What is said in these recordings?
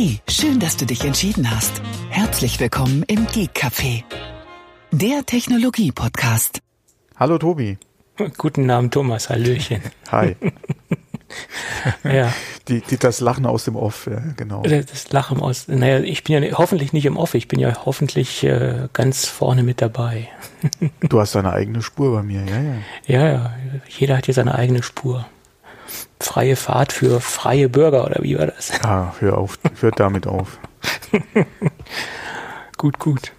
Hey, schön, dass du dich entschieden hast. Herzlich willkommen im Geek Café, der Technologie-Podcast. Hallo Tobi. Guten Abend, Thomas. Hallöchen. Hi. ja. Die, die, das Lachen aus dem Off, ja, genau. Das Lachen aus, naja, ich bin ja hoffentlich nicht im Off, ich bin ja hoffentlich äh, ganz vorne mit dabei. du hast deine eigene Spur bei mir, ja, ja. Ja, ja, jeder hat hier seine eigene Spur. Freie Fahrt für freie Bürger, oder wie war das? Ah, hör auf, hört damit auf. gut, gut.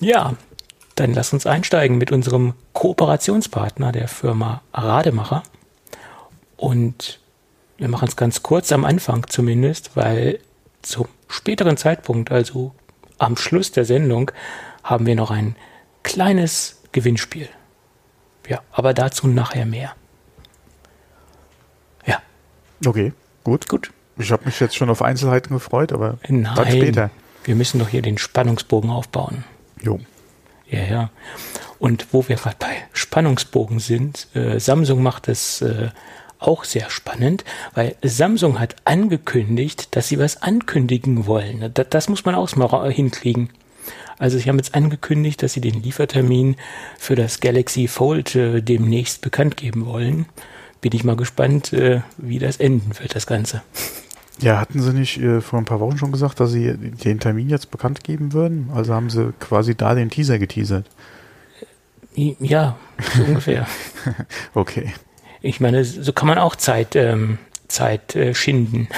Ja, dann lass uns einsteigen mit unserem Kooperationspartner, der Firma Rademacher. Und wir machen es ganz kurz am Anfang zumindest, weil zum späteren Zeitpunkt, also am Schluss der Sendung, haben wir noch ein kleines Gewinnspiel. Ja, aber dazu nachher mehr. Okay, gut. Gut. Ich habe mich jetzt schon auf Einzelheiten gefreut, aber Nein, dann später. Wir müssen doch hier den Spannungsbogen aufbauen. Jo. Ja, ja. Und wo wir gerade bei Spannungsbogen sind, äh, Samsung macht es äh, auch sehr spannend, weil Samsung hat angekündigt, dass sie was ankündigen wollen. Das, das muss man auch mal hinkriegen. Also sie haben jetzt angekündigt, dass sie den Liefertermin für das Galaxy Fold äh, demnächst bekannt geben wollen. Bin ich mal gespannt, äh, wie das enden wird, das Ganze. Ja, hatten sie nicht äh, vor ein paar Wochen schon gesagt, dass sie den Termin jetzt bekannt geben würden? Also haben sie quasi da den Teaser geteasert. Ja, so ungefähr. okay. Ich meine, so kann man auch Zeit, ähm, Zeit äh, schinden.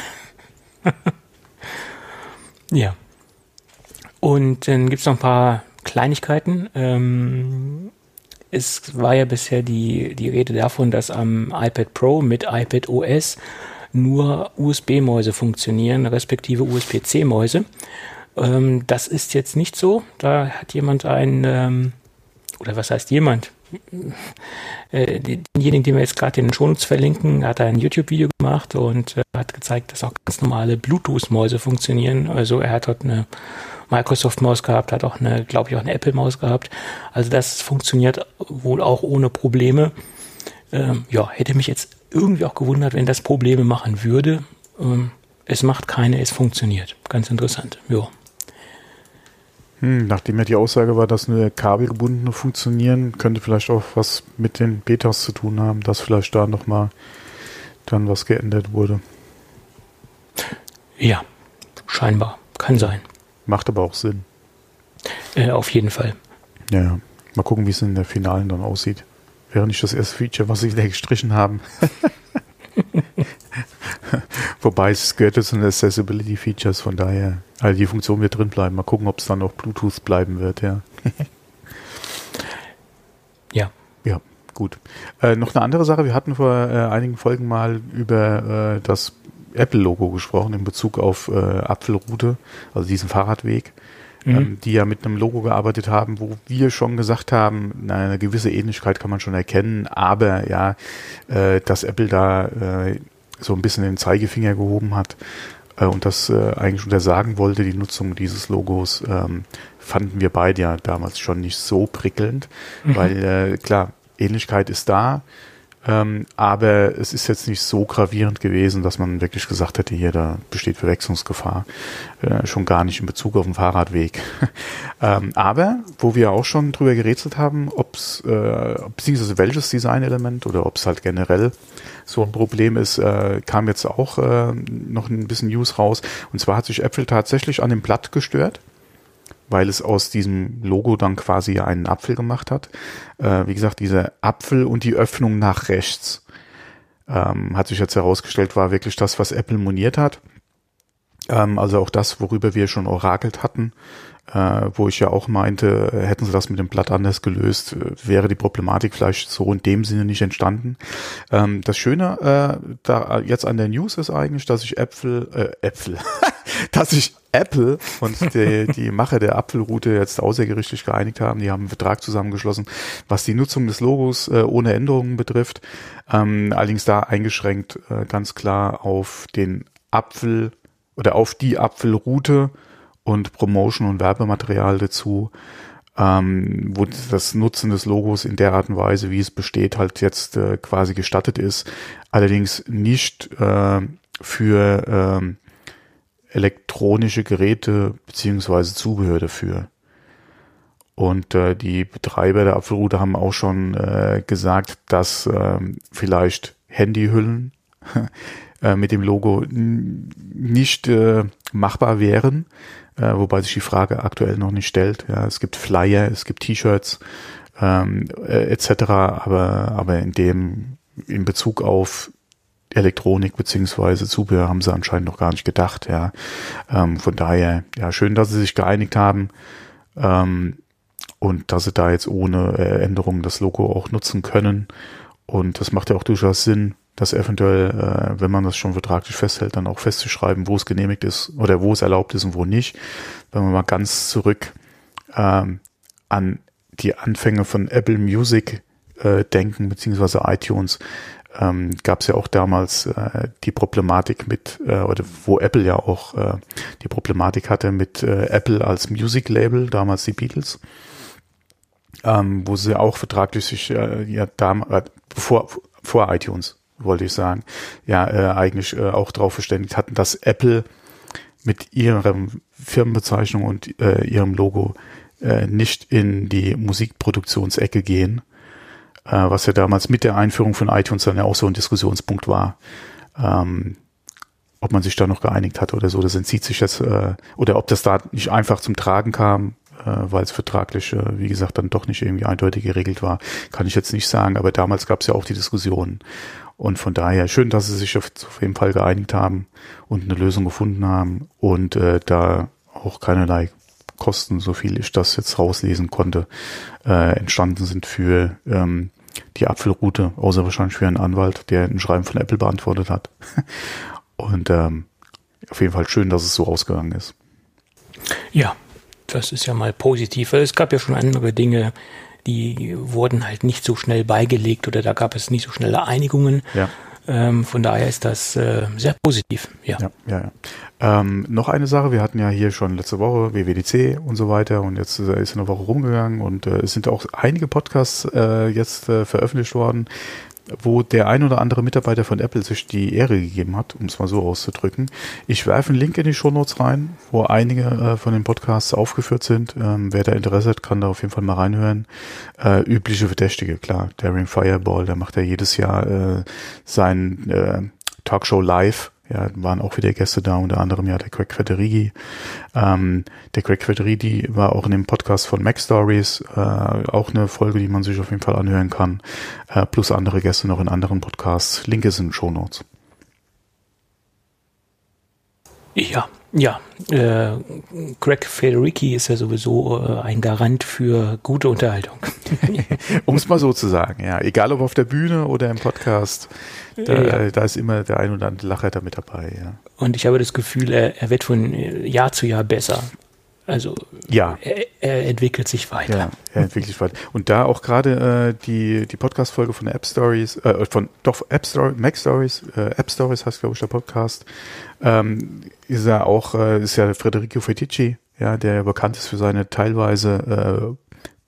ja. Und dann gibt es noch ein paar Kleinigkeiten. Ähm, es war ja bisher die, die Rede davon, dass am iPad Pro mit iPad OS nur USB-Mäuse funktionieren, respektive USB-C-Mäuse. Ähm, das ist jetzt nicht so. Da hat jemand ein, ähm, oder was heißt jemand? äh, denjenigen, den wir jetzt gerade in den Shownotes verlinken, hat ein YouTube-Video gemacht und äh, hat gezeigt, dass auch ganz normale Bluetooth-Mäuse funktionieren. Also er hat dort eine Microsoft-Maus gehabt, hat auch eine, glaube ich, auch eine Apple-Maus gehabt. Also das funktioniert wohl auch ohne Probleme. Ähm, ja, hätte mich jetzt irgendwie auch gewundert, wenn das Probleme machen würde. Ähm, es macht keine, es funktioniert. Ganz interessant. Ja. Hm, nachdem ja die Aussage war, dass nur kabelgebundene funktionieren, könnte vielleicht auch was mit den Betas zu tun haben, dass vielleicht da nochmal dann was geändert wurde. Ja, scheinbar. Kann sein. Macht aber auch Sinn. Äh, auf jeden Fall. Ja. Mal gucken, wie es in der Finalen dann aussieht. Wäre nicht das erste Feature, was sie wieder gestrichen haben. Wobei es gehört zu den Accessibility Features, von daher, also die Funktion wird drin bleiben. Mal gucken, ob es dann auch Bluetooth bleiben wird, ja. ja. Ja, gut. Äh, noch eine andere Sache, wir hatten vor äh, einigen Folgen mal über äh, das Apple-Logo gesprochen in Bezug auf äh, Apfelroute, also diesen Fahrradweg mhm. ähm, die ja mit einem Logo gearbeitet haben, wo wir schon gesagt haben, na, eine gewisse Ähnlichkeit kann man schon erkennen, aber ja, äh, dass Apple da äh, so ein bisschen den Zeigefinger gehoben hat äh, und das äh, eigentlich untersagen wollte, die Nutzung dieses Logos, ähm, fanden wir beide ja damals schon nicht so prickelnd, mhm. weil äh, klar, Ähnlichkeit ist da, ähm, aber es ist jetzt nicht so gravierend gewesen, dass man wirklich gesagt hätte, hier, da besteht Verwechslungsgefahr. Äh, schon gar nicht in Bezug auf den Fahrradweg. ähm, aber, wo wir auch schon drüber gerätselt haben, ob's, äh, beziehungsweise welches Designelement oder ob es halt generell so ein Problem ist, äh, kam jetzt auch äh, noch ein bisschen News raus. Und zwar hat sich Apple tatsächlich an dem Blatt gestört weil es aus diesem Logo dann quasi einen Apfel gemacht hat. Äh, wie gesagt, dieser Apfel und die Öffnung nach rechts ähm, hat sich jetzt herausgestellt, war wirklich das, was Apple moniert hat. Ähm, also auch das, worüber wir schon orakelt hatten, äh, wo ich ja auch meinte, hätten sie das mit dem Blatt anders gelöst, wäre die Problematik vielleicht so in dem Sinne nicht entstanden. Ähm, das Schöne äh, da jetzt an der News ist eigentlich, dass ich Äpfel, äh, Äpfel, dass sich Apple und die, die Macher der Apfelroute jetzt außergerichtlich geeinigt haben. Die haben einen Vertrag zusammengeschlossen, was die Nutzung des Logos äh, ohne Änderungen betrifft. Ähm, allerdings da eingeschränkt äh, ganz klar auf den Apfel oder auf die Apfelroute und Promotion und Werbematerial dazu, ähm, wo das Nutzen des Logos in der Art und Weise, wie es besteht, halt jetzt äh, quasi gestattet ist. Allerdings nicht äh, für ähm, elektronische Geräte beziehungsweise Zubehör dafür. Und äh, die Betreiber der Apfelrute haben auch schon äh, gesagt, dass äh, vielleicht Handyhüllen äh, mit dem Logo nicht äh, machbar wären, äh, wobei sich die Frage aktuell noch nicht stellt. Ja, es gibt Flyer, es gibt T-Shirts ähm, äh, etc., aber aber in dem in Bezug auf Elektronik beziehungsweise Zubehör haben sie anscheinend noch gar nicht gedacht. Ja, ähm, von daher ja schön, dass sie sich geeinigt haben. Ähm, und dass sie da jetzt ohne äh, Änderungen das Logo auch nutzen können. Und das macht ja auch durchaus Sinn, das eventuell, äh, wenn man das schon vertraglich festhält, dann auch festzuschreiben, wo es genehmigt ist oder wo es erlaubt ist und wo nicht. Wenn wir mal ganz zurück ähm, an die Anfänge von Apple Music äh, denken, beziehungsweise iTunes, ähm, gab es ja auch damals äh, die Problematik mit, äh, oder wo Apple ja auch äh, die Problematik hatte mit äh, Apple als Music Label, damals die Beatles. Ähm, wo sie auch vertraglich sich äh, ja damals äh, vor vor iTunes wollte ich sagen ja äh, eigentlich äh, auch darauf verständigt hatten, dass Apple mit ihrem Firmenbezeichnung und äh, ihrem Logo äh, nicht in die Musikproduktionsecke gehen, was ja damals mit der Einführung von iTunes dann ja auch so ein Diskussionspunkt war. Ähm, ob man sich da noch geeinigt hat oder so, das entzieht sich jetzt, äh, oder ob das da nicht einfach zum Tragen kam, äh, weil es vertraglich, äh, wie gesagt, dann doch nicht irgendwie eindeutig geregelt war, kann ich jetzt nicht sagen. Aber damals gab es ja auch die Diskussion. Und von daher schön, dass sie sich auf, auf jeden Fall geeinigt haben und eine Lösung gefunden haben und äh, da auch keinerlei Kosten, so viel ich das jetzt rauslesen konnte, äh, entstanden sind für ähm, die Apfelroute, außer wahrscheinlich für einen Anwalt, der ein Schreiben von Apple beantwortet hat. und ähm, auf jeden Fall schön, dass es so ausgegangen ist. Ja, das ist ja mal positiv. Es gab ja schon andere Dinge, die wurden halt nicht so schnell beigelegt oder da gab es nicht so schnelle Einigungen. Ja. Ähm, von daher ist das äh, sehr positiv. Ja, ja, ja. ja. Ähm, noch eine Sache, wir hatten ja hier schon letzte Woche WWDC und so weiter und jetzt äh, ist eine Woche rumgegangen und äh, es sind auch einige Podcasts äh, jetzt äh, veröffentlicht worden, wo der ein oder andere Mitarbeiter von Apple sich die Ehre gegeben hat, um es mal so auszudrücken. Ich werfe einen Link in die Shownotes rein, wo einige äh, von den Podcasts aufgeführt sind. Ähm, wer da Interesse hat, kann da auf jeden Fall mal reinhören. Äh, übliche Verdächtige, klar. Daring Fireball, der macht ja jedes Jahr äh, sein äh, Talkshow live ja, waren auch wieder Gäste da, unter anderem ja der Craig Federighi. Ähm, der Craig Federighi war auch in dem Podcast von Mac Stories, äh, auch eine Folge, die man sich auf jeden Fall anhören kann, äh, plus andere Gäste noch in anderen Podcasts. Link ist in den Show Notes. Ja, ja. Äh, Greg Federici ist ja sowieso äh, ein Garant für gute Unterhaltung. um es mal so zu sagen, ja. Egal ob auf der Bühne oder im Podcast. Da, ja. da, ist immer der ein oder andere Lacher da mit dabei, ja. Und ich habe das Gefühl, er, er wird von Jahr zu Jahr besser. Also ja. er, er entwickelt sich weiter. Ja, er entwickelt sich weiter. Und da auch gerade äh, die, die Podcast-Folge von App Stories, äh, von doch App Stories, Mac Stories, äh, App Stories heißt, glaube ich, der Podcast, ähm, ist ja auch, äh, ist ja Federico Fetici, ja, der bekannt ist für seine teilweise äh,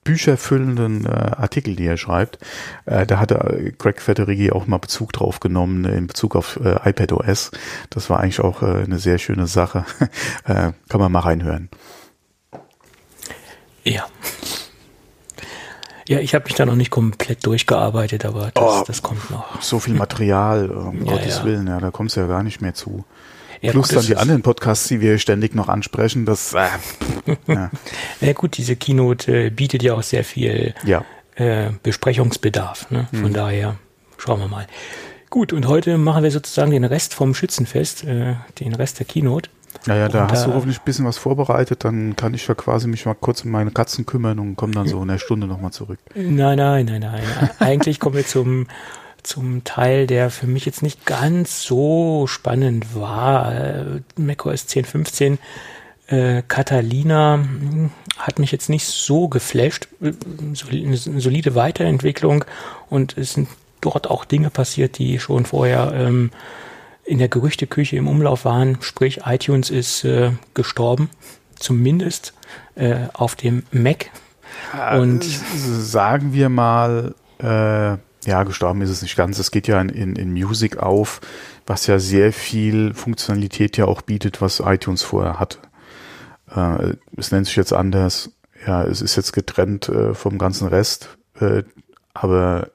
bücherfüllenden äh, Artikel, die er schreibt. Äh, da hatte Craig Federighi auch mal Bezug drauf genommen in Bezug auf äh, iPad OS. Das war eigentlich auch äh, eine sehr schöne Sache. äh, kann man mal reinhören. Ja. Ja, ich habe mich da noch nicht komplett durchgearbeitet, aber das, oh, das kommt noch. So viel Material, um ja, Gottes ja. Willen, ja, da kommst du ja gar nicht mehr zu. Ja, Plus gut, dann die anderen Podcasts, die wir ständig noch ansprechen, das. Äh, ja. ja gut, diese Keynote äh, bietet ja auch sehr viel ja. äh, Besprechungsbedarf. Ne? Von mhm. daher schauen wir mal. Gut, und heute machen wir sozusagen den Rest vom Schützenfest, äh, den Rest der Keynote. Naja, da und, hast du hoffentlich ein bisschen was vorbereitet, dann kann ich ja quasi mich mal kurz um meine Katzen kümmern und komme dann so in der Stunde nochmal zurück. Nein, nein, nein, nein. Eigentlich kommen wir zum zum Teil, der für mich jetzt nicht ganz so spannend war. MacOS 10.15 äh, Catalina hm, hat mich jetzt nicht so geflasht. Eine solide Weiterentwicklung und es sind dort auch Dinge passiert, die schon vorher ähm, in der Gerüchteküche im Umlauf waren. Sprich, iTunes ist äh, gestorben, zumindest äh, auf dem Mac. Und sagen wir mal, äh, ja, gestorben ist es nicht ganz. Es geht ja in, in, in Music auf, was ja sehr viel Funktionalität ja auch bietet, was iTunes vorher hatte. Äh, es nennt sich jetzt anders. Ja, es ist jetzt getrennt äh, vom ganzen Rest, äh, aber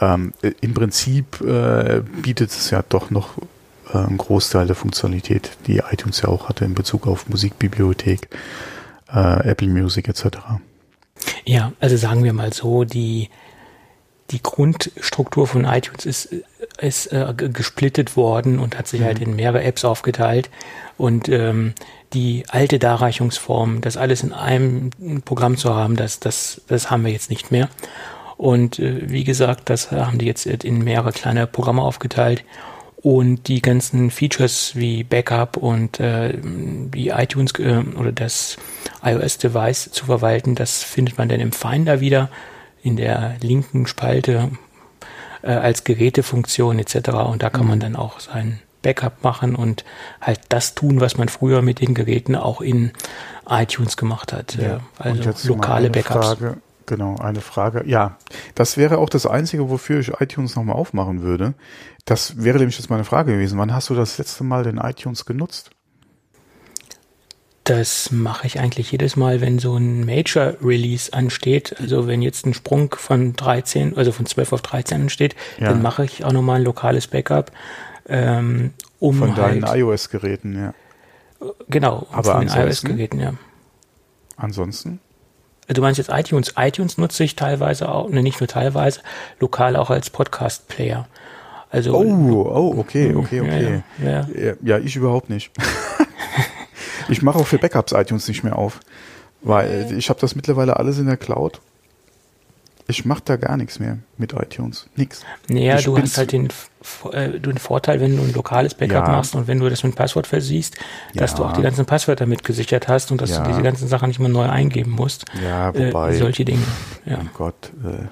ähm, im Prinzip äh, bietet es ja doch noch äh, einen Großteil der Funktionalität, die iTunes ja auch hatte in Bezug auf Musikbibliothek, äh, Apple Music etc. Ja, also sagen wir mal so, die, die Grundstruktur von iTunes ist, ist äh, gesplittet worden und hat sich halt mhm. halt in mehrere Apps aufgeteilt. Und ähm, die alte Darreichungsform, das alles in einem Programm zu haben, das, das, das haben wir jetzt nicht mehr. Und äh, wie gesagt, das haben die jetzt in mehrere kleine Programme aufgeteilt. Und die ganzen Features wie Backup und äh, die iTunes äh, oder das iOS-Device zu verwalten, das findet man dann im Finder wieder in der linken Spalte äh, als Gerätefunktion etc. Und da kann mhm. man dann auch sein Backup machen und halt das tun, was man früher mit den Geräten auch in iTunes gemacht hat. Ja. Äh, also lokale Backups. Frage, genau, eine Frage. Ja, das wäre auch das Einzige, wofür ich iTunes nochmal aufmachen würde. Das wäre nämlich jetzt meine Frage gewesen. Wann hast du das letzte Mal den iTunes genutzt? Das mache ich eigentlich jedes Mal, wenn so ein Major Release ansteht. Also wenn jetzt ein Sprung von 13, also von 12 auf 13 ansteht, ja. dann mache ich auch nochmal ein lokales Backup. Ähm, um von deinen halt, iOS-Geräten, ja. Genau, aber von den iOS-Geräten, ja. Ansonsten? Du meinst jetzt iTunes? iTunes nutze ich teilweise auch, ne, nicht nur teilweise, lokal auch als Podcast-Player. Also, oh, oh, okay, okay, okay. Ja, ja. ja, ja ich überhaupt nicht. ich mache auch für Backups iTunes nicht mehr auf, weil ich habe das mittlerweile alles in der Cloud ich mache da gar nichts mehr mit iTunes. Nix. Naja, ich du hast halt den, äh, den Vorteil, wenn du ein lokales Backup ja. machst und wenn du das mit Passwort versiehst, ja. dass du auch die ganzen Passwörter mitgesichert hast und dass ja. du diese ganzen Sachen nicht mehr neu eingeben musst. Ja, äh, wobei. Äh, solche Dinge. Ja. Oh Gott. Äh,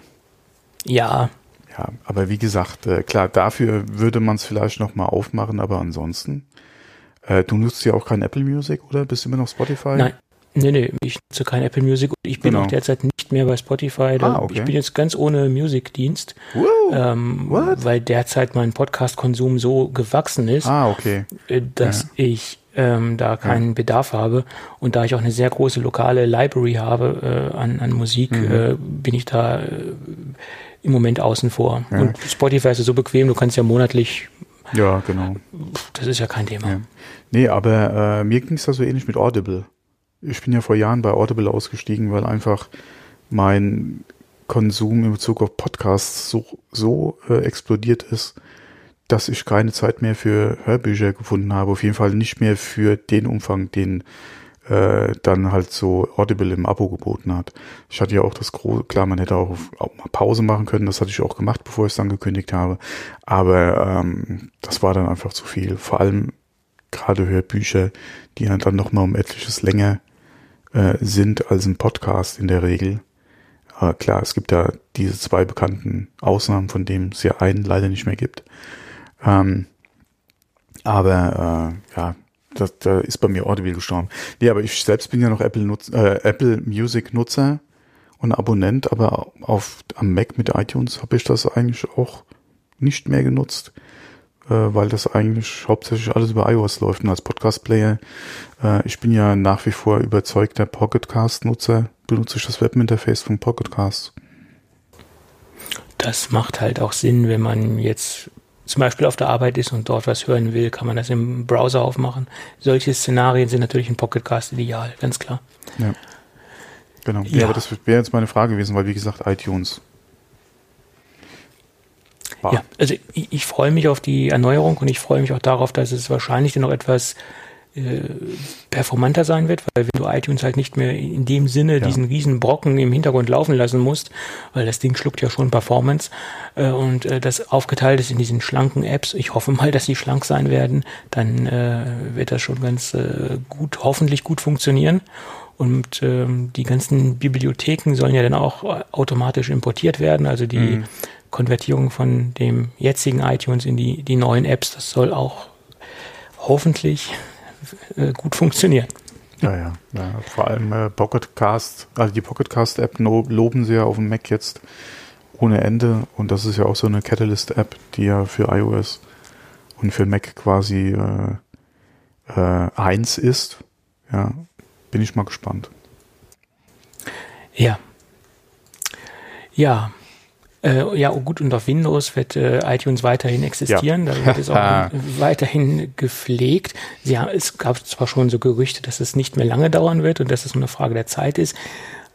ja. Ja, aber wie gesagt, äh, klar, dafür würde man es vielleicht nochmal aufmachen, aber ansonsten. Äh, du nutzt ja auch kein Apple Music, oder? Bist du immer noch Spotify? Nein. Nee, nee, ich nutze kein Apple Music und ich bin genau. auch derzeit nicht mehr bei Spotify. Ah, okay. Ich bin jetzt ganz ohne Musikdienst, ähm, weil derzeit mein Podcast-Konsum so gewachsen ist, ah, okay. Äh, dass ja. ich ähm, da keinen ja. Bedarf habe. Und da ich auch eine sehr große lokale Library habe äh, an, an Musik, mhm. äh, bin ich da äh, im Moment außen vor. Ja. Und Spotify ist so bequem, du kannst ja monatlich. Ja, genau. Das ist ja kein Thema. Ja. Nee, aber äh, mir ging es da so ähnlich mit Audible ich bin ja vor Jahren bei Audible ausgestiegen, weil einfach mein Konsum in Bezug auf Podcasts so, so äh, explodiert ist, dass ich keine Zeit mehr für Hörbücher gefunden habe. Auf jeden Fall nicht mehr für den Umfang, den äh, dann halt so Audible im Abo geboten hat. Ich hatte ja auch das große, klar, man hätte auch, auch mal Pause machen können, das hatte ich auch gemacht, bevor ich es dann gekündigt habe. Aber ähm, das war dann einfach zu viel. Vor allem gerade Hörbücher, die ja dann nochmal um etliches länger äh, sind als ein Podcast in der Regel. Aber klar, es gibt da diese zwei bekannten Ausnahmen, von denen es ja einen leider nicht mehr gibt. Ähm, aber äh, ja, da, ist bei mir Audible gestorben. Nee, aber ich selbst bin ja noch Apple, Nutz, äh, Apple Music Nutzer und Abonnent, aber auf am Mac mit iTunes habe ich das eigentlich auch nicht mehr genutzt äh, weil das eigentlich hauptsächlich alles über iOS läuft und als Podcast-Player. Äh, ich bin ja nach wie vor überzeugter Pocketcast-Nutzer, benutze ich das Webinterface von Pocketcast. Das macht halt auch Sinn, wenn man jetzt zum Beispiel auf der Arbeit ist und dort was hören will, kann man das im Browser aufmachen. Solche Szenarien sind natürlich in Pocketcast ideal, ganz klar. Ja. Genau. Ja, ja aber das wäre jetzt meine Frage gewesen, weil wie gesagt, iTunes war. Ja, also ich, ich freue mich auf die Erneuerung und ich freue mich auch darauf, dass es wahrscheinlich noch etwas äh, performanter sein wird, weil wenn du iTunes halt nicht mehr in dem Sinne ja. diesen riesen Brocken im Hintergrund laufen lassen musst, weil das Ding schluckt ja schon Performance äh, und äh, das aufgeteilt ist in diesen schlanken Apps. Ich hoffe mal, dass sie schlank sein werden, dann äh, wird das schon ganz äh, gut, hoffentlich gut funktionieren. Und ähm, die ganzen Bibliotheken sollen ja dann auch automatisch importiert werden. Also die mhm. Konvertierung von dem jetzigen iTunes in die, die neuen Apps, das soll auch hoffentlich äh, gut funktionieren. Ja, ja, ja. vor allem äh, Pocketcast, also die Pocketcast-App loben sie ja auf dem Mac jetzt ohne Ende und das ist ja auch so eine Catalyst-App, die ja für iOS und für Mac quasi äh, äh, eins ist. Ja, bin ich mal gespannt. Ja. Ja. Äh, ja, oh gut, und auf Windows wird äh, iTunes weiterhin existieren. Ja. Da wird es auch weiterhin gepflegt. Sie haben, es gab zwar schon so Gerüchte, dass es nicht mehr lange dauern wird und dass es nur eine Frage der Zeit ist.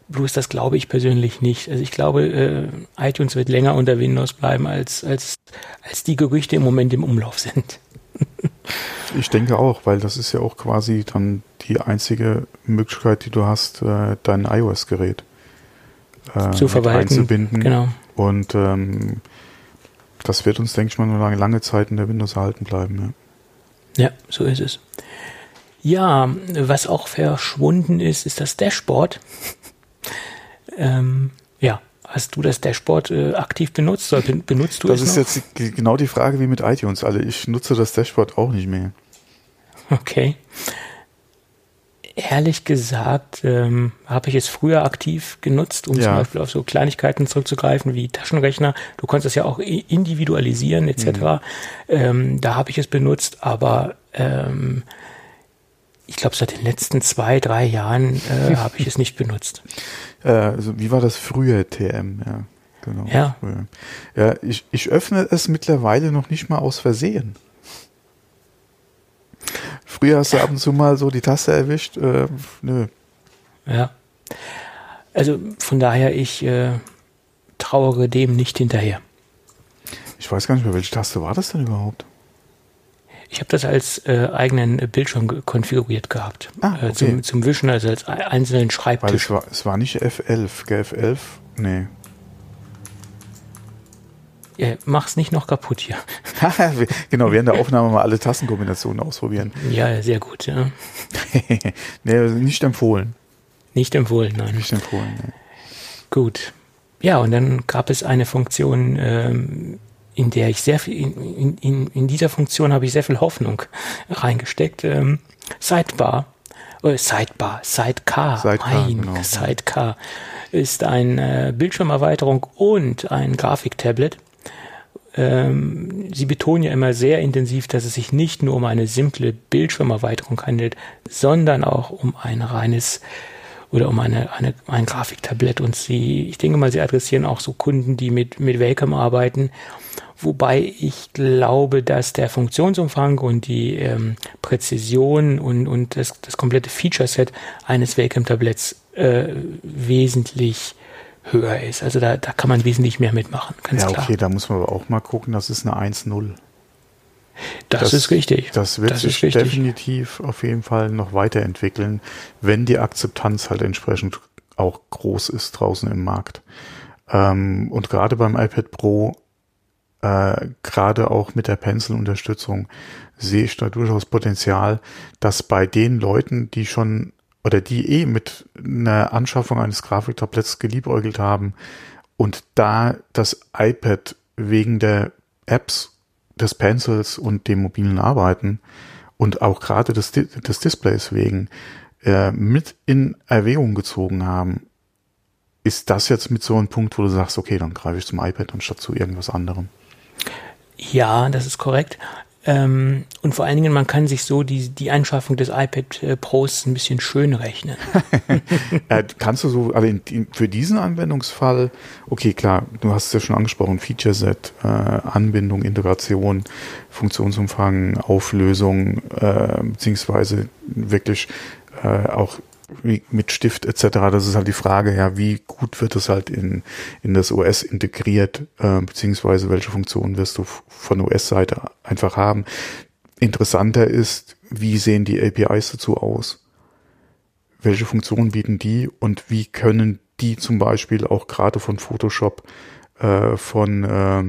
Bloß das glaube ich persönlich nicht. Also ich glaube, äh, iTunes wird länger unter Windows bleiben, als, als, als die Gerüchte im Moment im Umlauf sind. ich denke auch, weil das ist ja auch quasi dann die einzige Möglichkeit, die du hast, äh, dein iOS-Gerät äh, zu verwalten, einzubinden. Genau. Und ähm, das wird uns, denke ich mal, nur lange, lange Zeit in der Windows erhalten bleiben. Ja. ja, so ist es. Ja, was auch verschwunden ist, ist das Dashboard. ähm, ja, hast du das Dashboard äh, aktiv benutzt oder benutzt du das es? Das ist noch? jetzt genau die Frage wie mit iTunes. Also ich nutze das Dashboard auch nicht mehr. Okay ehrlich gesagt ähm, habe ich es früher aktiv genutzt, um ja. zum Beispiel auf so Kleinigkeiten zurückzugreifen wie Taschenrechner. Du konntest es ja auch individualisieren etc. Mhm. Ähm, da habe ich es benutzt, aber ähm, ich glaube seit den letzten zwei, drei Jahren äh, habe ich es nicht benutzt. Äh, also wie war das früher TM? Ja, genau. Ja, ja ich, ich öffne es mittlerweile noch nicht mal aus Versehen. Früher hast du ab und zu mal so die Taste erwischt. Äh, nö. Ja. Also von daher, ich äh, trauere dem nicht hinterher. Ich weiß gar nicht mehr, welche Taste war das denn überhaupt? Ich habe das als äh, eigenen Bildschirm konfiguriert gehabt. Ah, äh, okay. zum, zum Wischen, also als einzelnen Schreibtisch. Weil es war, es war nicht F11, gell? F11? Nee. Ja, mach's nicht noch kaputt hier. genau, während der Aufnahme mal alle Tastenkombinationen ausprobieren. Ja, sehr gut, ja. nee, nicht empfohlen. Nicht empfohlen, nein. Nicht empfohlen, nee. Gut. Ja, und dann gab es eine Funktion, ähm, in der ich sehr viel, in, in, in dieser Funktion habe ich sehr viel Hoffnung reingesteckt. Ähm, Sidebar, äh, Sidebar, Sidecar, Sidecar mein genau. Sidecar ist eine Bildschirmerweiterung und ein Grafiktablet Sie betonen ja immer sehr intensiv, dass es sich nicht nur um eine simple Bildschirmerweiterung handelt, sondern auch um ein reines oder um eine, eine, ein Grafiktablett. Und sie, ich denke mal, sie adressieren auch so Kunden, die mit, mit Wacom arbeiten. Wobei ich glaube, dass der Funktionsumfang und die ähm, Präzision und, und das, das komplette Feature-Set eines Wacom-Tabletts äh, wesentlich höher ist. Also da, da kann man wesentlich mehr mitmachen, ganz ja, okay, klar. da muss man aber auch mal gucken, das ist eine 1-0. Das, das, ist richtig. Das wird das sich definitiv auf jeden Fall noch weiterentwickeln, wenn die Akzeptanz halt entsprechend auch groß ist draußen im Markt. Ähm, und gerade beim iPad Pro, äh, gerade auch mit der Pencil-Unterstützung, sehe ich da durchaus Potenzial, dass bei den Leuten, die schon oder die eh mit einer Anschaffung eines Grafiktabletts geliebäugelt haben und da das iPad wegen der Apps des Pencils und dem mobilen Arbeiten und auch gerade des, des Displays wegen äh, mit in Erwägung gezogen haben, ist das jetzt mit so einem Punkt, wo du sagst, okay, dann greife ich zum iPad anstatt zu irgendwas anderem. Ja, das ist korrekt. Ähm, und vor allen Dingen, man kann sich so die, die Anschaffung des iPad äh, Pros ein bisschen schön rechnen. äh, kannst du so, also in, in, für diesen Anwendungsfall, okay, klar, du hast es ja schon angesprochen, Feature Set, äh, Anbindung, Integration, Funktionsumfang, Auflösung, äh, beziehungsweise wirklich äh, auch mit Stift etc. Das ist halt die Frage, ja, wie gut wird es halt in, in das OS integriert, äh, beziehungsweise welche Funktionen wirst du von OS-Seite einfach haben. Interessanter ist, wie sehen die APIs dazu aus? Welche Funktionen bieten die und wie können die zum Beispiel auch gerade von Photoshop, äh, von, äh,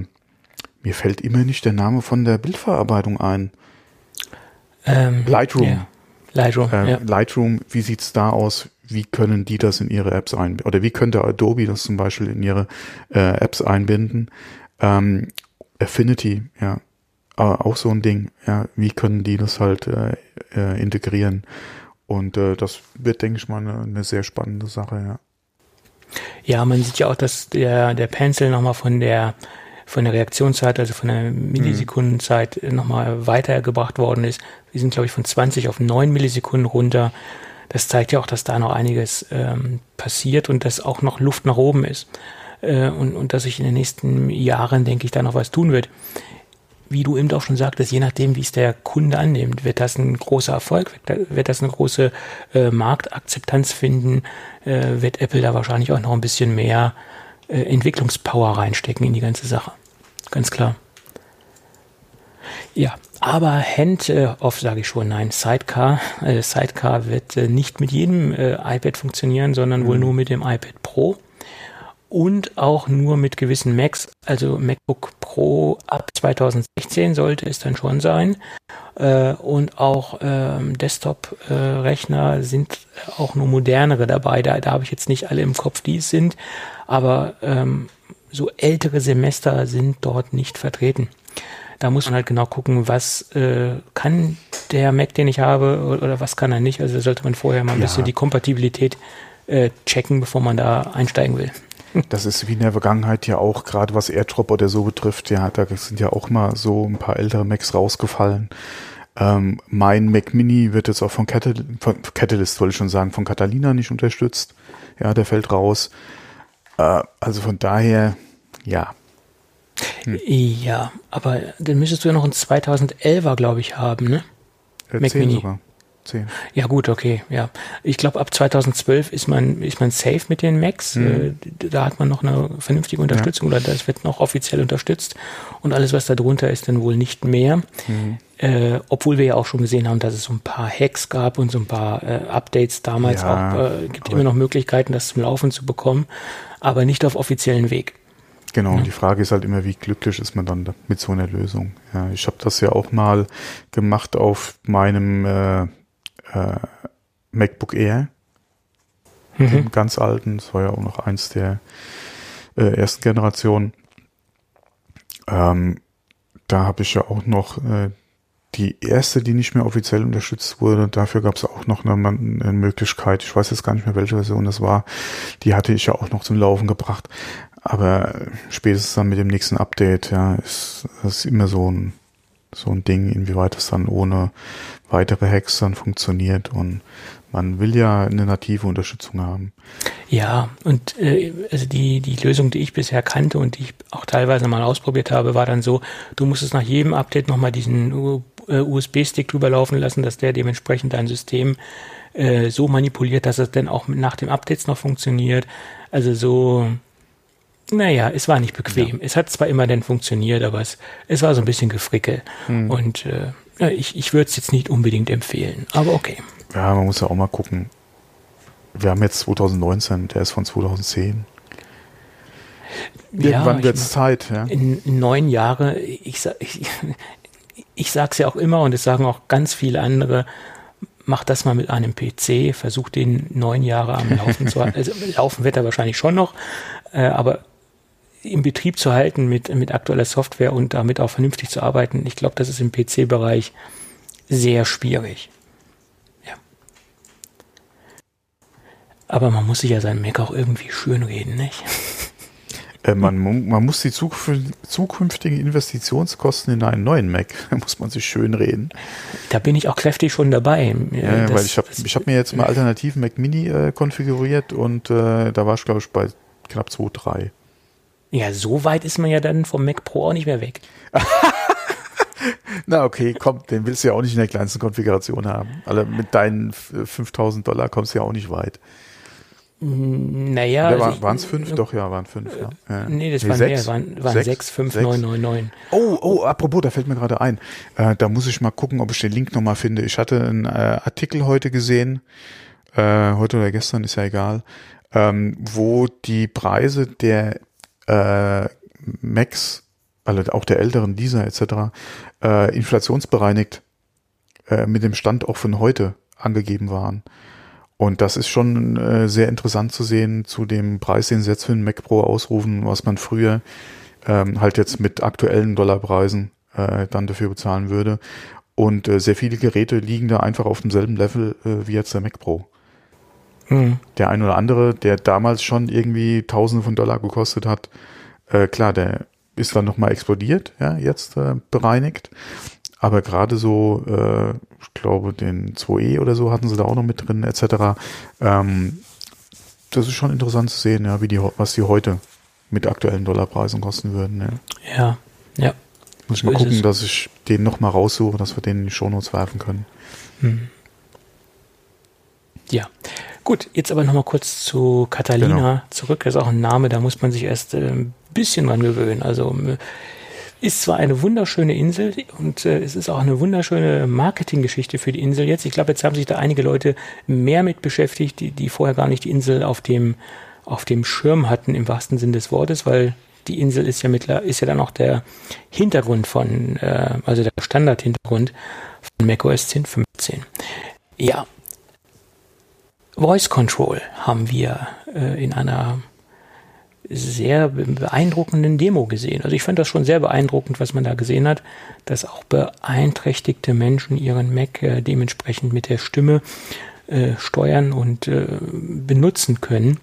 mir fällt immer nicht der Name von der Bildverarbeitung ein. Ähm, Lightroom. Yeah. Lightroom, äh, ja. Lightroom, wie sieht's da aus? Wie können die das in ihre Apps einbinden? Oder wie könnte Adobe das zum Beispiel in ihre äh, Apps einbinden? Ähm, Affinity, ja, aber auch so ein Ding. Ja, wie können die das halt äh, äh, integrieren? Und äh, das wird, denke ich mal, eine, eine sehr spannende Sache, ja. Ja, man sieht ja auch, dass der, der Pencil nochmal von der, von der Reaktionszeit, also von der Millisekundenzeit mhm. nochmal weitergebracht worden ist. Wir sind, glaube ich, von 20 auf 9 Millisekunden runter. Das zeigt ja auch, dass da noch einiges ähm, passiert und dass auch noch Luft nach oben ist. Äh, und, und dass sich in den nächsten Jahren, denke ich, da noch was tun wird wie du eben auch schon sagtest, je nachdem, wie es der Kunde annimmt, wird das ein großer Erfolg, wird das eine große äh, Marktakzeptanz finden, äh, wird Apple da wahrscheinlich auch noch ein bisschen mehr äh, Entwicklungspower reinstecken in die ganze Sache. Ganz klar. Ja, aber Hand-off sage ich schon, nein, Sidecar. Äh, Sidecar wird äh, nicht mit jedem äh, iPad funktionieren, sondern mhm. wohl nur mit dem iPad Pro und auch nur mit gewissen Macs, also MacBook Pro ab 2016 sollte es dann schon sein. Äh, und auch ähm, Desktop-Rechner äh, sind auch nur modernere dabei. Da, da habe ich jetzt nicht alle im Kopf, die es sind, aber ähm, so ältere Semester sind dort nicht vertreten. Da muss man halt genau gucken, was äh, kann der Mac, den ich habe, oder, oder was kann er nicht. Also sollte man vorher mal ein ja. bisschen die Kompatibilität äh, checken, bevor man da einsteigen will. Das ist wie in der Vergangenheit ja auch, gerade was AirDrop oder so betrifft, ja, da sind ja auch mal so ein paar ältere Macs rausgefallen. Ähm, mein Mac Mini wird jetzt auch von, Catal von Catalyst, wollte ich schon sagen, von Catalina nicht unterstützt. Ja, der fällt raus. Äh, also von daher, ja. Hm. Ja, aber dann müsstest du ja noch einen 2011er, glaube ich, haben, ne? Äh, Mac Mini. sogar. 10. Ja gut, okay, ja. Ich glaube, ab 2012 ist man, ist man safe mit den Macs. Mhm. Da hat man noch eine vernünftige Unterstützung ja. oder das wird noch offiziell unterstützt. Und alles, was da drunter ist, dann wohl nicht mehr. Mhm. Äh, obwohl wir ja auch schon gesehen haben, dass es so ein paar Hacks gab und so ein paar äh, Updates damals ja, auch. Äh, gibt immer noch Möglichkeiten, das zum Laufen zu bekommen, aber nicht auf offiziellen Weg. Genau, und die Frage ist halt immer, wie glücklich ist man dann mit so einer Lösung. Ja, ich habe das ja auch mal gemacht auf meinem äh, äh, MacBook Air, mhm. dem ganz alten, das war ja auch noch eins der äh, ersten Generationen. Ähm, da habe ich ja auch noch äh, die erste, die nicht mehr offiziell unterstützt wurde. Dafür gab es auch noch eine, eine, Möglichkeit. Ich weiß jetzt gar nicht mehr, welche Version das war. Die hatte ich ja auch noch zum Laufen gebracht. Aber spätestens dann mit dem nächsten Update, ja, ist ist immer so ein so ein Ding, inwieweit es dann ohne weitere Hacks dann funktioniert und man will ja eine native Unterstützung haben. Ja, und äh, also die, die Lösung, die ich bisher kannte und die ich auch teilweise mal ausprobiert habe, war dann so, du musstest nach jedem Update nochmal diesen USB-Stick drüber laufen lassen, dass der dementsprechend dein System äh, so manipuliert, dass es dann auch nach dem Updates noch funktioniert. Also so, naja, es war nicht bequem. Ja. Es hat zwar immer dann funktioniert, aber es, es war so ein bisschen gefrickel. Hm. Und äh, ich, ich würde es jetzt nicht unbedingt empfehlen, aber okay. Ja, man muss ja auch mal gucken. Wir haben jetzt 2019, der ist von 2010. Irgendwann ja, wird es Zeit. Ja. In neun Jahre, ich, ich, ich sage es ja auch immer und es sagen auch ganz viele andere, mach das mal mit einem PC, versuch den neun Jahre am Laufen zu halten. Also laufen wird er wahrscheinlich schon noch, äh, aber im Betrieb zu halten mit, mit aktueller Software und damit auch vernünftig zu arbeiten, ich glaube, das ist im PC-Bereich sehr schwierig. Aber man muss sich ja seinen Mac auch irgendwie schönreden, nicht? Äh, man, man muss die zukünftigen Investitionskosten in einen neuen Mac, muss man sich schön reden. Da bin ich auch kräftig schon dabei. Ja, das, weil ich habe hab mir jetzt mal alternativen Mac Mini äh, konfiguriert und äh, da war ich, glaube ich, bei knapp 2, 3. Ja, so weit ist man ja dann vom Mac Pro auch nicht mehr weg. Na okay, komm, den willst du ja auch nicht in der kleinsten Konfiguration haben. Also mit deinen 5000 Dollar kommst du ja auch nicht weit. Naja. Also waren es fünf? Doch, ja, waren fünf. Ja. ja. Nee, das nee, waren sechs, mehr, waren, waren sechs, sechs fünf, sechs. neun, neun, neun. Oh, oh, apropos, da fällt mir gerade ein. Äh, da muss ich mal gucken, ob ich den Link nochmal finde. Ich hatte einen äh, Artikel heute gesehen, äh, heute oder gestern, ist ja egal, ähm, wo die Preise der äh, Macs, also auch der älteren dieser etc., äh, inflationsbereinigt äh, mit dem Stand auch von heute angegeben waren. Und das ist schon äh, sehr interessant zu sehen zu dem Preis, den sie jetzt für den Mac Pro ausrufen, was man früher ähm, halt jetzt mit aktuellen Dollarpreisen äh, dann dafür bezahlen würde. Und äh, sehr viele Geräte liegen da einfach auf demselben Level äh, wie jetzt der Mac Pro. Mhm. Der ein oder andere, der damals schon irgendwie Tausende von Dollar gekostet hat, äh, klar, der ist dann nochmal explodiert, ja, jetzt äh, bereinigt. Aber gerade so, äh, ich glaube, den 2E oder so hatten sie da auch noch mit drin, etc. Ähm, das ist schon interessant zu sehen, ja, wie die, was die heute mit aktuellen Dollarpreisen kosten würden. Ja, ja. ja. Muss ich mal gucken, dass ich den nochmal raussuche, dass wir den in die Shownotes werfen können. Hm. Ja. Gut, jetzt aber nochmal kurz zu Catalina genau. zurück. Das ist auch ein Name, da muss man sich erst äh, ein bisschen dran gewöhnen. Also ist zwar eine wunderschöne Insel und äh, es ist auch eine wunderschöne Marketinggeschichte für die Insel jetzt. Ich glaube, jetzt haben sich da einige Leute mehr mit beschäftigt, die, die vorher gar nicht die Insel auf dem, auf dem Schirm hatten, im wahrsten Sinn des Wortes, weil die Insel ist ja mittler, ist ja dann auch der Hintergrund von, äh, also der Standardhintergrund von macOS 10.15. Ja. Voice Control haben wir äh, in einer sehr beeindruckenden Demo gesehen. Also ich fand das schon sehr beeindruckend, was man da gesehen hat, dass auch beeinträchtigte Menschen ihren Mac äh, dementsprechend mit der Stimme äh, steuern und äh, benutzen können.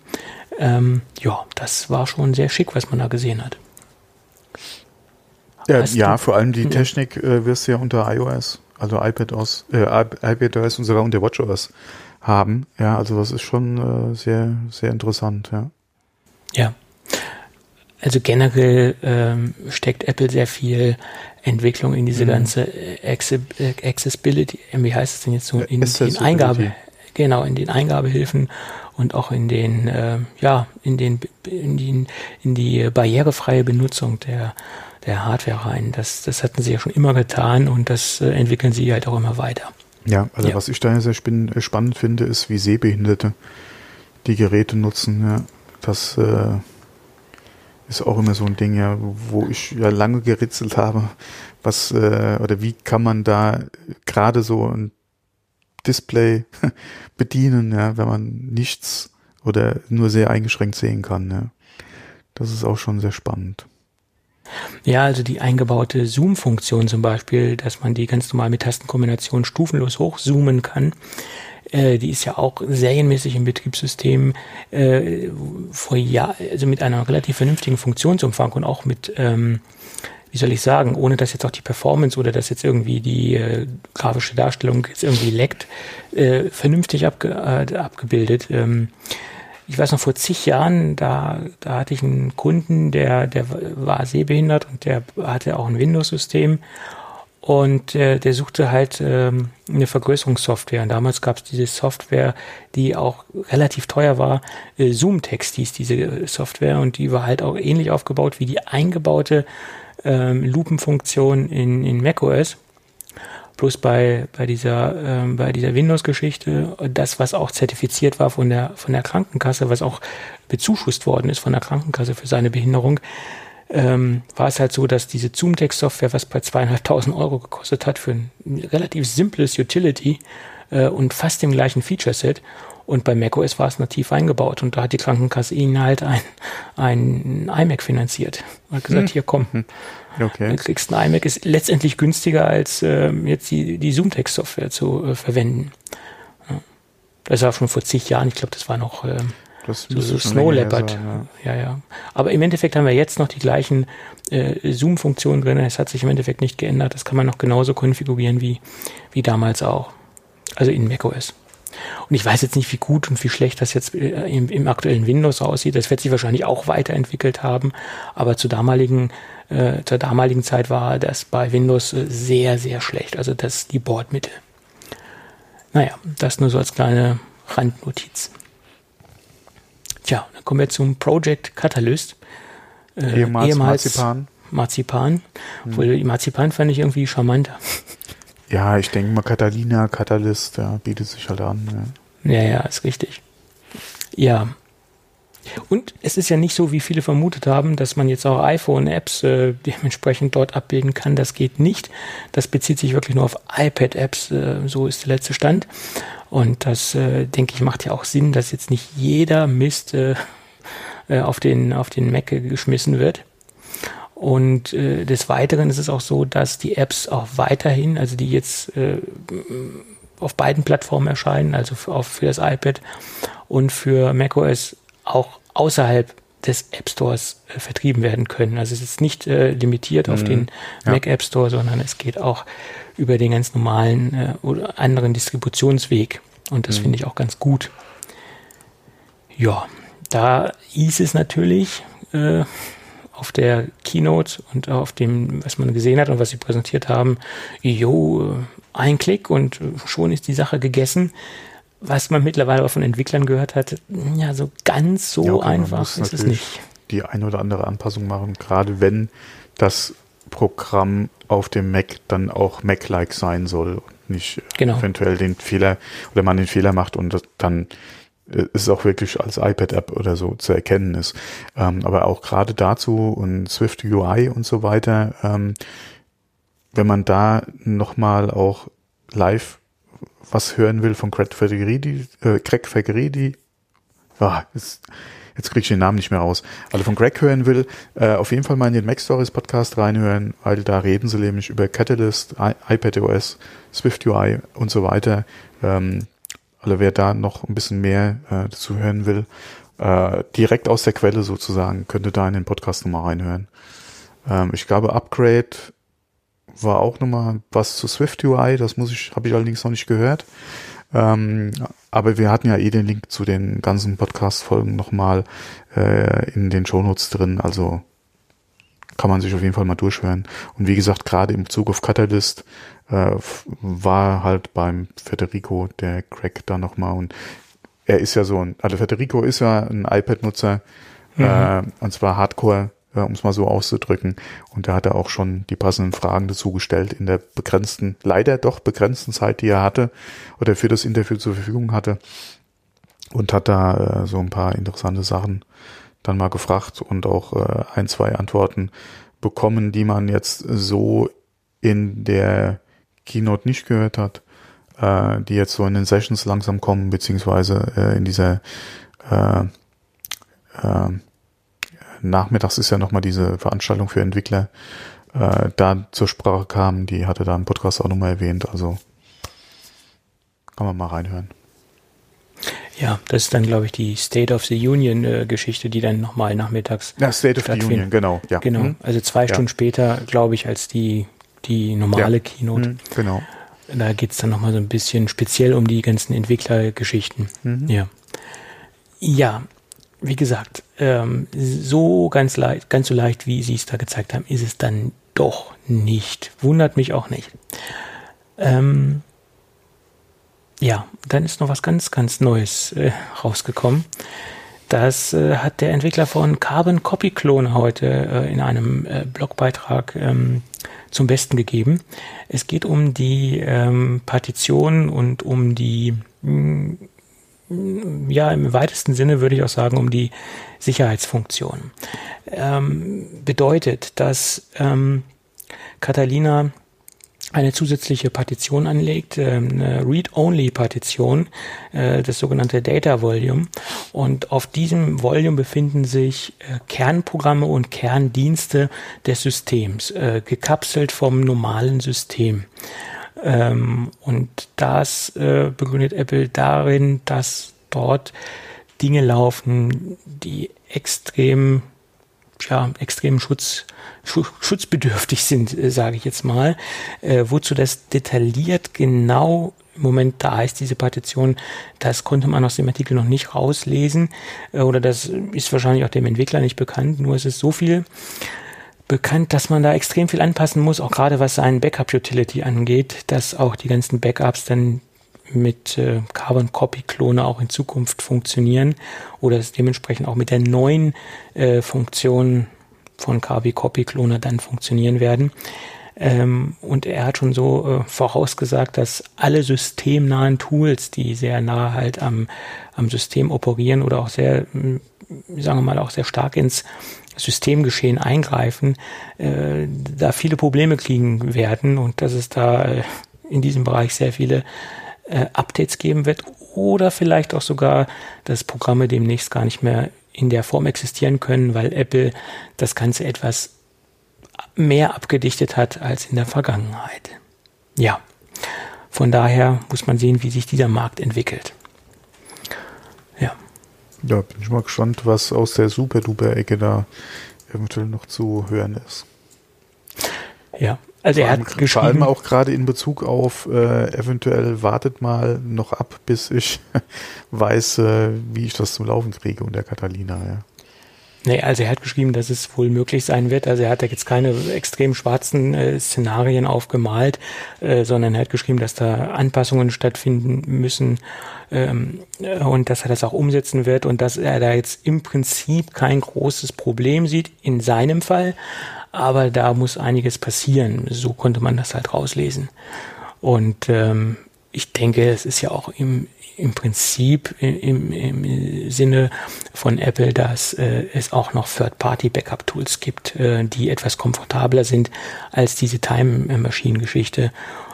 Ähm, ja, das war schon sehr schick, was man da gesehen hat. Ja, ja vor allem die Technik äh, wirst du ja unter iOS, also iPadOS, äh, iPadOS und sogar unter WatchOS haben. Ja, also das ist schon äh, sehr, sehr interessant, ja. Ja, also generell ähm, steckt Apple sehr viel Entwicklung in diese mhm. ganze Accessibility, äh, wie heißt es denn jetzt so, in, in Eingabe, genau, in den Eingabehilfen und auch in den, äh, ja, in den, in die, in die barrierefreie Benutzung der, der Hardware rein. Das, das hatten sie ja schon immer getan und das äh, entwickeln sie halt auch immer weiter. Ja, also ja. was ich da sehr äh, spannend finde, ist, wie Sehbehinderte die Geräte nutzen. Ja. Das äh, ist auch immer so ein Ding, ja, wo ich ja lange geritzelt habe, was äh, oder wie kann man da gerade so ein Display bedienen, ja, wenn man nichts oder nur sehr eingeschränkt sehen kann, ja. Das ist auch schon sehr spannend. Ja, also die eingebaute Zoom-Funktion zum Beispiel, dass man die ganz normal mit Tastenkombination stufenlos hochzoomen kann, äh, die ist ja auch serienmäßig im Betriebssystem äh, vor Jahr, also mit einer relativ vernünftigen Funktionsumfang und auch mit, ähm, wie soll ich sagen, ohne dass jetzt auch die Performance oder dass jetzt irgendwie die äh, grafische Darstellung jetzt irgendwie leckt, äh, vernünftig abge äh, abgebildet. Ähm, ich weiß noch vor zig Jahren, da, da hatte ich einen Kunden, der, der war sehbehindert und der hatte auch ein Windows-System und äh, der suchte halt ähm, eine Vergrößerungssoftware. Und damals gab es diese Software, die auch relativ teuer war. Äh, Zoom-Text hieß diese Software und die war halt auch ähnlich aufgebaut wie die eingebaute ähm, Lupenfunktion in, in macOS. Bloß bei, bei dieser, ähm, bei dieser Windows-Geschichte, das, was auch zertifiziert war von der, von der Krankenkasse, was auch bezuschusst worden ist von der Krankenkasse für seine Behinderung, ähm, war es halt so, dass diese Zoom-Text-Software, was bei zweieinhalbtausend Euro gekostet hat, für ein relativ simples Utility äh, und fast dem gleichen Feature-Set. Und bei macOS war es nativ eingebaut und da hat die Krankenkasse ihnen halt ein, ein iMac finanziert. Und hat gesagt, hm. hier komm, hm. okay. du kriegst ein iMac, ist letztendlich günstiger als äh, jetzt die, die Zoom-Text-Software zu äh, verwenden. Das war schon vor zig Jahren, ich glaube, das war noch äh, das so, so Snow Leopard. Sein, ja. ja. ja, Aber im Endeffekt haben wir jetzt noch die gleichen äh, Zoom-Funktionen drin. Es hat sich im Endeffekt nicht geändert. Das kann man noch genauso konfigurieren wie, wie damals auch. Also in macOS. Und ich weiß jetzt nicht, wie gut und wie schlecht das jetzt äh, im, im aktuellen Windows aussieht. Das wird sich wahrscheinlich auch weiterentwickelt haben. Aber zur damaligen, äh, zur damaligen Zeit war das bei Windows äh, sehr, sehr schlecht. Also das die Bordmitte. Naja, das nur so als kleine Randnotiz. Dann kommen wir zum Project Catalyst. Äh, ehemals, ehemals Marzipan. Marzipan. Hm. Obwohl, Marzipan fand ich irgendwie charmanter. Ja, ich denke mal Catalina, Catalyst, ja, bietet sich halt an. Ja. ja, ja, ist richtig. Ja. Und es ist ja nicht so, wie viele vermutet haben, dass man jetzt auch iPhone-Apps äh, dementsprechend dort abbilden kann. Das geht nicht. Das bezieht sich wirklich nur auf iPad-Apps. Äh, so ist der letzte Stand. Und das, äh, denke ich, macht ja auch Sinn, dass jetzt nicht jeder Mist äh, äh, auf, den, auf den Mac geschmissen wird. Und äh, des Weiteren ist es auch so, dass die Apps auch weiterhin, also die jetzt äh, auf beiden Plattformen erscheinen, also für, auch für das iPad und für macOS auch außerhalb des App Stores äh, vertrieben werden können. Also es ist nicht äh, limitiert mhm. auf den ja. Mac App Store, sondern es geht auch über den ganz normalen äh, oder anderen Distributionsweg. Und das mhm. finde ich auch ganz gut. Ja, da hieß es natürlich äh, auf der Keynote und auf dem, was man gesehen hat und was sie präsentiert haben, jo, ein Klick und schon ist die Sache gegessen was man mittlerweile auch von Entwicklern gehört hat, ja, so ganz so ja, okay, einfach ist es nicht. Die eine oder andere Anpassung machen, gerade wenn das Programm auf dem Mac dann auch Mac-like sein soll und nicht genau. eventuell den Fehler oder man den Fehler macht und dann äh, ist es auch wirklich als iPad-App oder so zu erkennen ist. Ähm, aber auch gerade dazu und Swift UI und so weiter, ähm, wenn man da nochmal auch live was hören will von Craig Fageridi, äh, Craig Fageridi, ah, jetzt, jetzt kriege ich den Namen nicht mehr raus, also von Greg hören will, äh, auf jeden Fall mal in den Mac Stories Podcast reinhören, weil da reden sie nämlich über Catalyst, iPadOS, Swift UI und so weiter. Ähm, also wer da noch ein bisschen mehr äh, dazu hören will, äh, direkt aus der Quelle sozusagen, könnte da in den Podcast nochmal reinhören. Ähm, ich glaube, Upgrade war auch nochmal was zu Swift UI, das muss ich, habe ich allerdings noch nicht gehört. Ähm, aber wir hatten ja eh den Link zu den ganzen Podcast-Folgen nochmal äh, in den Shownotes drin, also kann man sich auf jeden Fall mal durchhören. Und wie gesagt, gerade im Zug auf Catalyst äh, war halt beim Federico der Crack da nochmal und er ist ja so ein, also Federico ist ja ein iPad-Nutzer mhm. äh, und zwar Hardcore äh, um es mal so auszudrücken. Und da hat er auch schon die passenden Fragen dazu gestellt in der begrenzten, leider doch begrenzten Zeit, die er hatte oder für das Interview zur Verfügung hatte. Und hat da äh, so ein paar interessante Sachen dann mal gefragt und auch äh, ein, zwei Antworten bekommen, die man jetzt so in der Keynote nicht gehört hat, äh, die jetzt so in den Sessions langsam kommen, beziehungsweise äh, in dieser äh, äh, nachmittags ist ja nochmal diese Veranstaltung für Entwickler äh, da zur Sprache kam. Die hatte da im Podcast auch nochmal erwähnt. Also kann man mal reinhören. Ja, das ist dann, glaube ich, die State of the Union äh, Geschichte, die dann nochmal nachmittags. Ja, State of the Union, genau. Ja. Genau. Mhm. Also zwei ja. Stunden später, glaube ich, als die, die normale ja. Keynote. Mhm, genau. Da geht es dann nochmal so ein bisschen speziell um die ganzen Entwicklergeschichten. Mhm. Ja. Ja, wie gesagt, ähm, so ganz leicht, ganz so leicht, wie Sie es da gezeigt haben, ist es dann doch nicht. Wundert mich auch nicht. Ähm, ja, dann ist noch was ganz, ganz Neues äh, rausgekommen. Das äh, hat der Entwickler von Carbon Copy Clone heute äh, in einem äh, Blogbeitrag ähm, zum Besten gegeben. Es geht um die ähm, Partition und um die mh, ja, im weitesten Sinne würde ich auch sagen, um die Sicherheitsfunktion. Ähm, bedeutet, dass ähm, Catalina eine zusätzliche Partition anlegt, äh, eine Read-Only-Partition, äh, das sogenannte Data Volume. Und auf diesem Volume befinden sich äh, Kernprogramme und Kerndienste des Systems, gekapselt vom normalen System. Ähm, und das äh, begründet Apple darin, dass dort Dinge laufen, die extrem, ja, extrem Schutz, schutzbedürftig sind, äh, sage ich jetzt mal. Äh, wozu das detailliert genau im Moment da ist, diese Partition, das konnte man aus dem Artikel noch nicht rauslesen äh, oder das ist wahrscheinlich auch dem Entwickler nicht bekannt, nur es ist so viel bekannt, dass man da extrem viel anpassen muss, auch gerade was seinen Backup-Utility angeht, dass auch die ganzen Backups dann mit äh, Carbon Copy Klone auch in Zukunft funktionieren oder dementsprechend auch mit der neuen äh, Funktion von Carbon Copy Klone dann funktionieren werden. Ähm, und er hat schon so äh, vorausgesagt, dass alle systemnahen Tools, die sehr nah halt am, am System operieren oder auch sehr, sagen wir mal, auch sehr stark ins Systemgeschehen eingreifen, äh, da viele Probleme kriegen werden und dass es da äh, in diesem Bereich sehr viele äh, Updates geben wird oder vielleicht auch sogar, dass Programme demnächst gar nicht mehr in der Form existieren können, weil Apple das Ganze etwas mehr abgedichtet hat als in der Vergangenheit. Ja. Von daher muss man sehen, wie sich dieser Markt entwickelt. Ja. Bin ich mal gespannt, was aus der Super-Duper-Ecke da eventuell noch zu hören ist. Ja, also er hat geschrieben. Vor allem auch gerade in Bezug auf äh, eventuell wartet mal noch ab, bis ich weiß, äh, wie ich das zum Laufen kriege und der Catalina, ja. Nee, also er hat geschrieben, dass es wohl möglich sein wird. Also er hat da jetzt keine extrem schwarzen äh, Szenarien aufgemalt, äh, sondern er hat geschrieben, dass da Anpassungen stattfinden müssen ähm, und dass er das auch umsetzen wird und dass er da jetzt im Prinzip kein großes Problem sieht in seinem Fall, aber da muss einiges passieren. So konnte man das halt rauslesen. Und ähm, ich denke, es ist ja auch im, im Prinzip im, im Sinne von Apple, dass äh, es auch noch Third-Party-Backup-Tools gibt, äh, die etwas komfortabler sind als diese Time-Machine-Geschichte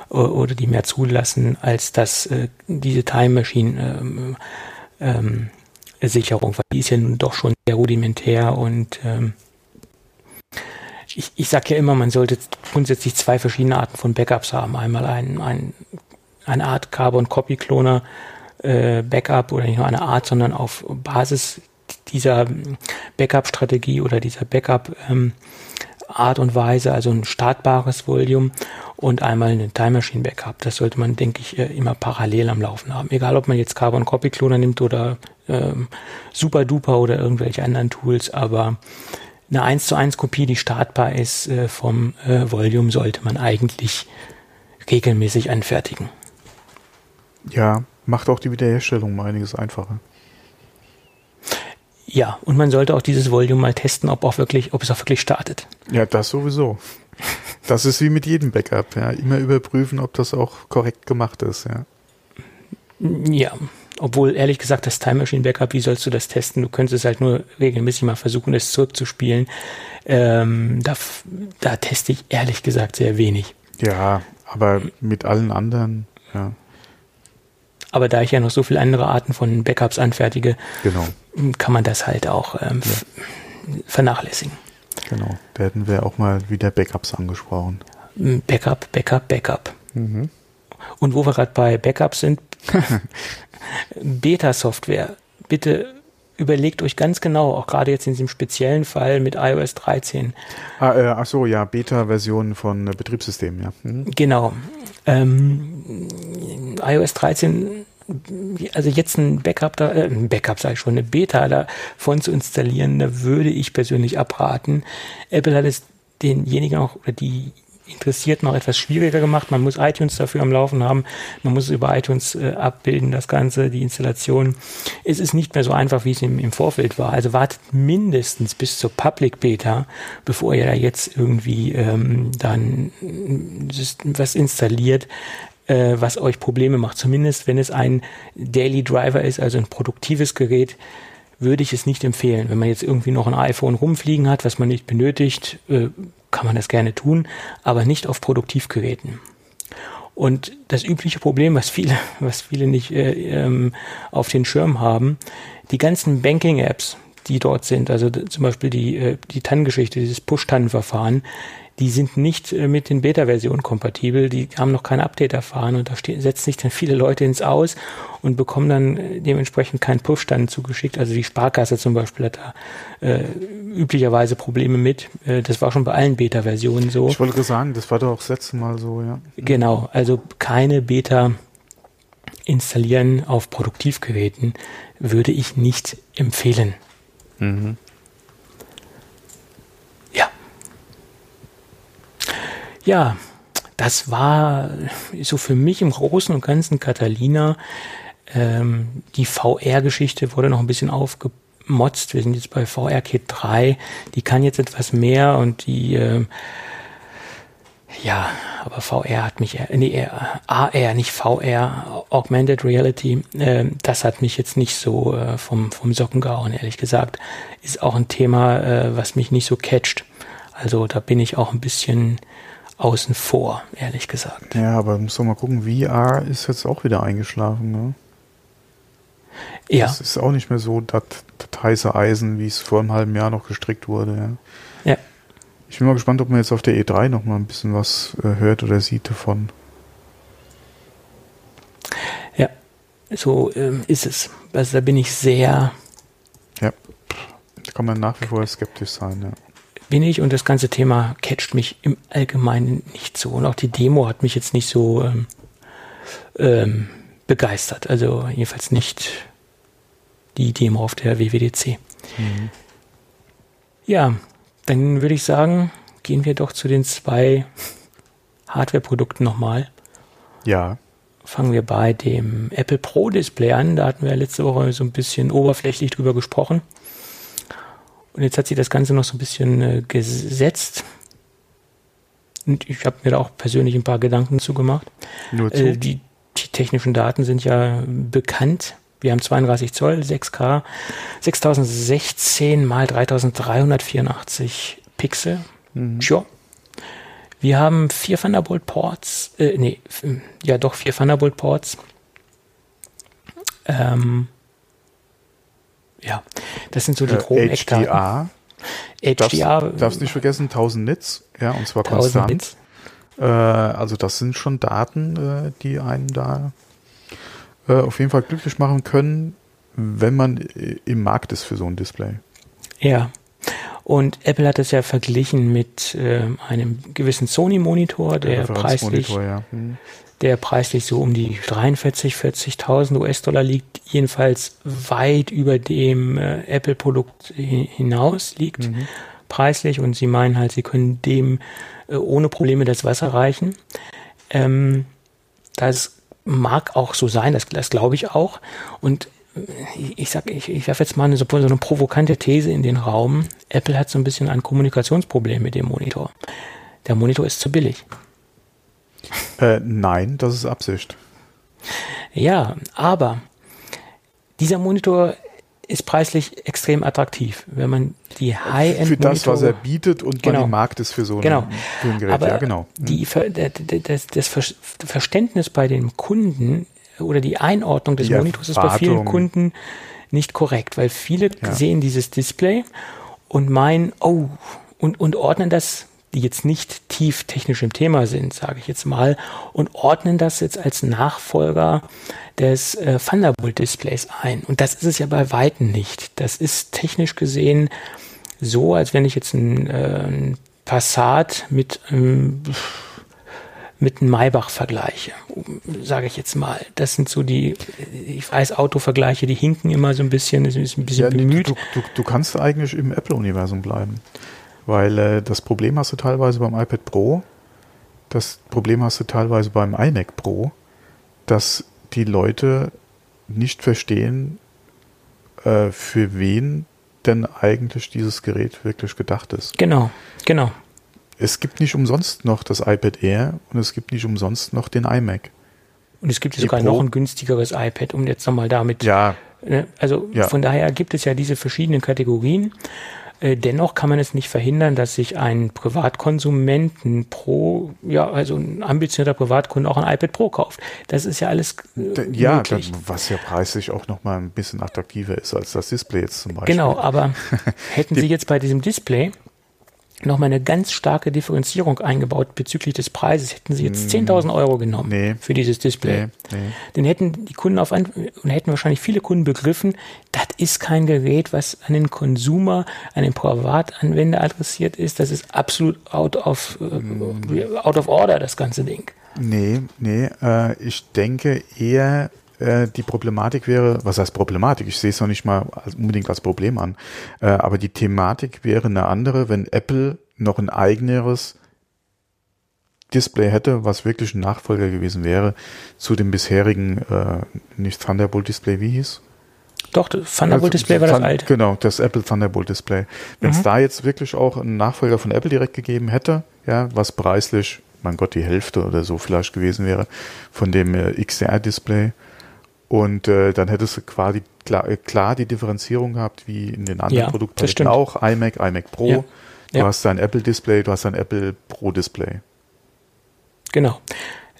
äh, oder die mehr zulassen als das äh, diese Time Machine ähm, ähm, Sicherung, weil die ist ja nun doch schon sehr rudimentär und ähm, ich, ich sage ja immer, man sollte grundsätzlich zwei verschiedene Arten von Backups haben. Einmal ein, ein, eine Art Carbon-Copy-Cloner äh, Backup oder nicht nur eine Art, sondern auf Basis dieser Backup-Strategie oder dieser Backup ähm, Art und Weise, also ein startbares Volume und einmal eine Time Machine Backup. Das sollte man, denke ich, äh, immer parallel am Laufen haben. Egal, ob man jetzt Carbon Copy Cloner nimmt oder ähm, Super Duper oder irgendwelche anderen Tools, aber eine 1 zu 1 Kopie, die startbar ist äh, vom äh, Volume, sollte man eigentlich regelmäßig anfertigen. Ja, macht auch die Wiederherstellung mal einiges einfacher. Ja, und man sollte auch dieses Volume mal testen, ob auch wirklich, ob es auch wirklich startet. Ja, das sowieso. Das ist wie mit jedem Backup, ja. Immer überprüfen, ob das auch korrekt gemacht ist, ja. Ja, obwohl, ehrlich gesagt, das Time Machine Backup, wie sollst du das testen? Du könntest es halt nur regelmäßig mal versuchen, es zurückzuspielen. Ähm, da, da teste ich ehrlich gesagt sehr wenig. Ja, aber mit allen anderen, ja. Aber da ich ja noch so viele andere Arten von Backups anfertige, genau. kann man das halt auch ähm, ja. vernachlässigen. Genau, da hätten wir auch mal wieder Backups angesprochen. Backup, Backup, Backup. Mhm. Und wo wir gerade bei Backups sind, Beta-Software. Bitte überlegt euch ganz genau, auch gerade jetzt in diesem speziellen Fall mit iOS 13. Ah, äh, ach so, ja, Beta-Versionen von äh, Betriebssystemen, ja. Mhm. Genau. Ähm, iOS 13, also jetzt ein Backup da, äh, ein Backup sage ich schon, eine Beta davon zu installieren, da würde ich persönlich abraten. Apple hat es denjenigen auch, oder die interessiert noch etwas schwieriger gemacht. Man muss iTunes dafür am Laufen haben. Man muss es über iTunes äh, abbilden, das Ganze, die Installation. Es ist nicht mehr so einfach, wie es im, im Vorfeld war. Also wartet mindestens bis zur Public Beta, bevor ihr da jetzt irgendwie ähm, dann was installiert, äh, was euch Probleme macht. Zumindest wenn es ein Daily Driver ist, also ein produktives Gerät, würde ich es nicht empfehlen. Wenn man jetzt irgendwie noch ein iPhone rumfliegen hat, was man nicht benötigt, äh, kann man das gerne tun, aber nicht auf Produktivgeräten. Und das übliche Problem, was viele, was viele nicht äh, ähm, auf den Schirm haben, die ganzen Banking-Apps, die dort sind, also zum Beispiel die, äh, die TAN-Geschichte, dieses Push-TAN-Verfahren, die sind nicht äh, mit den Beta-Versionen kompatibel, die haben noch kein Update erfahren und da setzen sich dann viele Leute ins Aus und bekommen dann äh, dementsprechend keinen Push-Stand zugeschickt. Also die Sparkasse zum Beispiel hat da äh, üblicherweise Probleme mit. Äh, das war schon bei allen Beta-Versionen so. Ich wollte sagen, das war doch auch das letzte Mal so, ja. Genau, also keine Beta installieren auf Produktivgeräten würde ich nicht empfehlen. Mhm. Ja, das war so für mich im Großen und Ganzen Catalina. Ähm, die VR-Geschichte wurde noch ein bisschen aufgemotzt. Wir sind jetzt bei VR Kit 3. Die kann jetzt etwas mehr und die, äh, ja, aber VR hat mich, äh, nee, AR, nicht VR, Augmented Reality, äh, das hat mich jetzt nicht so äh, vom, vom Socken gehauen, ehrlich gesagt. Ist auch ein Thema, äh, was mich nicht so catcht. Also da bin ich auch ein bisschen außen vor, ehrlich gesagt. Ja, aber muss doch mal gucken, VR ist jetzt auch wieder eingeschlafen, ne? Ja. Das ist auch nicht mehr so das, das heiße Eisen, wie es vor einem halben Jahr noch gestrickt wurde, ja. Ja. Ich bin mal gespannt, ob man jetzt auf der E3 noch mal ein bisschen was äh, hört oder sieht davon. So ähm, ist es. Also da bin ich sehr. Ja, da kann man nach wie vor skeptisch sein, ja. Bin ich und das ganze Thema catcht mich im Allgemeinen nicht so. Und auch die Demo hat mich jetzt nicht so ähm, ähm, begeistert. Also jedenfalls nicht die Demo auf der WWDC. Mhm. Ja, dann würde ich sagen, gehen wir doch zu den zwei Hardware-Produkten nochmal. Ja. Fangen wir bei dem Apple Pro Display an. Da hatten wir letzte Woche so ein bisschen oberflächlich drüber gesprochen. Und jetzt hat sich das Ganze noch so ein bisschen äh, gesetzt. Und ich habe mir da auch persönlich ein paar Gedanken zugemacht. Nur zu? Äh, die, die technischen Daten sind ja bekannt. Wir haben 32 Zoll, 6K, 6016 mal 3384 Pixel. Mhm. Sure. Wir haben vier Thunderbolt Ports, äh, nee, ja doch vier Thunderbolt Ports. Ähm, ja, das sind so die äh, groben äh, HDR. HDR. Darfst, darfst nicht vergessen, 1000 Nits, ja, und zwar konstant. Nits. Äh, also das sind schon Daten, äh, die einen da äh, auf jeden Fall glücklich machen können, wenn man im Markt ist für so ein Display. Ja. Und Apple hat es ja verglichen mit äh, einem gewissen Sony-Monitor, der, der preislich, ja. hm. Der preislich so um die 43, 40.000 US-Dollar liegt, jedenfalls weit über dem äh, Apple-Produkt hinaus liegt, mhm. preislich. Und sie meinen halt, sie können dem äh, ohne Probleme das Wasser reichen. Ähm, das mag auch so sein, das, das glaube ich auch. Und ich, ich sag, ich, ich werfe jetzt mal eine, so eine provokante These in den Raum. Apple hat so ein bisschen ein Kommunikationsproblem mit dem Monitor. Der Monitor ist zu billig. Äh, nein, das ist Absicht. Ja, aber dieser Monitor ist preislich extrem attraktiv, wenn man die High-End für das, was er bietet und genau. man Markt ist für so genau. ein Gerät. Aber ja, genau. Mhm. Die, das, das Verständnis bei den Kunden oder die Einordnung des die Monitors ist bei vielen Kunden nicht korrekt, weil viele ja. sehen dieses Display und meinen, oh, und, und ordnen das die jetzt nicht tief technisch im Thema sind, sage ich jetzt mal, und ordnen das jetzt als Nachfolger des äh, Thunderbolt-Displays ein. Und das ist es ja bei Weitem nicht. Das ist technisch gesehen so, als wenn ich jetzt ein, äh, Passat mit ähm, mit einem Maybach vergleiche, sage ich jetzt mal. Das sind so die, ich weiß, Autovergleiche, die hinken immer so ein bisschen, ist ein bisschen ja, bemüht. Du, du, du kannst eigentlich im Apple-Universum bleiben. Weil äh, das Problem hast du teilweise beim iPad Pro, das Problem hast du teilweise beim iMac Pro, dass die Leute nicht verstehen, äh, für wen denn eigentlich dieses Gerät wirklich gedacht ist. Genau, genau. Es gibt nicht umsonst noch das iPad Air und es gibt nicht umsonst noch den iMac. Und es gibt die sogar Pro noch ein günstigeres iPad, um jetzt nochmal damit. Ja. Ne, also ja. von daher gibt es ja diese verschiedenen Kategorien. Äh, dennoch kann man es nicht verhindern, dass sich ein Privatkonsument ein Pro, ja, also ein ambitionierter Privatkunde auch ein iPad Pro kauft. Das ist ja alles äh, Ja, möglich. was ja preislich auch nochmal ein bisschen attraktiver ist als das Display jetzt zum Beispiel. Genau, aber hätten Sie jetzt bei diesem Display nochmal eine ganz starke Differenzierung eingebaut bezüglich des Preises. Hätten sie jetzt 10.000 mm, Euro genommen nee, für dieses Display, nee, nee. dann hätten die Kunden auf und hätten wahrscheinlich viele Kunden begriffen, das ist kein Gerät, was an den Konsumer, an den Privatanwender adressiert ist. Das ist absolut out of, äh, out of order, das ganze Ding. Nee, nee, äh, ich denke eher, äh, die Problematik wäre, was heißt Problematik? Ich sehe es noch nicht mal unbedingt als Problem an. Äh, aber die Thematik wäre eine andere, wenn Apple noch ein eigeneres Display hätte, was wirklich ein Nachfolger gewesen wäre zu dem bisherigen, äh, nicht Thunderbolt Display, wie hieß? Doch, Thunderbolt Display war das alte. Genau, das Apple Thunderbolt Display. Wenn es mhm. da jetzt wirklich auch einen Nachfolger von Apple direkt gegeben hätte, ja, was preislich, mein Gott, die Hälfte oder so vielleicht gewesen wäre von dem äh, XDR Display, und äh, dann hättest du quasi klar, äh, klar, die Differenzierung gehabt, wie in den anderen ja, Produktpaletten auch. iMac, iMac Pro. Ja. Du ja. hast dein Apple-Display, du hast dein Apple Pro-Display. Genau.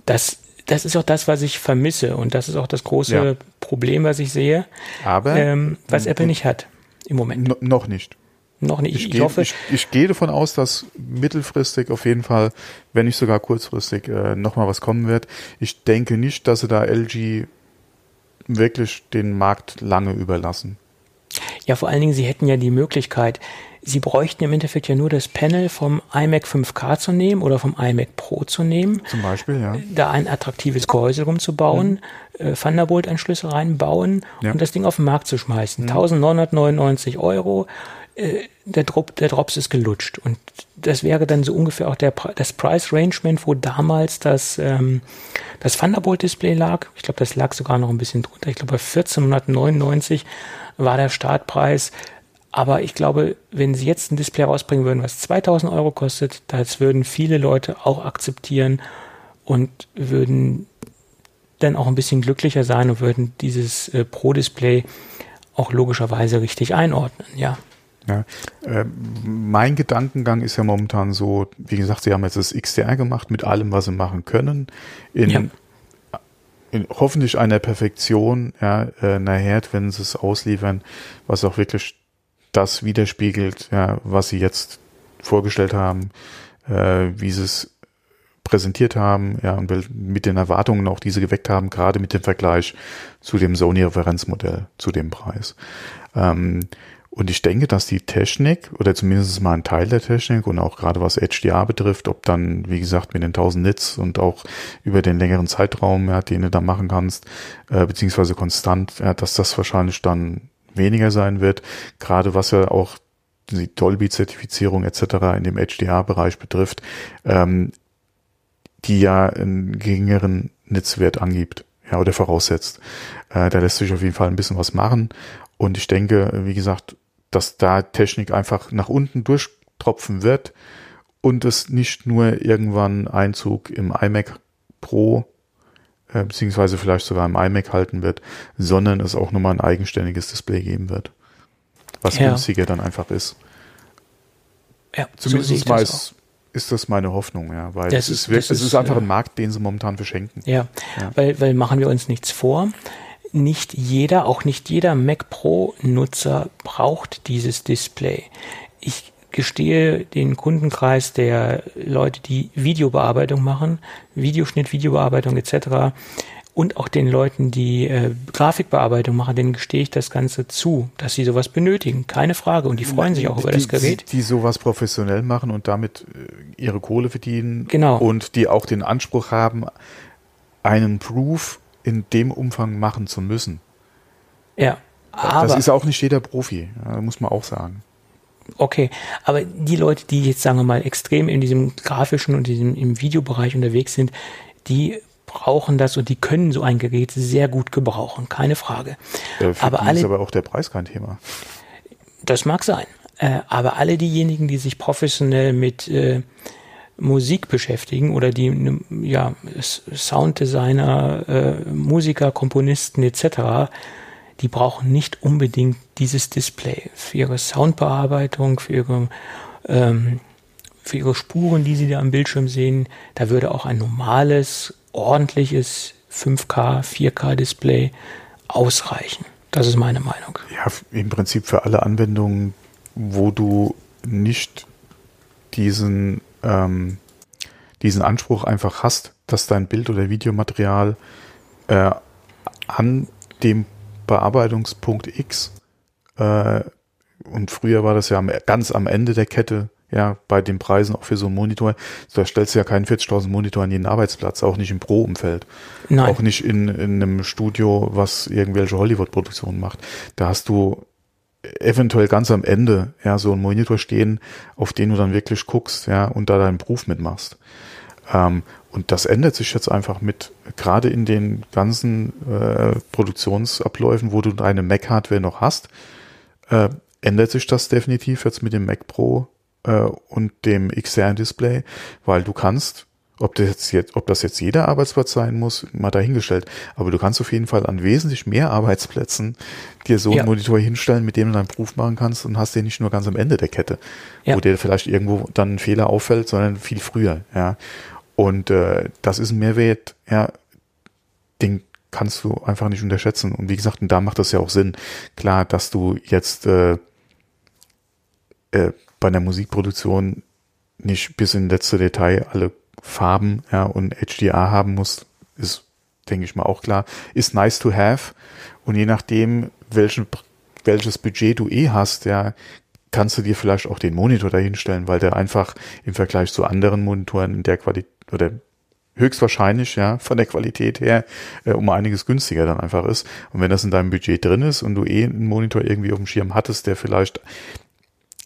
Das, das ist auch das, was ich vermisse. Und das ist auch das große ja. Problem, was ich sehe. Aber ähm, was Apple nicht hat im Moment. noch nicht. Noch nicht. Ich, ich, hoffe. Ich, ich, gehe davon aus, dass mittelfristig auf jeden Fall, wenn nicht sogar kurzfristig, äh, nochmal was kommen wird. Ich denke nicht, dass sie da LG wirklich den Markt lange überlassen. Ja, vor allen Dingen, Sie hätten ja die Möglichkeit, Sie bräuchten im Endeffekt ja nur das Panel vom iMac 5K zu nehmen oder vom iMac Pro zu nehmen. Zum Beispiel, ja. Da ein attraktives Gehäuse rumzubauen, mhm. äh, Thunderbolt-Anschlüsse reinbauen ja. und das Ding auf den Markt zu schmeißen. Mhm. 1999 Euro. Äh, der, Drop, der Drops ist gelutscht. Und das wäre dann so ungefähr auch der, das Price Rangement, wo damals das, ähm, das Thunderbolt-Display lag. Ich glaube, das lag sogar noch ein bisschen drunter. Ich glaube, bei 1499 war der Startpreis. Aber ich glaube, wenn sie jetzt ein Display rausbringen würden, was 2000 Euro kostet, das würden viele Leute auch akzeptieren und würden dann auch ein bisschen glücklicher sein und würden dieses äh, Pro-Display auch logischerweise richtig einordnen, ja. Ja, äh, mein Gedankengang ist ja momentan so, wie gesagt, sie haben jetzt das XDR gemacht mit allem, was sie machen können, in, ja. in hoffentlich einer Perfektion, ja, äh, nachher, wenn sie es ausliefern, was auch wirklich das widerspiegelt, ja, was sie jetzt vorgestellt haben, äh, wie sie es präsentiert haben, ja, und mit den Erwartungen auch diese geweckt haben, gerade mit dem Vergleich zu dem Sony-Referenzmodell, zu dem Preis. Ähm, und ich denke, dass die Technik oder zumindest mal ein Teil der Technik und auch gerade was HDR betrifft, ob dann, wie gesagt, mit den 1000 Nits und auch über den längeren Zeitraum, ja, den du da machen kannst, äh, beziehungsweise konstant, ja, dass das wahrscheinlich dann weniger sein wird, gerade was ja auch die Dolby-Zertifizierung etc. in dem HDR-Bereich betrifft, ähm, die ja einen geringeren Netzwert angibt ja, oder voraussetzt. Äh, da lässt sich auf jeden Fall ein bisschen was machen. Und ich denke, wie gesagt, dass da Technik einfach nach unten durchtropfen wird und es nicht nur irgendwann Einzug im iMac Pro äh, beziehungsweise vielleicht sogar im iMac halten wird, sondern es auch nochmal ein eigenständiges Display geben wird, was ja. günstiger dann einfach ist. Ja, Zumindest so mal ist, ist das meine Hoffnung, ja, weil das es, ist, wirklich, es ist, einfach ja. ein Markt, den sie momentan verschenken. Ja, ja, Weil, weil machen wir uns nichts vor. Nicht jeder, auch nicht jeder Mac Pro Nutzer braucht dieses Display. Ich gestehe den Kundenkreis der Leute, die Videobearbeitung machen, Videoschnitt, Videobearbeitung etc. Und auch den Leuten, die äh, Grafikbearbeitung machen, denen gestehe ich das Ganze zu, dass sie sowas benötigen. Keine Frage. Und die freuen sich auch die, über das Gerät. Die, die sowas professionell machen und damit äh, ihre Kohle verdienen. Genau. Und die auch den Anspruch haben, einen Proof in dem Umfang machen zu müssen. Ja. Aber das ist auch nicht jeder Profi, muss man auch sagen. Okay, aber die Leute, die jetzt sagen wir mal extrem in diesem grafischen und diesem im Videobereich unterwegs sind, die brauchen das und die können so ein Gerät sehr gut gebrauchen, keine Frage. Ja, aber alle, ist aber auch der Preis kein Thema. Das mag sein, äh, aber alle diejenigen, die sich professionell mit äh, Musik beschäftigen oder die ja Sounddesigner, äh, Musiker, Komponisten etc die brauchen nicht unbedingt dieses Display für ihre Soundbearbeitung, für ihre, ähm, für ihre Spuren, die sie da am Bildschirm sehen. Da würde auch ein normales, ordentliches 5K, 4K Display ausreichen. Das ist meine Meinung. Ja, im Prinzip für alle Anwendungen, wo du nicht diesen, ähm, diesen Anspruch einfach hast, dass dein Bild- oder Videomaterial äh, an dem Bearbeitungspunkt X. Äh, und früher war das ja am, ganz am Ende der Kette, ja, bei den Preisen auch für so einen Monitor. Da stellst du ja keinen 40.000 Monitor an jeden Arbeitsplatz, auch nicht im Pro-Umfeld. Auch nicht in, in einem Studio, was irgendwelche Hollywood-Produktionen macht. Da hast du eventuell ganz am Ende, ja, so einen Monitor stehen, auf den du dann wirklich guckst, ja, und da deinen Beruf mitmachst. Ähm, und das ändert sich jetzt einfach mit, gerade in den ganzen äh, Produktionsabläufen, wo du deine Mac-Hardware noch hast, äh, ändert sich das definitiv jetzt mit dem Mac Pro äh, und dem XR-Display, weil du kannst, ob das, jetzt, ob das jetzt jeder Arbeitsplatz sein muss, mal dahingestellt, aber du kannst auf jeden Fall an wesentlich mehr Arbeitsplätzen dir so einen ja. Monitor hinstellen, mit dem du deinen Beruf machen kannst und hast den nicht nur ganz am Ende der Kette, ja. wo dir vielleicht irgendwo dann ein Fehler auffällt, sondern viel früher, ja. Und äh, das ist ein Mehrwert, ja, den kannst du einfach nicht unterschätzen. Und wie gesagt, und da macht das ja auch Sinn. Klar, dass du jetzt äh, äh, bei der Musikproduktion nicht bis in letzte Detail alle Farben ja, und HDR haben musst, ist denke ich mal auch klar, ist nice to have. Und je nachdem, welchen, welches Budget du eh hast, ja, kannst du dir vielleicht auch den Monitor dahinstellen, weil der einfach im Vergleich zu anderen Monitoren in der Qualität oder höchstwahrscheinlich, ja, von der Qualität her, äh, um einiges günstiger dann einfach ist. Und wenn das in deinem Budget drin ist und du eh einen Monitor irgendwie auf dem Schirm hattest, der vielleicht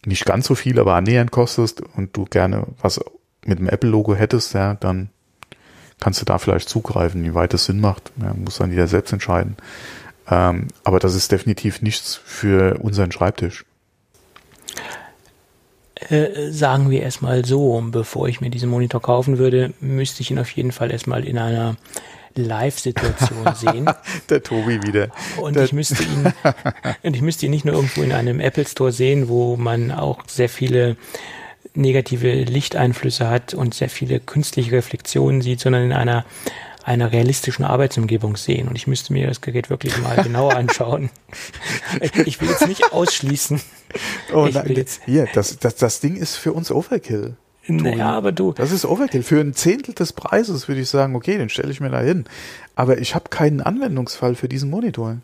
nicht ganz so viel, aber annähernd kostet und du gerne was mit dem Apple-Logo hättest, ja, dann kannst du da vielleicht zugreifen, wie weit es Sinn macht. Ja, muss dann jeder selbst entscheiden. Ähm, aber das ist definitiv nichts für unseren Schreibtisch. Äh, sagen wir erstmal so, bevor ich mir diesen Monitor kaufen würde, müsste ich ihn auf jeden Fall erstmal in einer Live-Situation sehen. Der Tobi wieder. Und Der ich müsste ihn, und ich müsste ihn nicht nur irgendwo in einem Apple Store sehen, wo man auch sehr viele negative Lichteinflüsse hat und sehr viele künstliche Reflexionen sieht, sondern in einer einer realistischen Arbeitsumgebung sehen. Und ich müsste mir das Gerät wirklich mal genauer anschauen. Ich will jetzt nicht ausschließen. Oh nein, jetzt- hier, das, das, das Ding ist für uns Overkill. Naja, aber du, Das ist Overkill. Für ein Zehntel des Preises würde ich sagen, okay, den stelle ich mir da hin. Aber ich habe keinen Anwendungsfall für diesen Monitor.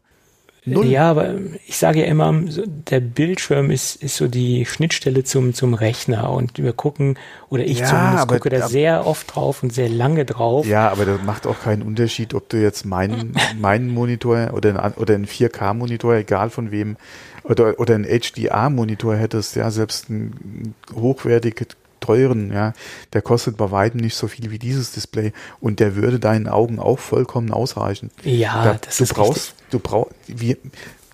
Null. Ja, aber ich sage ja immer, der Bildschirm ist, ist so die Schnittstelle zum, zum Rechner und wir gucken, oder ich Ja, zumindest aber- gucke da aber- sehr oft drauf und sehr lange drauf. Ja, aber das macht auch keinen Unterschied, ob du jetzt meinen, meinen Monitor oder einen, oder einen 4K-Monitor, egal von wem, oder, oder einen HDR-Monitor hättest, ja, selbst einen hochwertig teuren, ja, der kostet bei weitem nicht so viel wie dieses Display und der würde deinen Augen auch vollkommen ausreichen. Ja, Da- das du ist brauchst, richtig. Du brauchst, wir,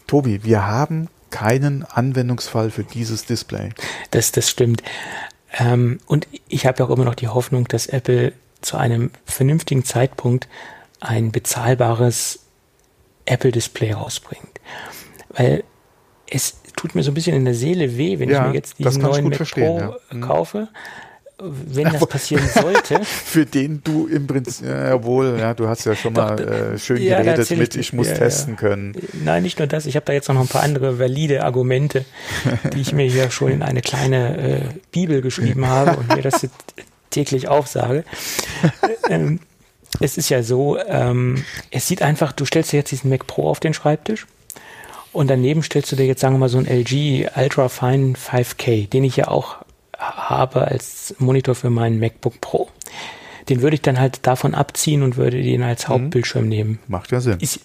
Tobi, wir haben keinen Anwendungsfall für dieses Display. Das, das stimmt. Ähm, und ich habe ja auch immer noch die Hoffnung, dass Apple zu einem vernünftigen Zeitpunkt ein bezahlbares Apple-Display rausbringt. Weil es tut mir so ein bisschen in der Seele weh, wenn Ja, ich mir jetzt diesen neuen Mac Pro ja. Mhm. Wenn das passieren sollte, Für den du im Prinzip, ja, jawohl, ja, du hast ja schon mal d- äh, schön ja, geredet mit, ich muss ja, ja. testen können. Nein, nicht nur das. Ich habe da jetzt noch ein paar andere valide Argumente, die ich mir hier schon in eine kleine äh, Bibel geschrieben habe und mir das jetzt täglich aufsage. ähm, es ist ja so, ähm, es sieht einfach, du stellst dir jetzt diesen Mac Pro auf den Schreibtisch und daneben stellst du dir jetzt, sagen wir mal, so einen LG Ultra Fine 5K, den ich ja auch habe als Monitor für meinen MacBook Pro. Den würde ich dann halt davon abziehen und würde den als Hauptbildschirm nehmen Macht ja Sinn. ist,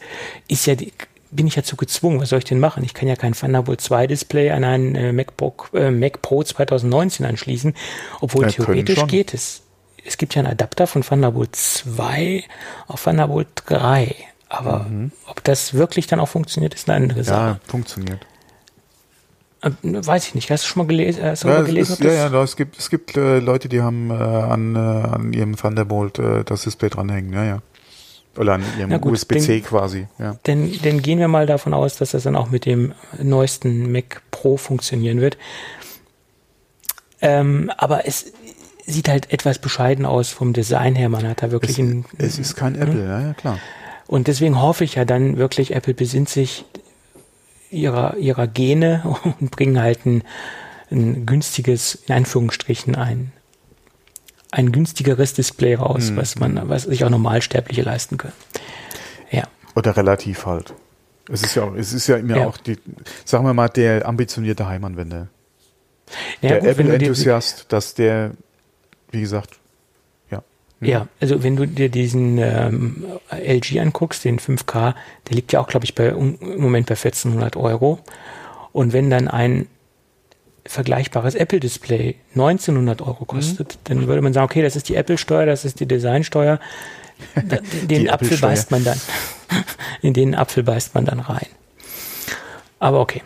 ist ja, die- bin ich ja zu gezwungen. Was soll ich denn machen? Ich kann ja kein Thunderbolt 2 Display an einen äh, MacBook, äh, Mac Pro 2019 anschließen, obwohl Ja, theoretisch geht es. Es gibt ja einen Adapter von Thunderbolt 2 auf Thunderbolt 3. Aber ob das wirklich dann auch funktioniert, ist eine andere Sache. Mhm. Ja, funktioniert. Äh, Weiß ich nicht. Hast du schon mal gelesen? Hast du Ja, gelesen ist, ja, ja, es gibt, es gibt äh, Leute, die haben äh, an, äh, an ihrem Thunderbolt äh, das Display dranhängen, ja, ja. Oder an ihrem USB-C quasi, ja. Denn, denn gehen wir mal davon aus, dass das dann auch mit dem neuesten Mac Pro funktionieren wird. Ähm, aber es sieht halt etwas bescheiden aus vom Design her. Man hat da wirklich Es, ein, es ist kein Apple, ja, ja, klar. und deswegen hoffe ich ja dann wirklich, Apple besinnt sich ihrer, ihrer Gene und bringen halt ein, ein günstiges, in Anführungsstrichen, ein, ein günstigeres Display raus, was man, was sich auch Normalsterbliche leisten können. Ja. Oder relativ halt. Es ist ja auch, es ist ja immer Ja. auch die, sagen wir mal, der ambitionierte Heimanwender. ja der Apple-Enthusiast, dass der, wie gesagt, ja. Hm. Ja, also wenn du dir diesen ähm, LG anguckst, den 5K, der liegt ja auch, glaube ich, bei, um, im Moment bei 1400 Euro. Und wenn dann ein vergleichbares Apple-Display 1900 Euro Mhm. kostet, dann würde man sagen, okay, das ist die Apple-Steuer, das ist die Designsteuer. Den Apfel beißt man dann. In den Apfel beißt man dann rein. Aber okay.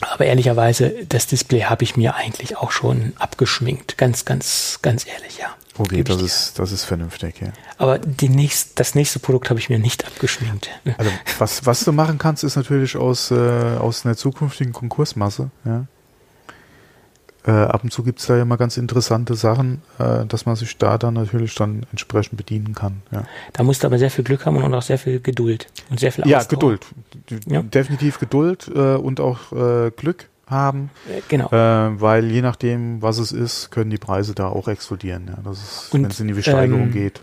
Aber ehrlicherweise, das Display habe ich mir eigentlich auch schon abgeschminkt. Ganz, ganz, ganz ehrlich, ja. Okay, das ist, das ist vernünftig, ja. Aber die nächst, das nächste Produkt habe ich mir nicht abgeschminkt. Also was, was du machen kannst, ist natürlich aus, äh, aus einer zukünftigen Konkursmasse, ja. Äh, ab und zu gibt's da ja mal ganz interessante Sachen, äh, dass man sich da dann natürlich dann entsprechend bedienen kann. Ja, Da musst du aber sehr viel Glück haben und auch sehr viel Geduld und sehr viel ja Ausdauer. Geduld. D- Ja. Definitiv Geduld äh, und auch äh, Glück haben, Äh, Genau. äh, weil je nachdem, was es ist, können die Preise da auch explodieren. Ja. Wenn es in die Besteigerung ähm, geht.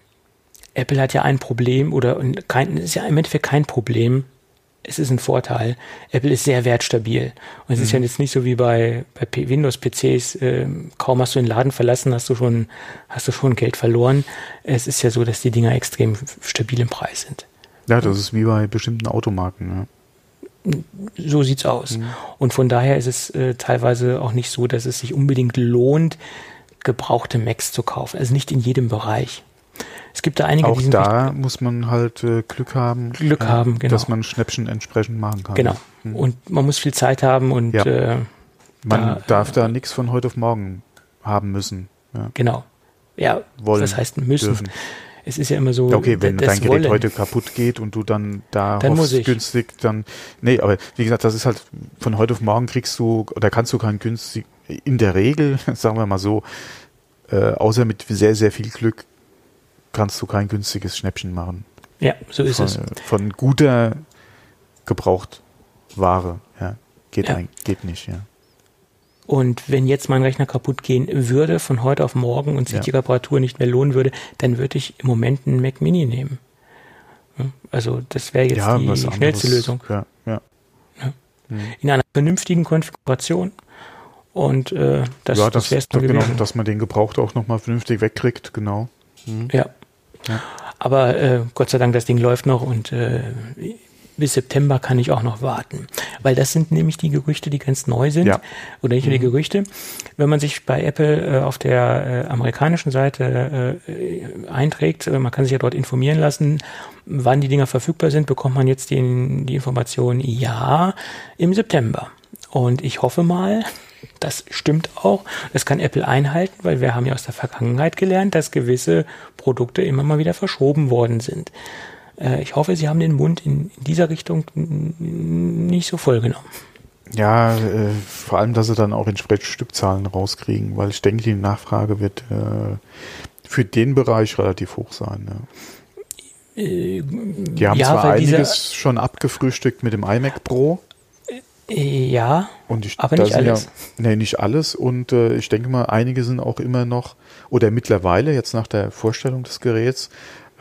Apple hat ja ein Problem oder kein, ist ja im Endeffekt kein Problem. Es ist ein Vorteil. Apple ist sehr wertstabil. Und es mhm. ist ja jetzt nicht so wie bei, bei Windows-PCs, äh, kaum hast du den Laden verlassen, hast du schon, hast du schon Geld verloren. Es ist ja so, dass die Dinger extrem stabil im Preis sind. Ja, das ist wie bei bestimmten Automarken. Ja so sieht's aus. Mhm. Und von daher ist es äh, teilweise auch nicht so, dass es sich unbedingt lohnt, gebrauchte Macs zu kaufen. Also nicht in jedem Bereich. Es gibt da einige, auch die sind da muss man halt äh, Glück haben, Glück äh, haben, genau. dass man Schnäppchen entsprechend machen kann. Genau. Mhm. Und man muss viel Zeit haben und ja. äh, man da, darf da nichts von heute auf morgen haben müssen. Ja. Genau. Ja, Wollen, das heißt müssen. Dürfen es ist ja immer so. Okay, wenn dein Gerät Wollen. heute kaputt geht und du dann da dann hoffst, günstig, dann. Nee, aber wie gesagt, das ist halt von heute auf morgen kriegst du oder kannst du kein günstig, in der Regel, sagen wir mal so, äh, außer mit sehr, sehr viel Glück, kannst du kein günstiges Schnäppchen machen. Ja, so ist von, es. Von guter Gebrauchtware, ja. Geht, ja. Ein, geht nicht, ja. Und wenn jetzt mein Rechner kaputt gehen würde von heute auf morgen und sich ja. die Reparatur nicht mehr lohnen würde, dann würde ich im Moment einen Mac Mini nehmen. Also das wäre jetzt ja, die schnellste Lösung. Ja, ja. Mhm. In einer vernünftigen Konfiguration. Und äh, das, ja, das, das wäre genau, dass man den Gebraucht auch nochmal vernünftig wegkriegt, genau. Mhm. Ja. Ja. Aber äh, Gott sei Dank, das Ding läuft noch und äh, bis September kann ich auch noch warten. Weil das sind nämlich die Gerüchte, die ganz neu sind. Ja. Oder nicht nur die mhm. Gerüchte. Wenn man sich bei Apple äh, auf der äh, amerikanischen Seite äh, einträgt, äh, man kann sich ja dort informieren lassen, wann die Dinger verfügbar sind, bekommt man jetzt die, die Information, ja, im September. Und ich hoffe mal, das stimmt auch. Das kann Apple einhalten, weil wir haben ja aus der Vergangenheit gelernt, dass gewisse Produkte immer mal wieder verschoben worden sind. Äh, ich hoffe, Sie haben den Mund in, dieser Richtung nicht so voll genommen. Ja, äh, vor allem, dass sie dann auch entsprechend Stückzahlen rauskriegen, weil ich denke, die Nachfrage wird äh, für den Bereich relativ hoch sein. Äh, die haben ja, zwar einiges schon abgefrühstückt mit dem iMac Pro. Äh, ja, und ich, aber nicht alles. Ja, nee, nicht alles. Und äh, ich denke mal, einige sind auch immer noch, oder mittlerweile, jetzt nach der Vorstellung des Geräts,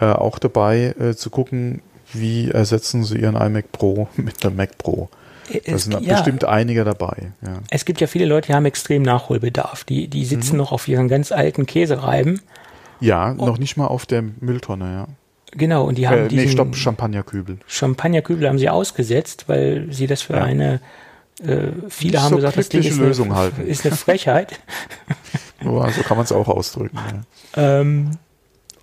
äh, auch dabei äh, zu gucken, wie ersetzen sie ihren iMac Pro mit einem Mac Pro. Da sind ja, bestimmt einige dabei. Ja. Es gibt ja viele Leute, die haben extrem Nachholbedarf. Die, die sitzen mhm. noch auf ihren ganz alten Käsereiben. Ja, noch nicht mal auf der Mülltonne, ja. Genau, und die haben äh, diesen nee, stopp, Champagnerkübel. Champagnerkübel haben sie ausgesetzt, weil sie das für ja. eine äh, viele haben so gesagt, das Ding ist Lösung eine, halten. ist eine Frechheit. so kann man es auch ausdrücken. Ja. Ähm,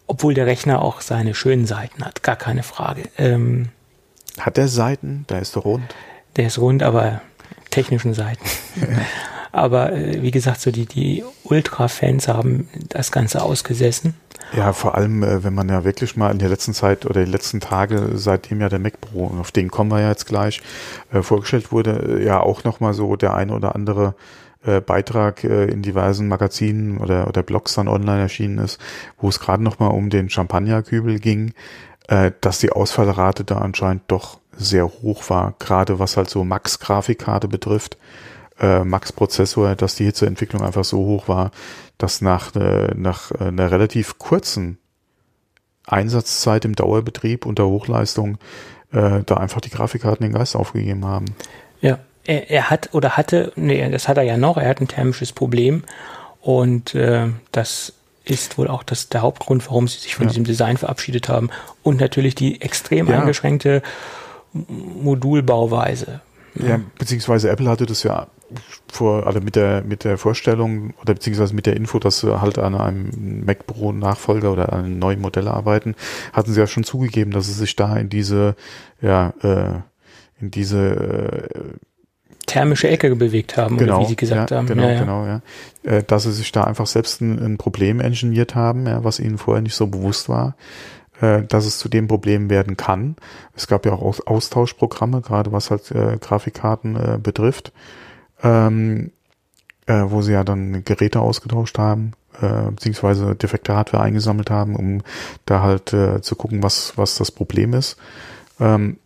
obwohl der Rechner auch seine schönen Seiten hat, gar keine Frage. Ähm, hat der Seiten? Da ist er rund. Der ist rund, aber technischen Seiten. Ja. Aber äh, wie gesagt, so die, die Ultra-Fans haben das Ganze ausgesessen. Ja, vor allem, äh, wenn man ja wirklich mal in der letzten Zeit oder die letzten Tage, seitdem ja der Mac Pro, auf den kommen wir ja jetzt gleich, äh, vorgestellt wurde, äh, ja auch nochmal so der eine oder andere Beitrag in diversen Magazinen oder, oder Blogs dann online erschienen ist, wo es gerade nochmal um den Champagnerkübel ging, dass die Ausfallrate da anscheinend doch sehr hoch war, gerade was halt so Max-Grafikkarte betrifft, äh, Max-Prozessor, dass die Hitzeentwicklung einfach so hoch war, dass nach, äh, nach äh, einer relativ kurzen Einsatzzeit im Dauerbetrieb unter Hochleistung äh, da einfach die Grafikkarten den Geist aufgegeben haben. Ja, er, er hat oder hatte, nee, das hat er ja noch, er hat ein thermisches Problem und äh, das ist wohl auch das, der Hauptgrund, warum sie sich von ja. diesem Design verabschiedet haben. Und natürlich die extrem ja. eingeschränkte Modulbauweise. Ja, beziehungsweise Apple hatte das ja vor, also mit der, mit der Vorstellung oder beziehungsweise mit der Info, dass sie halt an einem Mac Pro Nachfolger oder an einem neuen Modell arbeiten, hatten sie ja schon zugegeben, dass sie sich da in diese, ja, äh, in diese äh, thermische Ecke bewegt haben, genau, oder wie Sie gesagt ja, haben. Genau, ja, ja. genau, ja. Äh, dass sie sich da einfach selbst ein, ein Problem ingeniert haben, ja, was ihnen vorher nicht so bewusst war, äh, dass es zu dem Problem werden kann. Es gab ja auch Austauschprogramme, gerade was halt äh, Grafikkarten äh, betrifft, ähm, äh, wo sie ja dann Geräte ausgetauscht haben, äh, beziehungsweise defekte Hardware eingesammelt haben, um da halt äh, zu gucken, was, was das Problem ist. Ähm,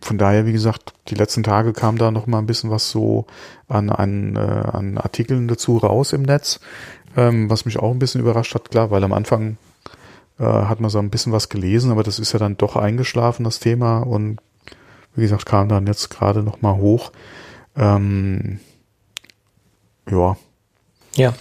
von daher, wie gesagt, die letzten Tage kam da noch mal ein bisschen was so an, an, äh, an Artikeln dazu raus im Netz, ähm, was mich auch ein bisschen überrascht hat, klar, weil am Anfang äh, hat man so ein bisschen was gelesen, aber das ist ja dann doch eingeschlafen, das Thema. Und wie gesagt, kam dann jetzt gerade noch mal hoch. Ähm, ja. Ja.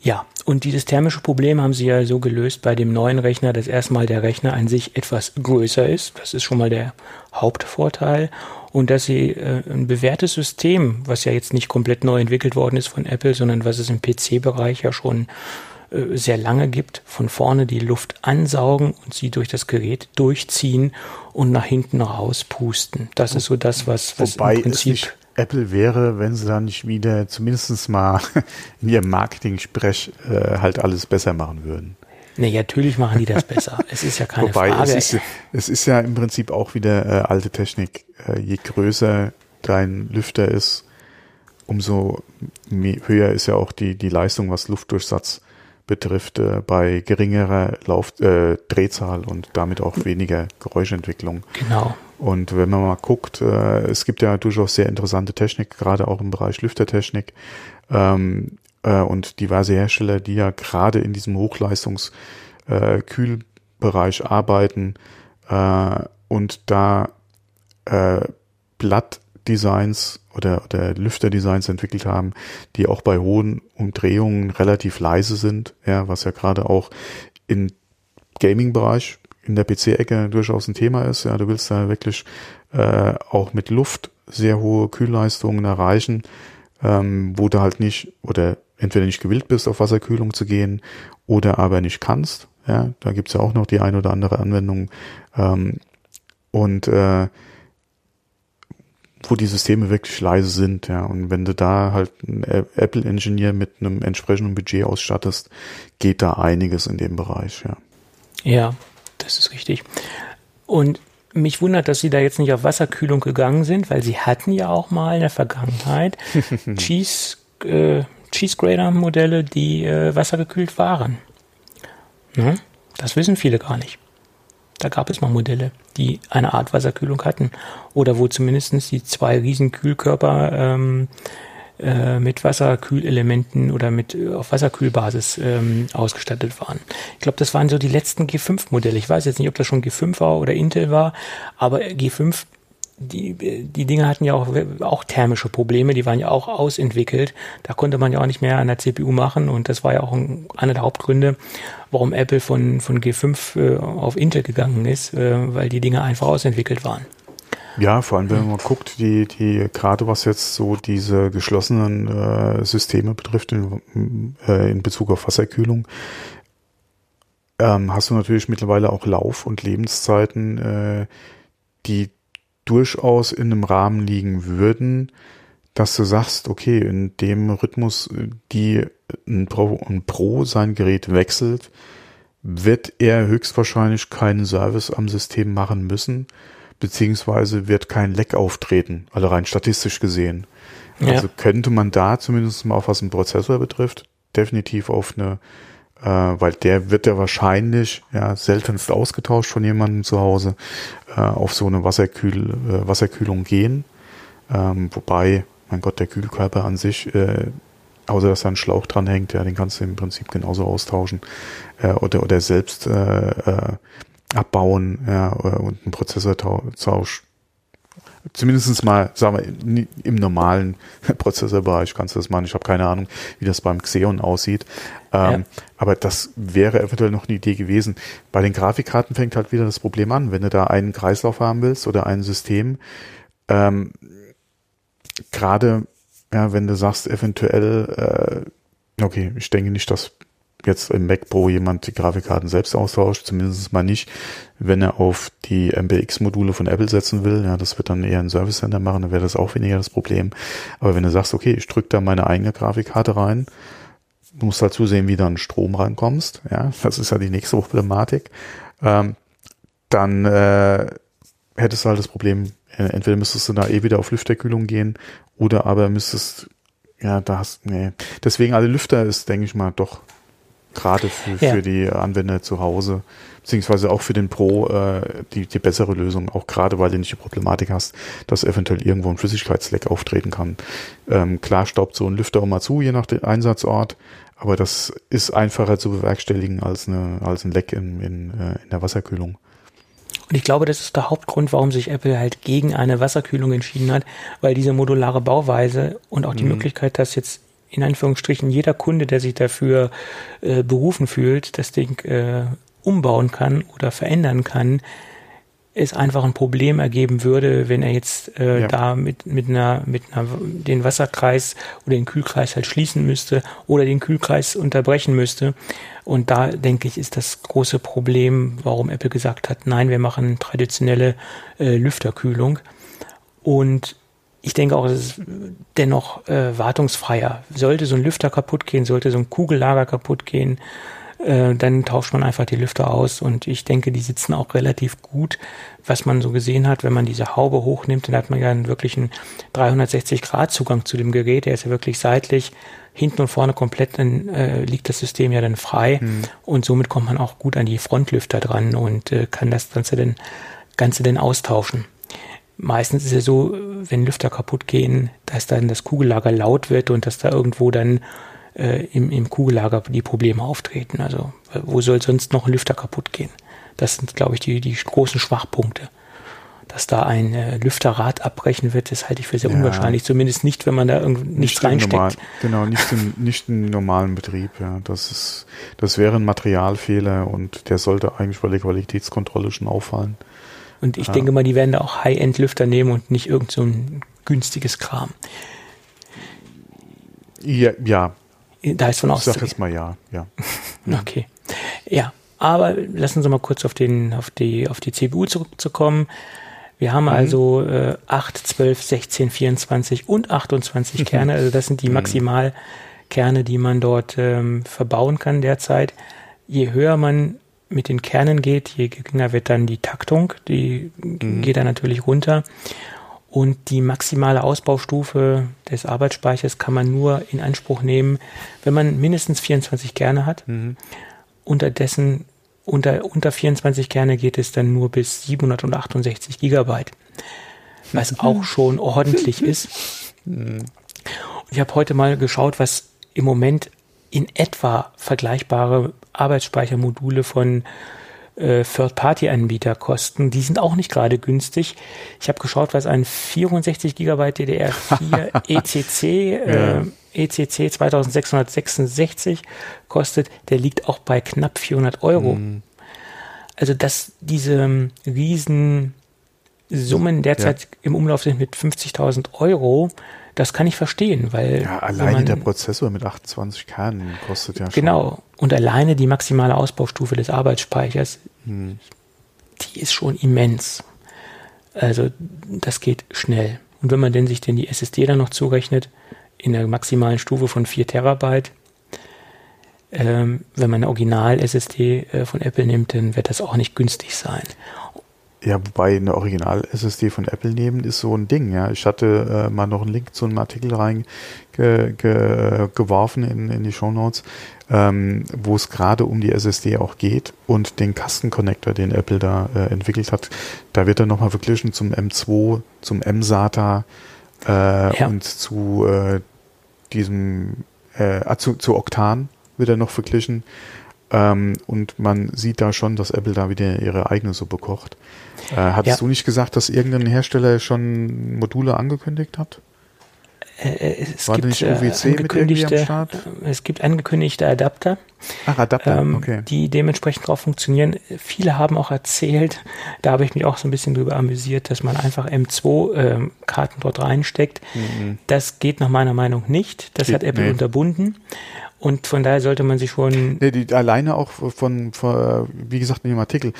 Ja, und dieses thermische Problem haben sie ja so gelöst bei dem neuen Rechner, dass erstmal der Rechner an sich etwas größer ist. Das ist schon mal der Hauptvorteil. Und dass sie äh, ein bewährtes System, was ja jetzt nicht komplett neu entwickelt worden ist von Apple, sondern was es im PC-Bereich ja schon äh, sehr lange gibt, von vorne die Luft ansaugen und sie durch das Gerät durchziehen und nach hinten rauspusten. Das ist so das, was, was Wobei im Prinzip Apple wäre, wenn sie dann nicht wieder zumindest mal in ihrem Marketing-Sprech äh, halt alles besser machen würden. Nee, natürlich machen die das besser. es ist ja keine Wobei, Frage. Es ist, es ist ja im Prinzip auch wieder äh, alte Technik. Äh, je größer dein Lüfter ist, umso höher ist ja auch die, die Leistung, was Luftdurchsatz betrifft, äh, bei geringerer Lauf, äh, Drehzahl und damit auch weniger Geräuschentwicklung. Genau. Und wenn man mal guckt, äh, es gibt ja durchaus sehr interessante Technik, gerade auch im Bereich Lüftertechnik ähm, äh, und diverse Hersteller, die ja gerade in diesem Hochleistungskühlbereich äh, arbeiten äh, und da äh, Blattdesigns oder, oder Lüfterdesigns entwickelt haben, die auch bei hohen Umdrehungen relativ leise sind, ja, was ja gerade auch im Gaming-Bereich in der PC-Ecke durchaus ein Thema ist. Ja, du willst da wirklich äh, auch mit Luft sehr hohe Kühlleistungen erreichen, ähm, wo du halt nicht oder entweder nicht gewillt bist, auf Wasserkühlung zu gehen oder aber nicht kannst. Ja, da gibt's ja auch noch die ein oder andere Anwendung. Ähm, und äh, wo die Systeme wirklich leise sind, ja. Und wenn du da halt einen Apple-Engineer mit einem entsprechenden Budget ausstattest, geht da einiges in dem Bereich, ja. Ja, das ist richtig. Und mich wundert, dass sie da jetzt nicht auf Wasserkühlung gegangen sind, weil sie hatten ja auch mal in der Vergangenheit Cheese, äh, Cheese Grader Modelle, die äh, wassergekühlt waren. Ne? Das wissen viele gar nicht. Da gab es mal Modelle, die eine Art Wasserkühlung hatten oder wo zumindest die zwei Riesenkühlkörper ähm, äh, mit Wasserkühlelementen oder mit äh, auf Wasserkühlbasis ähm, ausgestattet waren. Ich glaube, das waren so die letzten G5-Modelle. Ich weiß jetzt nicht, ob das schon G5 war oder Intel war, aber G5 die, die Dinge hatten ja auch, auch thermische Probleme, die waren ja auch ausentwickelt. Da konnte man ja auch nicht mehr an der CPU machen und das war ja auch ein, einer der Hauptgründe, warum Apple von, von G5 äh, auf Intel gegangen ist, äh, weil die Dinge einfach ausentwickelt waren. Ja, vor allem, wenn man mal guckt, die, die, gerade was jetzt so diese geschlossenen äh, Systeme betrifft in, äh, in Bezug auf Wasserkühlung, ähm, hast du natürlich mittlerweile auch Lauf- und Lebenszeiten, äh, die durchaus in einem Rahmen liegen würden, dass du sagst, okay, in dem Rhythmus, die ein Pro, ein Pro sein Gerät wechselt, wird er höchstwahrscheinlich keinen Service am System machen müssen, beziehungsweise wird kein Leck auftreten, also rein statistisch gesehen. Ja. Also könnte man da zumindest mal, auf was den Prozessor betrifft, definitiv auf eine, äh, weil der wird ja wahrscheinlich ja seltenst ausgetauscht von jemandem zu Hause, äh, auf so eine Wasserkühl, äh, Wasserkühlung gehen. Ähm, wobei, mein Gott, der Kühlkörper an sich, äh, außer dass da ein Schlauch dran hängt, ja, den kannst du im Prinzip genauso austauschen äh, oder, oder selbst äh, äh, abbauen ja, und einen Prozessortausch zumindestens mal, sagen wir, im normalen Prozessorbereich kannst du das machen. Ich habe keine Ahnung, wie das beim Xeon aussieht. Ähm, ja. Aber das wäre eventuell noch eine Idee gewesen. Bei den Grafikkarten fängt halt wieder das Problem an. Wenn du da einen Kreislauf haben willst oder ein System, ähm, gerade ja, wenn du sagst, eventuell, äh, okay, ich denke nicht, dass jetzt im Mac Pro jemand die Grafikkarten selbst austauscht, zumindest mal nicht, wenn er auf die MBX-Module von Apple setzen will. Ja, das wird dann eher ein Service Center machen, dann wäre das auch weniger das Problem. Aber wenn du sagst, okay, ich drücke da meine eigene Grafikkarte rein, du musst halt zusehen, wie du an Strom reinkommst. Ja, das ist ja die nächste Problematik. Ähm, dann äh, hättest du halt das Problem, äh, entweder müsstest du da eh wieder auf Lüfterkühlung gehen oder aber müsstest, ja, da hast, nee. Deswegen alle Lüfter ist, denke ich mal, doch gerade für, ja. für die Anwender zu Hause, beziehungsweise auch für den Pro äh, die, die bessere Lösung, auch gerade weil du nicht die Problematik hast, dass eventuell irgendwo ein Flüssigkeitsleck auftreten kann. Ähm, klar staubt so ein Lüfter auch mal zu, je nach dem Einsatzort, aber das ist einfacher zu bewerkstelligen als, eine, als ein Leck in, in, äh, in der Wasserkühlung. Und ich glaube, das ist der Hauptgrund, warum sich Apple halt gegen eine Wasserkühlung entschieden hat, weil diese modulare Bauweise und auch die mhm. Möglichkeit, dass jetzt in Anführungsstrichen jeder Kunde, der sich dafür äh, berufen fühlt, das Ding äh, umbauen kann oder verändern kann, es einfach ein Problem ergeben würde, wenn er jetzt äh, ja. da mit, mit einer, mit einer, den Wasserkreis oder den Kühlkreis halt schließen müsste oder den Kühlkreis unterbrechen müsste. Und da denke ich, ist das große Problem, warum Apple gesagt hat, nein, wir machen traditionelle äh, Lüfterkühlung. Und ich denke auch, es ist dennoch äh, wartungsfreier. Sollte so ein Lüfter kaputt gehen, sollte so ein Kugellager kaputt gehen, äh, dann tauscht man einfach die Lüfter aus und ich denke, die sitzen auch relativ gut, was man so gesehen hat, wenn man diese Haube hochnimmt, dann hat man ja einen wirklichen 360 Grad Zugang zu dem Gerät, der ist ja wirklich seitlich, hinten und vorne komplett, dann äh, liegt das System ja dann frei mhm. und somit kommt man auch gut an die Frontlüfter dran und äh, kann das Ganze dann, Ganze dann austauschen. Meistens ist es so, wenn Lüfter kaputt gehen, dass dann das Kugellager laut wird und dass da irgendwo dann äh, im, im Kugellager die Probleme auftreten. Also wo soll sonst noch ein Lüfter kaputt gehen? Das sind, glaube ich, die, die großen Schwachpunkte. Dass da ein äh, Lüfterrad abbrechen wird, das halte ich für sehr ja. unwahrscheinlich. Zumindest nicht, wenn man da irgendwie nichts reinsteckt. Normal, genau, nicht im, nicht im normalen Betrieb. Ja. Das, ist, das wäre ein Materialfehler und der sollte eigentlich bei der Qualitätskontrolle schon auffallen. Und ich ja. denke mal, die werden da auch High-End-Lüfter nehmen und nicht irgend so ein günstiges Kram. Ja, ja, da ist von auszugehen. Ich sag jetzt mal ja, ja. okay. Ja, aber lassen Sie mal kurz auf, den, auf, die, auf die CPU zurückzukommen. Wir haben mhm. also äh, 8, 12, 16, 24 und 28 Kerne. Also das sind die mhm. Maximalkerne, die man dort ähm, verbauen kann derzeit. Je höher man mit den Kernen geht, je geringer wird dann die Taktung. Die mhm. geht dann natürlich runter. Und die maximale Ausbaustufe des Arbeitsspeichers kann man nur in Anspruch nehmen, wenn man mindestens 24 Kerne hat. Mhm. Unterdessen, unter, unter 24 Kerne geht es dann nur bis 768 Gigabyte. Was mhm. auch schon ordentlich ist. Mhm. Ich habe heute mal geschaut, was im Moment in etwa vergleichbare Arbeitsspeichermodule von äh, Third-Party-Anbieter kosten. Die sind auch nicht gerade günstig. Ich habe geschaut, was ein 64 GB DDR4 ECC, äh, ECC 2666 kostet. Der liegt auch bei knapp 400 Euro. Mhm. Also, dass diese ähm, riesen Summen derzeit ja. im Umlauf sind mit 50.000 Euro, das kann ich verstehen, weil. Ja, alleine man, der Prozessor mit 28 Kernen kostet ja schon. Genau. Und alleine die maximale Ausbaustufe des Arbeitsspeichers, hm. die ist schon immens. Also, das geht schnell. Und wenn man denn sich denn die SSD dann noch zurechnet, in der maximalen Stufe von 4 Terabyte, ähm, wenn man eine Original-SSD äh, von Apple nimmt, dann wird das auch nicht günstig sein. Ja, wobei eine Original-SSD von Apple nehmen ist so ein Ding, ja. Ich hatte äh, mal noch einen Link zu einem Artikel reingeworfen ge, in, in die Show Notes, ähm, wo es gerade um die SSD auch geht und den Kasten-Connector, den Apple da äh, entwickelt hat. Da wird er nochmal verglichen zum M2, zum M-SATA äh, ja. und zu äh, diesem, äh, ah, zu, zu Octan wird er noch verglichen. Ähm, und man sieht da schon, dass Apple da wieder ihre eigene Suppe kocht. Äh, hattest ja. du nicht gesagt, dass irgendein Hersteller schon Module angekündigt hat? Äh, äh es War gibt nicht UWC mit irgendwie am Start? Äh, es gibt angekündigte Adapter, Ach, Adapter, ähm, okay. die dementsprechend drauf funktionieren. Viele haben auch erzählt, da habe ich mich auch so ein bisschen drüber amüsiert, dass man einfach M2-Karten ähm, dort reinsteckt. Mhm. Das geht nach meiner Meinung nicht. Das geht, hat Apple nee. unterbunden. Und von daher sollte man sich schon. Nee, die alleine auch von, von, wie gesagt, in dem Artikel,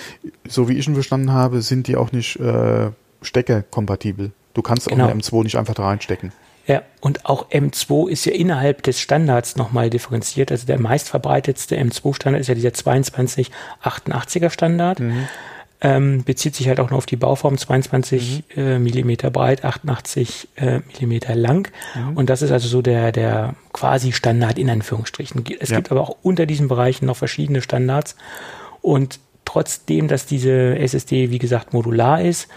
so wie ich ihn verstanden habe, sind die auch nicht äh, steckerkompatibel. Du kannst genau. auch eine M2 nicht einfach da reinstecken. Ja, und auch M2 ist ja innerhalb des Standards nochmal differenziert. Also der meistverbreitetste M2-Standard ist ja dieser 2288er Standard. Mhm ähm, bezieht sich halt auch nur auf die Bauform 22 mhm. äh, Millimeter breit, 88 äh, Millimeter lang. Mhm. Und das ist also so der, der quasi Standard in Anführungsstrichen. Es ja. gibt aber auch unter diesen Bereichen noch verschiedene Standards. Und trotzdem, dass diese SSD, wie gesagt, modular ist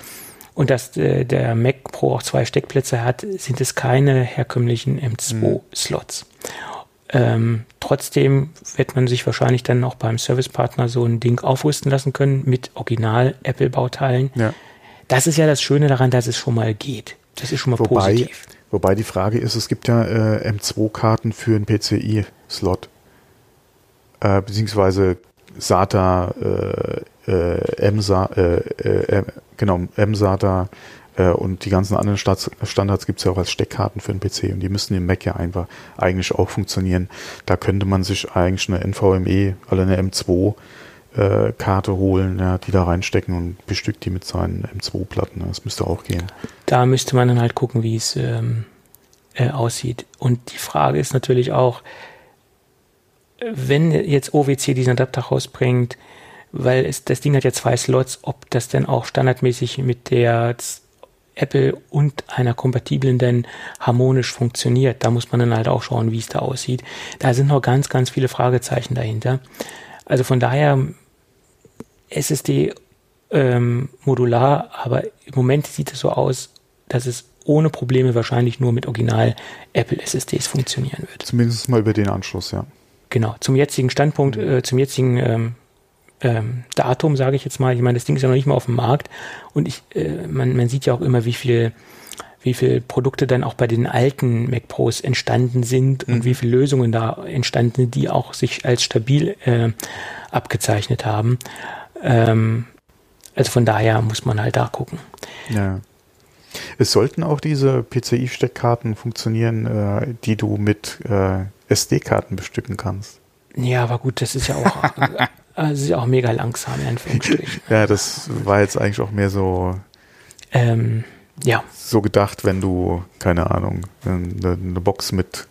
und dass äh, der Mac Pro auch zwei Steckplätze hat, sind es keine herkömmlichen M2-Slots. Mhm. Ähm, trotzdem wird man sich wahrscheinlich dann auch beim Servicepartner so ein Ding aufrüsten lassen können mit Original-Apple-Bauteilen. Ja. Das ist ja das Schöne daran, dass es schon mal geht. Das ist schon mal wobei, positiv. Wobei die Frage ist, es gibt ja äh, M2-Karten für einen PCI-Slot. Äh, beziehungsweise SATA, äh, äh, MSA, äh, äh, genau, MSATA und die ganzen anderen Standards gibt es ja auch als Steckkarten für den PC und die müssen im Mac ja einfach eigentlich auch funktionieren. Da könnte man sich eigentlich eine NVMe oder eine M2 äh, holen, ja, die da reinstecken und bestückt die mit seinen M2-Platten. Das müsste auch gehen. Da müsste man dann halt gucken, wie es ähm, äh, aussieht. Und die Frage ist natürlich auch, wenn jetzt OWC diesen Adapter rausbringt, weil es, das Ding hat ja zwei Slots, ob das denn auch standardmäßig mit der Apple und einer kompatiblen denn harmonisch funktioniert. Da muss man dann halt auch schauen, wie es da aussieht. Da sind noch ganz, ganz viele Fragezeichen dahinter. Also von daher SSD ähm, modular, aber im Moment sieht es so aus, dass es ohne Probleme wahrscheinlich nur mit Original Apple SSDs funktionieren wird. Zumindest mal über den Anschluss, ja. Genau, zum jetzigen Standpunkt, äh, zum jetzigen ähm, ähm, Datum, sage ich jetzt mal. Ich meine, das Ding ist ja noch nicht mal auf dem Markt und ich, äh, man, man sieht ja auch immer, wie viel wie viele Produkte dann auch bei den alten Mac Pros entstanden sind mhm. und wie viele Lösungen da entstanden sind, die auch sich als stabil äh, abgezeichnet haben. Ähm, also von daher muss man halt da gucken. Ja. Es sollten auch diese PCI-Steckkarten funktionieren, äh, die du mit äh, SD-Karten bestücken kannst. Ja, aber gut, das ist ja auch, äh, das ist ja auch mega langsam, in Anführungsstrichen. ja, das war jetzt eigentlich auch mehr so. Ähm, ja. So gedacht, wenn du, keine Ahnung, eine, eine Box mit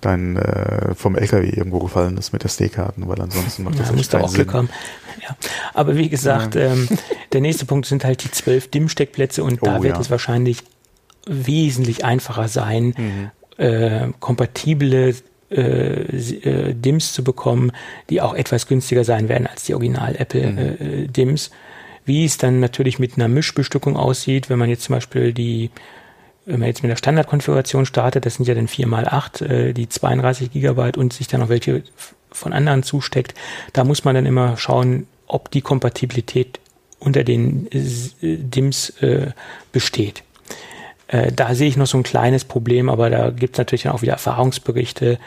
dein äh, vom LKW irgendwo gefallen ist mit SD-Karten, weil ansonsten macht das ja, nicht keinen auch Sinn. Glück haben. Ja. Aber wie gesagt, ja. ähm, der nächste Punkt sind halt die zwölf DIM-Steckplätze und oh, da wird ja. es wahrscheinlich wesentlich einfacher sein, mhm. äh, kompatible äh, äh, DIMMs zu bekommen, die auch etwas günstiger sein werden als die Original Apple mhm. äh, DIMMs. Wie es dann natürlich mit einer Mischbestückung aussieht, wenn man jetzt zum Beispiel die wenn man jetzt mit der Standardkonfiguration startet, das sind ja dann 4x8, äh, die 32 Gigabyte und sich dann noch welche von anderen zusteckt, da muss man dann immer schauen, ob die Kompatibilität unter den DIMMs äh, besteht. Äh, da sehe ich noch so ein kleines Problem, aber da gibt es natürlich dann auch wieder Erfahrungsberichte,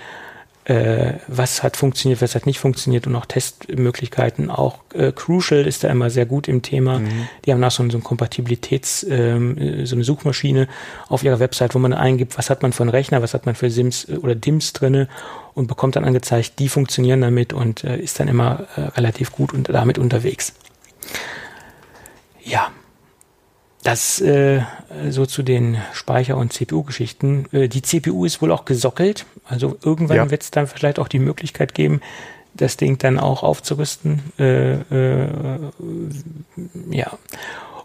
äh, was hat funktioniert, was hat nicht funktioniert und auch Testmöglichkeiten. Auch äh, Crucial ist da immer sehr gut im Thema. Mhm. Die haben auch so, so ein Kompatibilitäts, ähm, so eine Suchmaschine auf ihrer Website, wo man eingibt, was hat man für einen Rechner, was hat man für Sims äh, oder DIMS drinne und bekommt dann angezeigt, die funktionieren damit und äh, ist dann immer äh, relativ gut und damit unterwegs. Ja, das äh, so zu den Speicher- und CPU-Geschichten. Äh, die CPU ist wohl auch gesockelt. Also irgendwann ja. wird es dann vielleicht auch die Möglichkeit geben, das Ding dann auch aufzurüsten. Äh, äh, ja.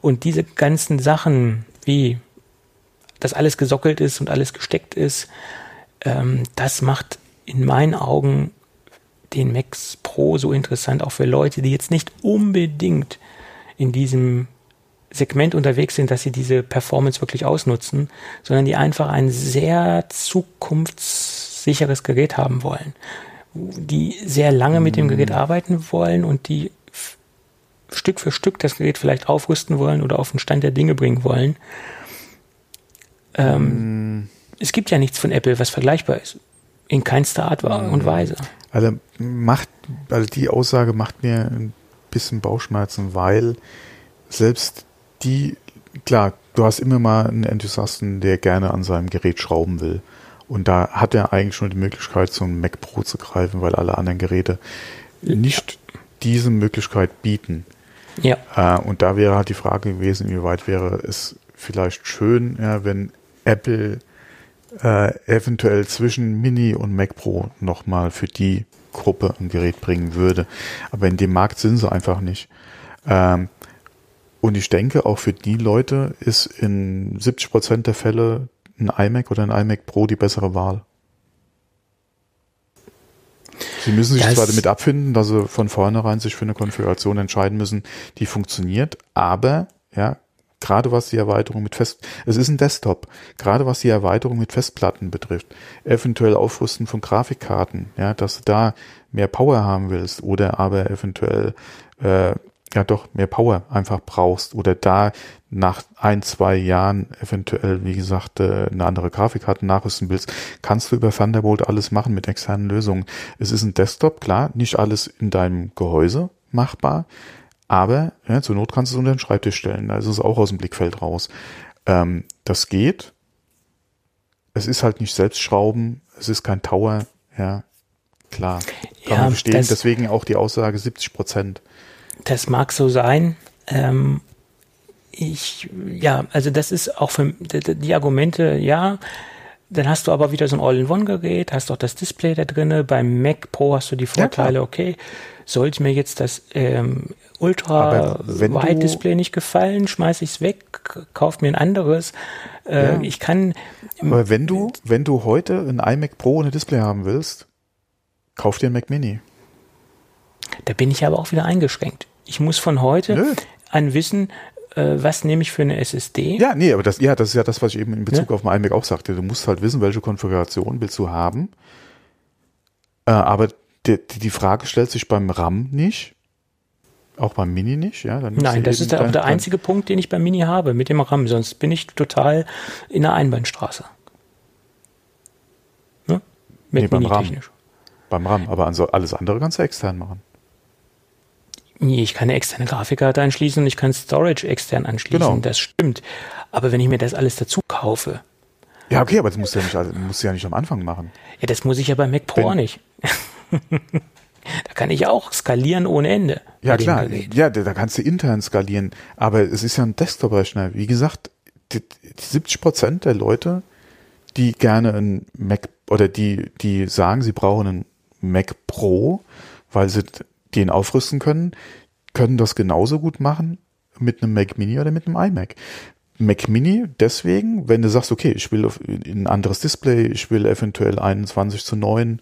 Und diese ganzen Sachen, wie das alles gesockelt ist und alles gesteckt ist, ähm, das macht in meinen Augen den Max Pro so interessant, auch für Leute, die jetzt nicht unbedingt in diesem Segment unterwegs sind, dass sie diese Performance wirklich ausnutzen, sondern die einfach ein sehr zukunftssicheres Gerät haben wollen, die sehr lange mit dem mhm. Gerät arbeiten wollen und die Stück für Stück das Gerät vielleicht aufrüsten wollen oder auf den Stand der Dinge bringen wollen. Ähm, mm. Es gibt ja nichts von Apple, was vergleichbar ist. In keinster Art und Weise. Also macht, also die Aussage macht mir ein bisschen Bauchschmerzen, weil selbst die, klar, du hast immer mal einen Enthusiasten, der gerne an seinem Gerät schrauben will. Und da hat er eigentlich schon die Möglichkeit, so ein Mac Pro zu greifen, weil alle anderen Geräte nicht diese Möglichkeit bieten. Ja. Äh, und da wäre halt die Frage gewesen, inwieweit wäre es vielleicht schön, ja, wenn Apple äh, eventuell zwischen Mini und Mac Pro nochmal für die Gruppe ein Gerät bringen würde. Aber in dem Markt sind sie einfach nicht. Ähm, und ich denke, auch für die Leute ist in 70 Prozent der Fälle ein iMac oder ein iMac Pro die bessere Wahl. Sie müssen sich das zwar damit abfinden, dass Sie von vornherein sich für eine Konfiguration entscheiden müssen, die funktioniert, aber ja, gerade was die Erweiterung mit Fest, es ist ein Desktop, gerade was die Erweiterung mit Festplatten betrifft, eventuell Aufrüsten von Grafikkarten, ja, dass du da mehr Power haben willst oder aber eventuell äh, ja doch mehr Power einfach brauchst oder da nach ein, zwei Jahren eventuell, wie gesagt, äh, eine andere Grafikkarte nachrüsten willst, kannst du über Thunderbolt alles machen mit externen Lösungen. Es ist ein Desktop, klar, nicht alles in deinem Gehäuse machbar, aber ja, zur Not kannst du es unter den Schreibtisch stellen. Da ist es auch aus dem Blickfeld raus. Ähm, das geht. Es ist halt nicht selbst schrauben. Es ist kein Tower. Ja, klar. Kann ja, man verstehen. Deswegen auch die Aussage 70 Prozent. Das mag so sein. Ähm, ich, ja, also das ist auch für die Argumente, ja. Dann hast du aber wieder so ein All-in-One-Gerät, hast auch das Display da drinne. Beim Mac Pro hast du die Vorteile, ja, okay, sollte mir jetzt das ähm, Ultra-Wide-Display nicht gefallen, schmeiße ich es weg, kauf mir ein anderes. Äh, ja. Ich kann. Aber wenn du, wenn du heute ein iMac Pro ohne Display haben willst, kauf dir ein Mac Mini. Da bin ich aber auch wieder eingeschränkt. Ich muss von heute Nö. an wissen, äh, was nehme ich für eine SSD. Ja, nee, aber das, ja, das ist ja das, was ich eben in Bezug ja? auf mein iMac auch sagte. Du musst halt wissen, welche Konfiguration willst du haben. Äh, aber die, die Frage stellt sich beim RAM nicht. Auch beim Mini nicht, ja? Nein, das ist auch der einzige Punkt, den ich beim Mini habe, mit dem RAM. Sonst bin ich total in der Einbahnstraße. Ne? Mit nee, beim RAM. Beim RAM, aber alles andere kannst du extern machen. Nee, ich kann eine externe Grafikkarte anschließen und ich kann Storage extern anschließen. Genau. Das stimmt. Aber wenn ich mir das alles dazu kaufe. Ja, okay, aber das musst du ja nicht, musst du ja nicht am Anfang machen. Ja, das muss ich ja beim Mac Pro wenn, nicht. da kann ich auch skalieren ohne Ende. Ja, klar. Ja, da, da, kannst du intern skalieren. Aber es ist ja ein Desktop-Rechner. Wie gesagt, die, die 70 Prozent der Leute, die gerne ein Mac oder die, die sagen, sie brauchen einen Mac Pro, weil sie den aufrüsten können, können das genauso gut machen mit einem Mac Mini oder mit einem iMac. Mac Mini deswegen, wenn du sagst, okay, ich will ein anderes Display, ich will eventuell 21 zu 9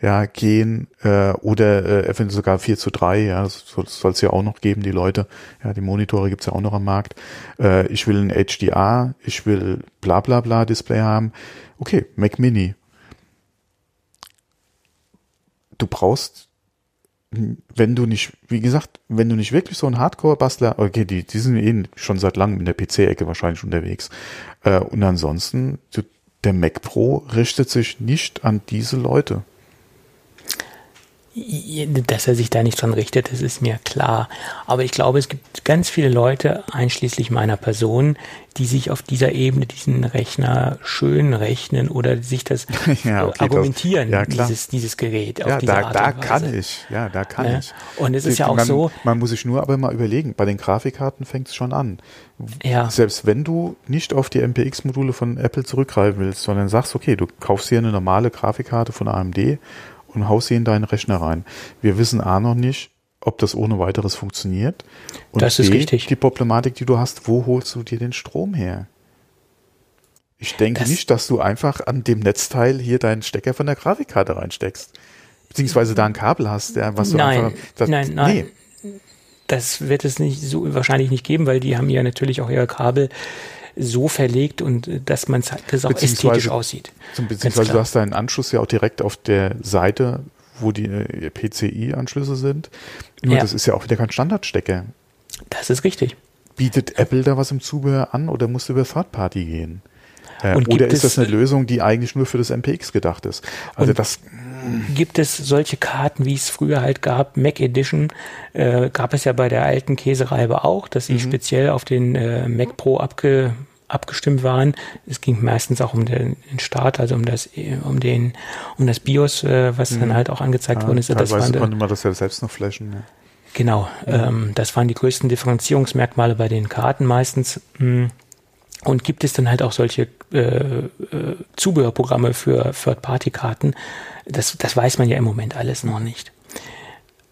ja, gehen äh, oder äh, eventuell sogar 4 zu 3, ja, das soll es ja auch noch geben, die Leute, ja, die Monitore gibt's ja auch noch am Markt. Äh, ich will ein HDR, ich will bla bla bla Display haben. Okay, Mac Mini. Du brauchst wenn du nicht, wie gesagt, wenn du nicht wirklich so ein Hardcore-Bastler, okay, die, die sind eh schon seit langem in der PC-Ecke wahrscheinlich unterwegs. Äh, und ansonsten, der Mac Pro richtet sich nicht an diese Leute. Dass er sich da nicht dran richtet, das ist mir klar. Aber ich glaube, es gibt ganz viele Leute, einschließlich meiner Person, die sich auf dieser Ebene diesen Rechner schön rechnen oder sich das ja, okay, argumentieren, das, ja, dieses, dieses Gerät. Ja, da, da kann ich. Ja, da kann ja. ich. Und es ist ja auch man, so. Man muss sich nur aber mal überlegen, bei den Grafikkarten fängt es schon an. Ja. Selbst wenn du nicht auf die MPX-Module von Apple zurückgreifen willst, sondern sagst, okay, du kaufst hier eine normale Grafikkarte von AMD und haust sie in deinen Rechner rein. Wir wissen A noch nicht, ob das ohne weiteres funktioniert. Und das ist B, richtig. Die Problematik, die du hast, wo holst du dir den Strom her? Ich denke das nicht, dass du einfach an dem Netzteil hier deinen Stecker von der Grafikkarte reinsteckst. Beziehungsweise da ein Kabel hast, ja, was du nein, einfach. Das, nein, nein. Nee. Das wird es nicht so wahrscheinlich nicht geben, weil die haben ja natürlich auch ihre Kabel so verlegt und äh, dass man das auch ästhetisch aussieht. Beziehungsweise du hast deinen Anschluss ja auch direkt auf der Seite, wo die äh, PCI-Anschlüsse sind. Nur ja. das ist ja auch wieder kein Standardstecker. Das ist richtig. Bietet Apple da was im Zubehör an oder musst du über Third Party gehen? Äh, oder ist das eine Lösung, die eigentlich nur für das MPX gedacht ist? Also das gibt es solche Karten, wie es früher halt gab, Mac Edition, äh, gab es ja bei der alten Käsereibe auch, dass sie mhm. speziell auf den äh, Mac Pro abge, abgestimmt waren. Es ging meistens auch um den, Start, also um das, um den, um das BIOS, äh, was mhm. dann halt auch angezeigt ja, worden ist. Das konnte man das ja selbst noch flashen. Ja. Genau, ja. ähm, das waren die größten Differenzierungsmerkmale bei den Karten meistens. Mh. Und gibt es dann halt auch solche äh, äh, Zubehörprogramme für Third-Party-Karten? Das, das weiß man ja im Moment alles noch nicht.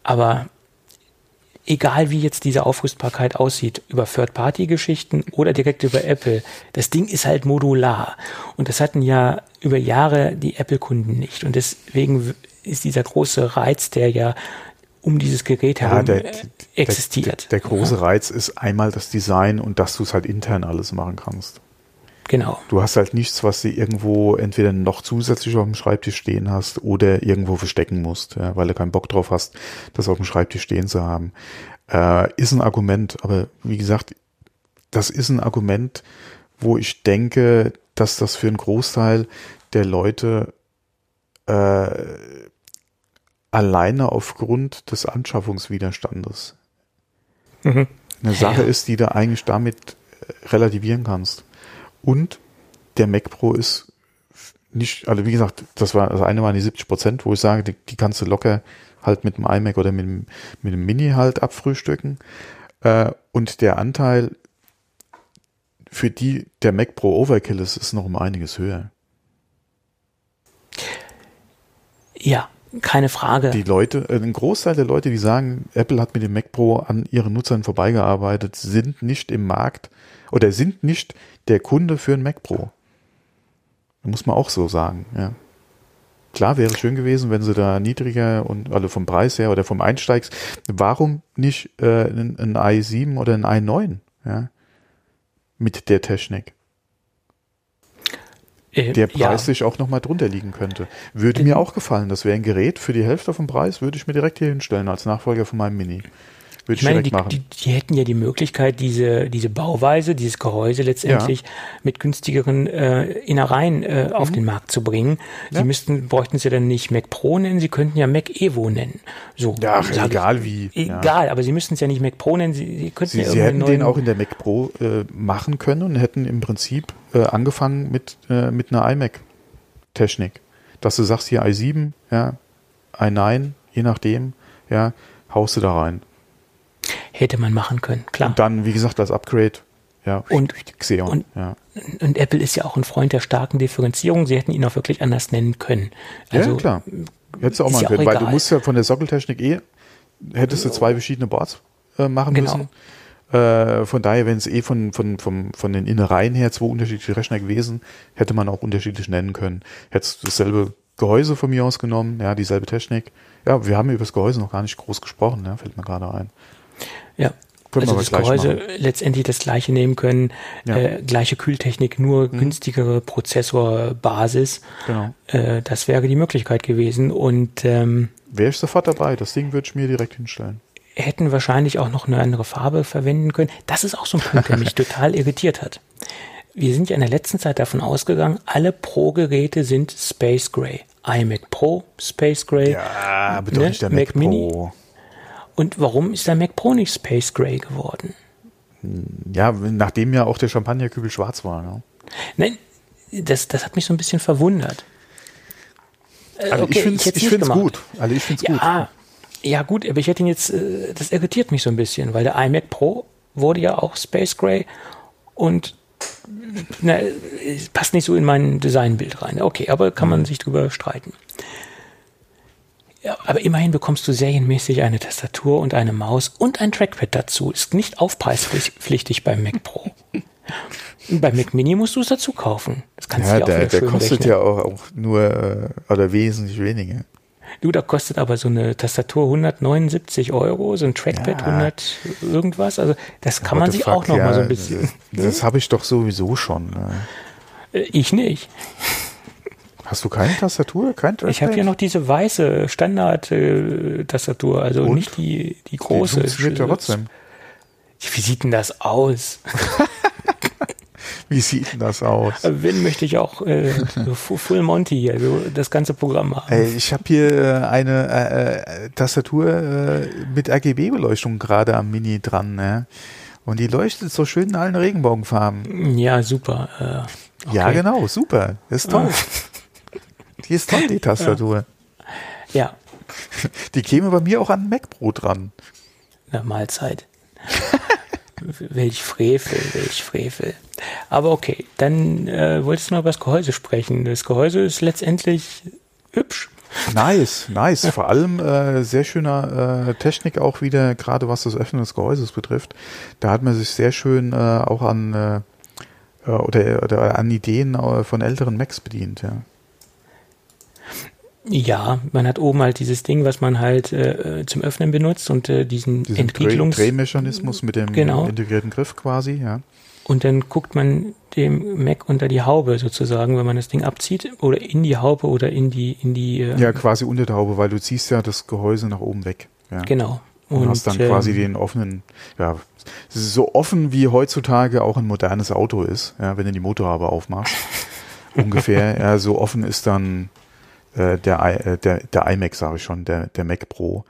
Aber egal wie jetzt diese Aufrüstbarkeit aussieht, über Third-Party-Geschichten oder direkt über Apple, das Ding ist halt modular. Und das hatten ja über Jahre die Apple-Kunden nicht. Und deswegen ist dieser große Reiz, der ja um dieses Gerät herum ja, der, existiert. Der, der, der große ja. Reiz ist einmal das Design und dass du es halt intern alles machen kannst. Genau. Du hast halt nichts, was du irgendwo entweder noch zusätzlich auf dem Schreibtisch stehen hast oder irgendwo verstecken musst, ja, weil du keinen Bock drauf hast, das auf dem Schreibtisch stehen zu haben. Äh, ist ein Argument, aber wie gesagt, das ist ein Argument, wo ich denke, dass das für einen Großteil der Leute äh, alleine aufgrund des Anschaffungswiderstandes mhm. eine Sache ja. ist, die du eigentlich damit äh, relativieren kannst. Und der Mac Pro ist nicht, also wie gesagt, das war, das eine waren die 70 Prozent, wo ich sage, die, die kannst du locker halt mit dem iMac oder mit dem, mit dem Mini halt abfrühstücken. Äh, und der Anteil, für die der Mac Pro Overkill ist, ist noch um einiges höher. Ja, keine Frage. Die Leute, äh, ein Großteil der Leute, die sagen, Apple hat mit dem Mac Pro an ihren Nutzern vorbeigearbeitet, sind nicht im Markt oder sind nicht der Kunde für ein Mac Pro. Muss man auch so sagen, ja. Klar wäre es schön gewesen, wenn sie da niedriger und also vom Preis her oder vom Einsteigs, warum nicht äh, ein, ein i7 oder ein i9, ja, mit der Technik? Äh, der preislich ja. auch nochmal drunter liegen könnte. Würde äh, mir auch gefallen. Das wäre ein Gerät für die Hälfte vom Preis, würde ich mir direkt hier hinstellen als Nachfolger von meinem Mini. Würde ich, ich meine, die, machen. Die, die, hätten ja die Möglichkeit, diese, diese Bauweise, dieses Gehäuse letztendlich ja. mit günstigeren äh, Innereien äh, mhm. auf den Markt zu bringen. Sie ja. müssten, bräuchten sie dann nicht Mac Pro nennen, sie könnten ja Mac Evo nennen. So, ja, ach, egal wie. Egal, ja. aber sie müssten es ja nicht Mac Pro nennen, sie, sie könnten sie, ja Sie hätten den auch in der Mac Pro äh, machen können und hätten im Prinzip äh, angefangen mit, äh, mit einer iMac-Technik. Dass du sagst, hier i7, ja, i9, je nachdem, ja, haust du da rein. Hätte man machen können, klar. Und dann, wie gesagt, das Upgrade. Ja, und, Xeon, und, ja. und Apple ist ja auch ein Freund der starken Differenzierung. Sie hätten ihn auch wirklich anders nennen können. Also, ja, klar. Hättest du auch mal können, weil du musst ja von der Sockeltechnik eh, hättest du zwei verschiedene Boards äh, machen genau. müssen. Äh, von daher, wenn es eh von, von, von, von den Innereien her zwei unterschiedliche Rechner gewesen, hätte man auch unterschiedlich nennen können. Hättest du dasselbe Gehäuse von mir aus genommen, ja, dieselbe Technik. Ja, wir haben über das Gehäuse noch gar nicht groß gesprochen, ja, fällt mir gerade ein. Ja. Können also das Gehäuse machen. letztendlich das gleiche nehmen können, ja. äh, gleiche Kühltechnik, nur mhm. günstigere Prozessorbasis. Genau. Äh, das wäre die Möglichkeit gewesen. Und ähm, wäre ich sofort dabei. Das Ding würde ich mir direkt hinstellen. Hätten wahrscheinlich auch noch eine andere Farbe verwenden können. Das ist auch so ein Punkt, der mich total irritiert hat. Wir sind ja in der letzten Zeit davon ausgegangen, alle Pro-Geräte sind Space Gray. iMac Pro, Space Gray. Ja, aber doch ne? nicht der Mac, Mac Mini. Pro. Und warum ist der Mac Pro nicht Space Gray geworden? Ja, nachdem ja auch der Champagnerkübel schwarz war. Ne? Nein, das, das hat mich so ein bisschen verwundert. Äh, also okay, ich finde es ich gut. Also ich find's ja, gut. Ja, gut, aber ich hätte ihn jetzt, äh, das irritiert mich so ein bisschen, weil der iMac Pro wurde ja auch Space Gray und na, passt nicht so in mein Designbild rein. Okay, aber kann man mhm. sich drüber streiten. Ja, aber immerhin bekommst du serienmäßig eine Tastatur und eine Maus und ein Trackpad dazu. Ist nicht aufpreispflichtig beim Mac Pro. beim Mac Mini musst du es dazu kaufen. Das kannst ja, du ja auch der, der kostet rechnen. ja auch, auch nur äh, oder wesentlich weniger. Du, da kostet aber so eine Tastatur 179 Euro, so ein Trackpad ja. 100 irgendwas. Also das kann man sich fuck, auch noch ja, mal so ein bisschen. Das, das habe ich doch sowieso schon. Ne? Äh, ich nicht. Hast du keine Tastatur? Kein Trackpad? Ich habe hier noch diese weiße Standard-Tastatur, also Und? nicht die, die große. Die funktioniert ja trotzdem. Wie sieht denn das aus? Wie sieht denn das aus? Wenn möchte ich auch äh, Full Monty, also das ganze Programm haben. Ey, ich habe hier äh, eine äh, äh, Tastatur äh, mit RGB-Beleuchtung gerade am Mini dran. Ne? Und die leuchtet so schön in allen Regenbogenfarben. Ja, super. Äh, okay. Ja, genau, super. Das ist toll. Die ist toll, die Tastatur. Ja. Die käme bei mir auch an Mac Pro dran. Na, Mahlzeit. welch Frevel, welch Frevel. Aber okay, dann äh, wolltest du noch über das Gehäuse sprechen. Das Gehäuse ist letztendlich hübsch. Nice, nice. Vor allem äh, sehr schöner äh, Technik auch wieder, gerade was das Öffnen des Gehäuses betrifft. Da hat man sich sehr schön äh, auch an äh, oder, oder an Ideen äh, von älteren Macs bedient, ja. Ja, man hat oben halt dieses Ding, was man halt äh, zum Öffnen benutzt und äh, diesen, diesen Entriegelungs Drehmechanismus mit dem genau. integrierten Griff quasi, ja. Und dann guckt man dem Mac unter die Haube sozusagen, wenn man das Ding abzieht oder in die Haube oder in die in die äh, ja quasi unter der Haube, weil du ziehst ja das Gehäuse nach oben weg. Ja. Genau. Und, und hast dann ähm, quasi den offenen, ja, es ist so offen wie heutzutage auch ein modernes Auto ist, ja, wenn du die Motorhaube aufmachst. ungefähr, ja, so offen ist dann äh, der, äh, der, der iMac, sage ich schon, der, der Mac Pro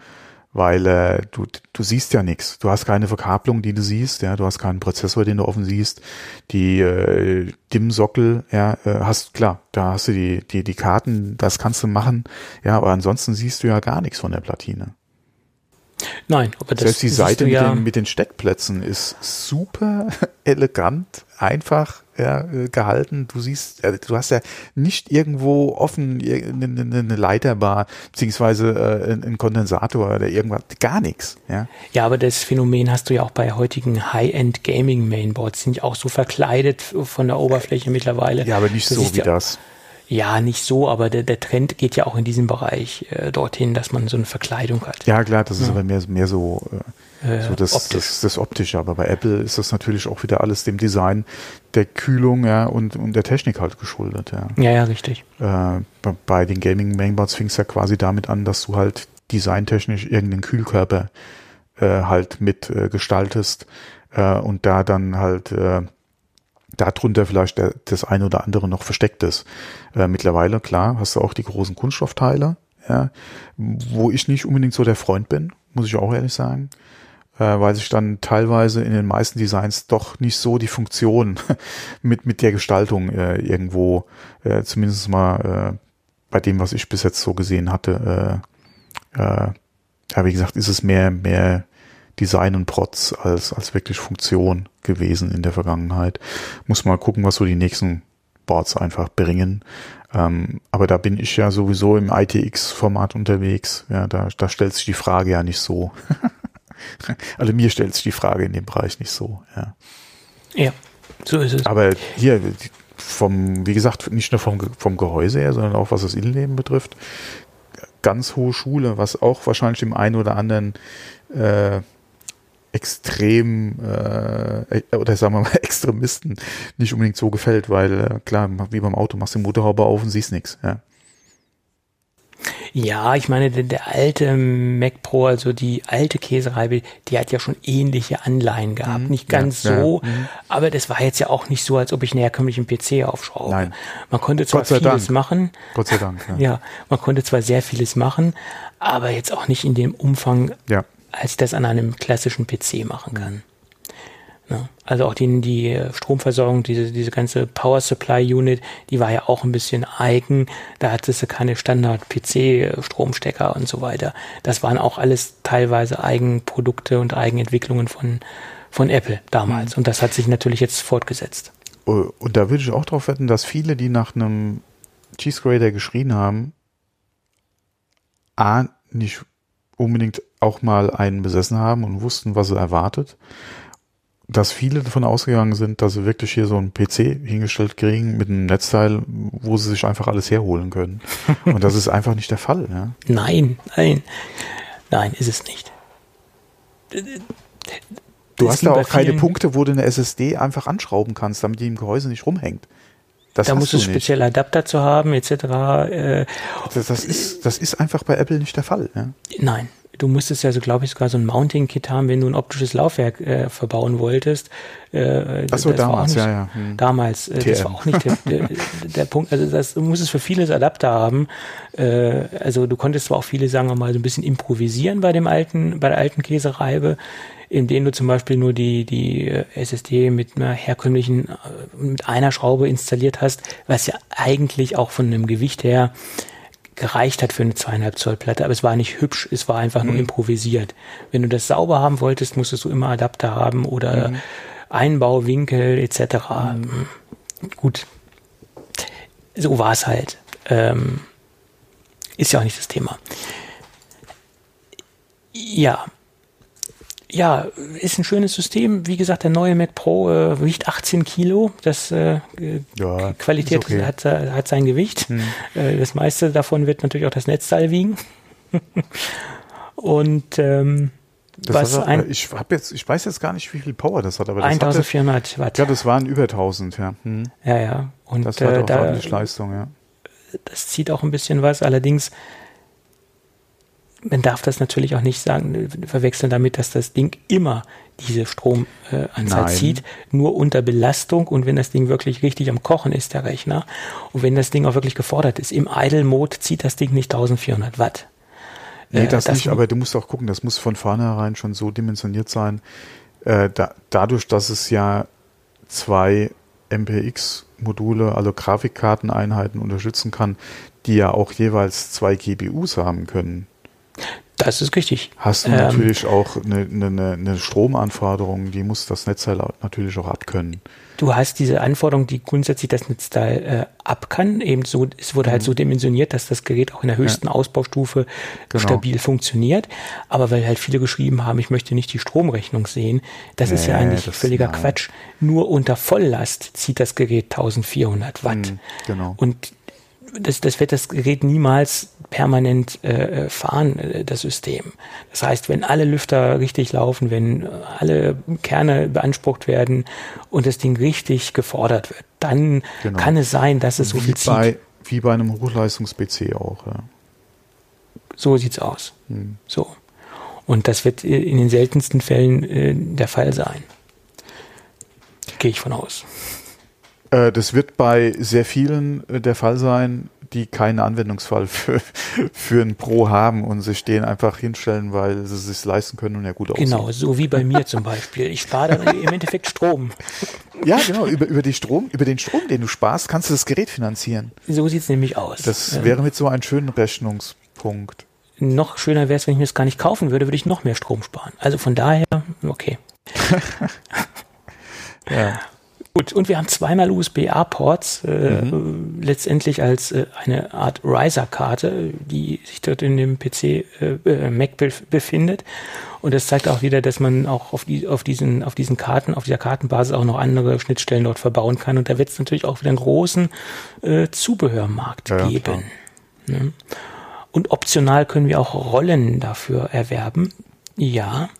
weil äh, du, du siehst ja nichts. Du hast keine Verkabelung, die du siehst, ja, du hast keinen Prozessor, den du offen siehst. Die äh, DIM-Sockel, ja, äh, hast klar, da hast du die, die, die Karten, das kannst du machen, ja, aber ansonsten siehst du ja gar nichts von der Platine. Nein, aber das Selbst die Seite mit, ja den, mit den Steckplätzen ist super elegant, einfach ja, äh, gehalten. Du siehst, äh, du hast ja nicht irgendwo offen eine, eine Leiterbar beziehungsweise äh, einen Kondensator oder irgendwas, gar nichts. Ja. ja, aber das Phänomen hast du ja auch bei heutigen High-End Gaming Mainboards, sind auch so verkleidet von der Oberfläche mittlerweile. Ja, aber nicht das so wie ja, das. Ja, nicht so, aber der, der Trend geht ja auch in diesem Bereich äh, dorthin, dass man so eine Verkleidung hat. Ja, klar, das ist ja. aber mehr, mehr so, äh, so das, optisch. das, das Optische. Aber bei Apple ist das natürlich auch wieder alles dem Design der Kühlung ja, und, und der Technik halt geschuldet. Ja, ja, ja richtig. Äh, bei, bei den Gaming Mainboards fing es ja quasi damit an, dass du halt designtechnisch irgendeinen Kühlkörper äh, halt mit äh, gestaltest äh, und da dann halt äh, darunter vielleicht der, das eine oder andere noch versteckt ist. Äh, mittlerweile, klar, hast du auch die großen Kunststoffteile, ja, wo ich nicht unbedingt so der Freund bin, muss ich auch ehrlich sagen, äh, weil sich dann teilweise in den meisten Designs doch nicht so die Funktion mit, mit der Gestaltung äh, irgendwo, äh, zumindest mal äh, bei dem, was ich bis jetzt so gesehen hatte, äh, äh, ja, wie gesagt, ist es mehr, mehr Design und Protz als, als wirklich Funktion gewesen in der Vergangenheit. Muss mal gucken, was so die nächsten Boards einfach bringen. Ähm, aber da bin ich ja sowieso im ITX-Format unterwegs. Ja, da, da stellt sich die Frage ja nicht so. also mir stellt sich die Frage in dem Bereich nicht so. Ja, ja so ist es. Aber hier vom, wie gesagt, nicht nur vom, vom Gehäuse her, sondern auch was das Innenleben betrifft, ganz hohe Schule, was auch wahrscheinlich dem einen oder anderen äh, extrem äh, oder sagen wir mal Extremisten nicht unbedingt so gefällt, weil äh, klar, wie beim Auto, machst du die Motorhaube auf und siehst nichts. Ja. Ja, ich meine, der, der, alte Mac Pro, also die alte Käsereibe, die hat ja schon ähnliche Anleihen gehabt. Mhm, nicht ganz ja, so, ja, mhm. aber das war jetzt ja auch nicht so, als ob ich einen herkömmlichen PC aufschraube. Nein. Man konnte zwar vieles Dank. machen. Gott sei Dank. Ja. ja, man konnte zwar sehr vieles machen, aber jetzt auch nicht in dem Umfang, ja als ich das an einem klassischen PC machen kann. Ja, also auch die, die Stromversorgung, diese, diese ganze Power Supply Unit, die war ja auch ein bisschen eigen. Da hattest du keine Standard-PC-Stromstecker und so weiter. Das waren auch alles teilweise Eigenprodukte und Eigenentwicklungen von, von Apple damals. Mhm. Und das hat sich natürlich jetzt fortgesetzt. Oh, und da würde ich auch darauf wetten, dass viele, die nach einem Cheese Grader geschrien haben, A, nicht unbedingt auch mal einen besessen haben und wussten, was er erwartet. Dass viele davon ausgegangen sind, dass sie wirklich hier so einen PC hingestellt kriegen mit einem Netzteil, wo sie sich einfach alles herholen können. Und das ist einfach nicht der Fall. Ja? Nein, nein, nein, ist es nicht. Du das hast da auch keine Punkte, wo du eine SSD einfach anschrauben kannst, damit die im Gehäuse nicht rumhängt. Das da musst du spezielle Adapter zu haben, etc. Äh, das, das, ist, das ist einfach bei Apple nicht der Fall. Ja? Nein, du musstest ja so, glaube ich, sogar so ein Mounting-Kit haben, wenn du ein optisches Laufwerk äh, verbauen wolltest. Äh, Ach so, damals, nicht, ja, ja. Hm. Damals, äh, das war auch nicht der, der, der, Punkt. Also das, du musstest für vieles Adapter haben. Äh, also du konntest zwar auch viele, sagen wir mal, so ein bisschen improvisieren bei dem alten, bei der alten Käsereibe, in denen du zum Beispiel nur die, die äh, SSD mit einer herkömmlichen, äh, mit einer Schraube installiert hast, was ja eigentlich auch von einem Gewicht her gereicht hat für eine zweieinhalb Zoll Platte, aber es war nicht hübsch, es war einfach nur mhm. improvisiert. Wenn du das sauber haben wolltest, musstest du immer Adapter haben oder mhm. Einbauwinkel etc. Mhm. Gut, so war es halt. Ähm, ist ja auch nicht das Thema. Ja, ja, ist ein schönes System. Wie gesagt, der neue Mac Pro äh, wiegt 18 Kilo. Das äh, ja, Qualität okay. hat, hat sein Gewicht. Hm. Äh, das meiste davon wird natürlich auch das Netzteil wiegen. Und ähm, was hat, ein, ich habe jetzt, ich weiß jetzt gar nicht, wie viel Power das hat, aber das 1400 hatte, Watt. Ja, das waren über 1000, ja. Hm. Ja, ja. Und das hat äh, auch da, ordentlich Leistung, ja. Das zieht auch ein bisschen was. Allerdings man darf das natürlich auch nicht sagen, verwechseln damit, dass das Ding immer diese Stromanzahl äh, zieht, nur unter Belastung und wenn das Ding wirklich richtig am Kochen ist, der Rechner, und wenn das Ding auch wirklich gefordert ist. Im Idle-Mode zieht das Ding nicht 1400 Watt. Nee, das, äh, das nicht, aber du musst auch gucken, das muss von vornherein schon so dimensioniert sein, äh, da, dadurch, dass es ja zwei MPX-Module, also Grafikkarteneinheiten unterstützen kann, die ja auch jeweils zwei GPUs haben können. Das ist richtig. Hast du ähm, natürlich auch eine, eine, eine Stromanforderung, die muss das Netzteil natürlich auch abkönnen. Du hast diese Anforderung, die grundsätzlich das Netzteil äh, abkann. Eben so, es wurde halt mhm. so dimensioniert, dass das Gerät auch in der höchsten ja. Ausbaustufe genau. stabil funktioniert. Aber weil halt viele geschrieben haben, ich möchte nicht die Stromrechnung sehen, das nee, ist ja eigentlich völliger nein. Quatsch. Nur unter Volllast zieht das Gerät 1400 Watt. Mhm, genau. Und das, das wird das Gerät niemals permanent äh, fahren, äh, das System. Das heißt, wenn alle Lüfter richtig laufen, wenn alle Kerne beansprucht werden und das Ding richtig gefordert wird, dann genau. kann es sein, dass es so viel zieht. Bei, wie bei einem Hochleistungs-PC auch. Ja. So sieht's aus. Hm. So. Und das wird in den seltensten Fällen äh, der Fall sein. Gehe ich von aus. Äh, das wird bei sehr vielen äh, der Fall sein, die keinen Anwendungsfall für, für ein Pro haben und sich den einfach hinstellen, weil sie es sich leisten können und ja gut aussehen. Genau, so wie bei mir zum Beispiel. Ich spare dann im Endeffekt Strom. Ja, genau. Über, über, die Strom, über den Strom, den du sparst, kannst du das Gerät finanzieren. So sieht es nämlich aus. Das ähm, wäre mit so ein schönen Rechnungspunkt. Noch schöner wäre es, wenn ich mir das gar nicht kaufen würde, würde ich noch mehr Strom sparen. Also von daher, okay. ja. Gut, und wir haben zweimal USB-A-Ports, äh, mhm. letztendlich als äh, eine Art Riser-Karte, die sich dort in dem PC äh, äh Mac befindet. Und das zeigt auch wieder, dass man auch auf, die, auf, diesen, auf diesen Karten, auf dieser Kartenbasis auch noch andere Schnittstellen dort verbauen kann. Und da wird es natürlich auch wieder einen großen äh, Zubehörmarkt ja, geben. Ne? Und optional können wir auch Rollen dafür erwerben. Ja.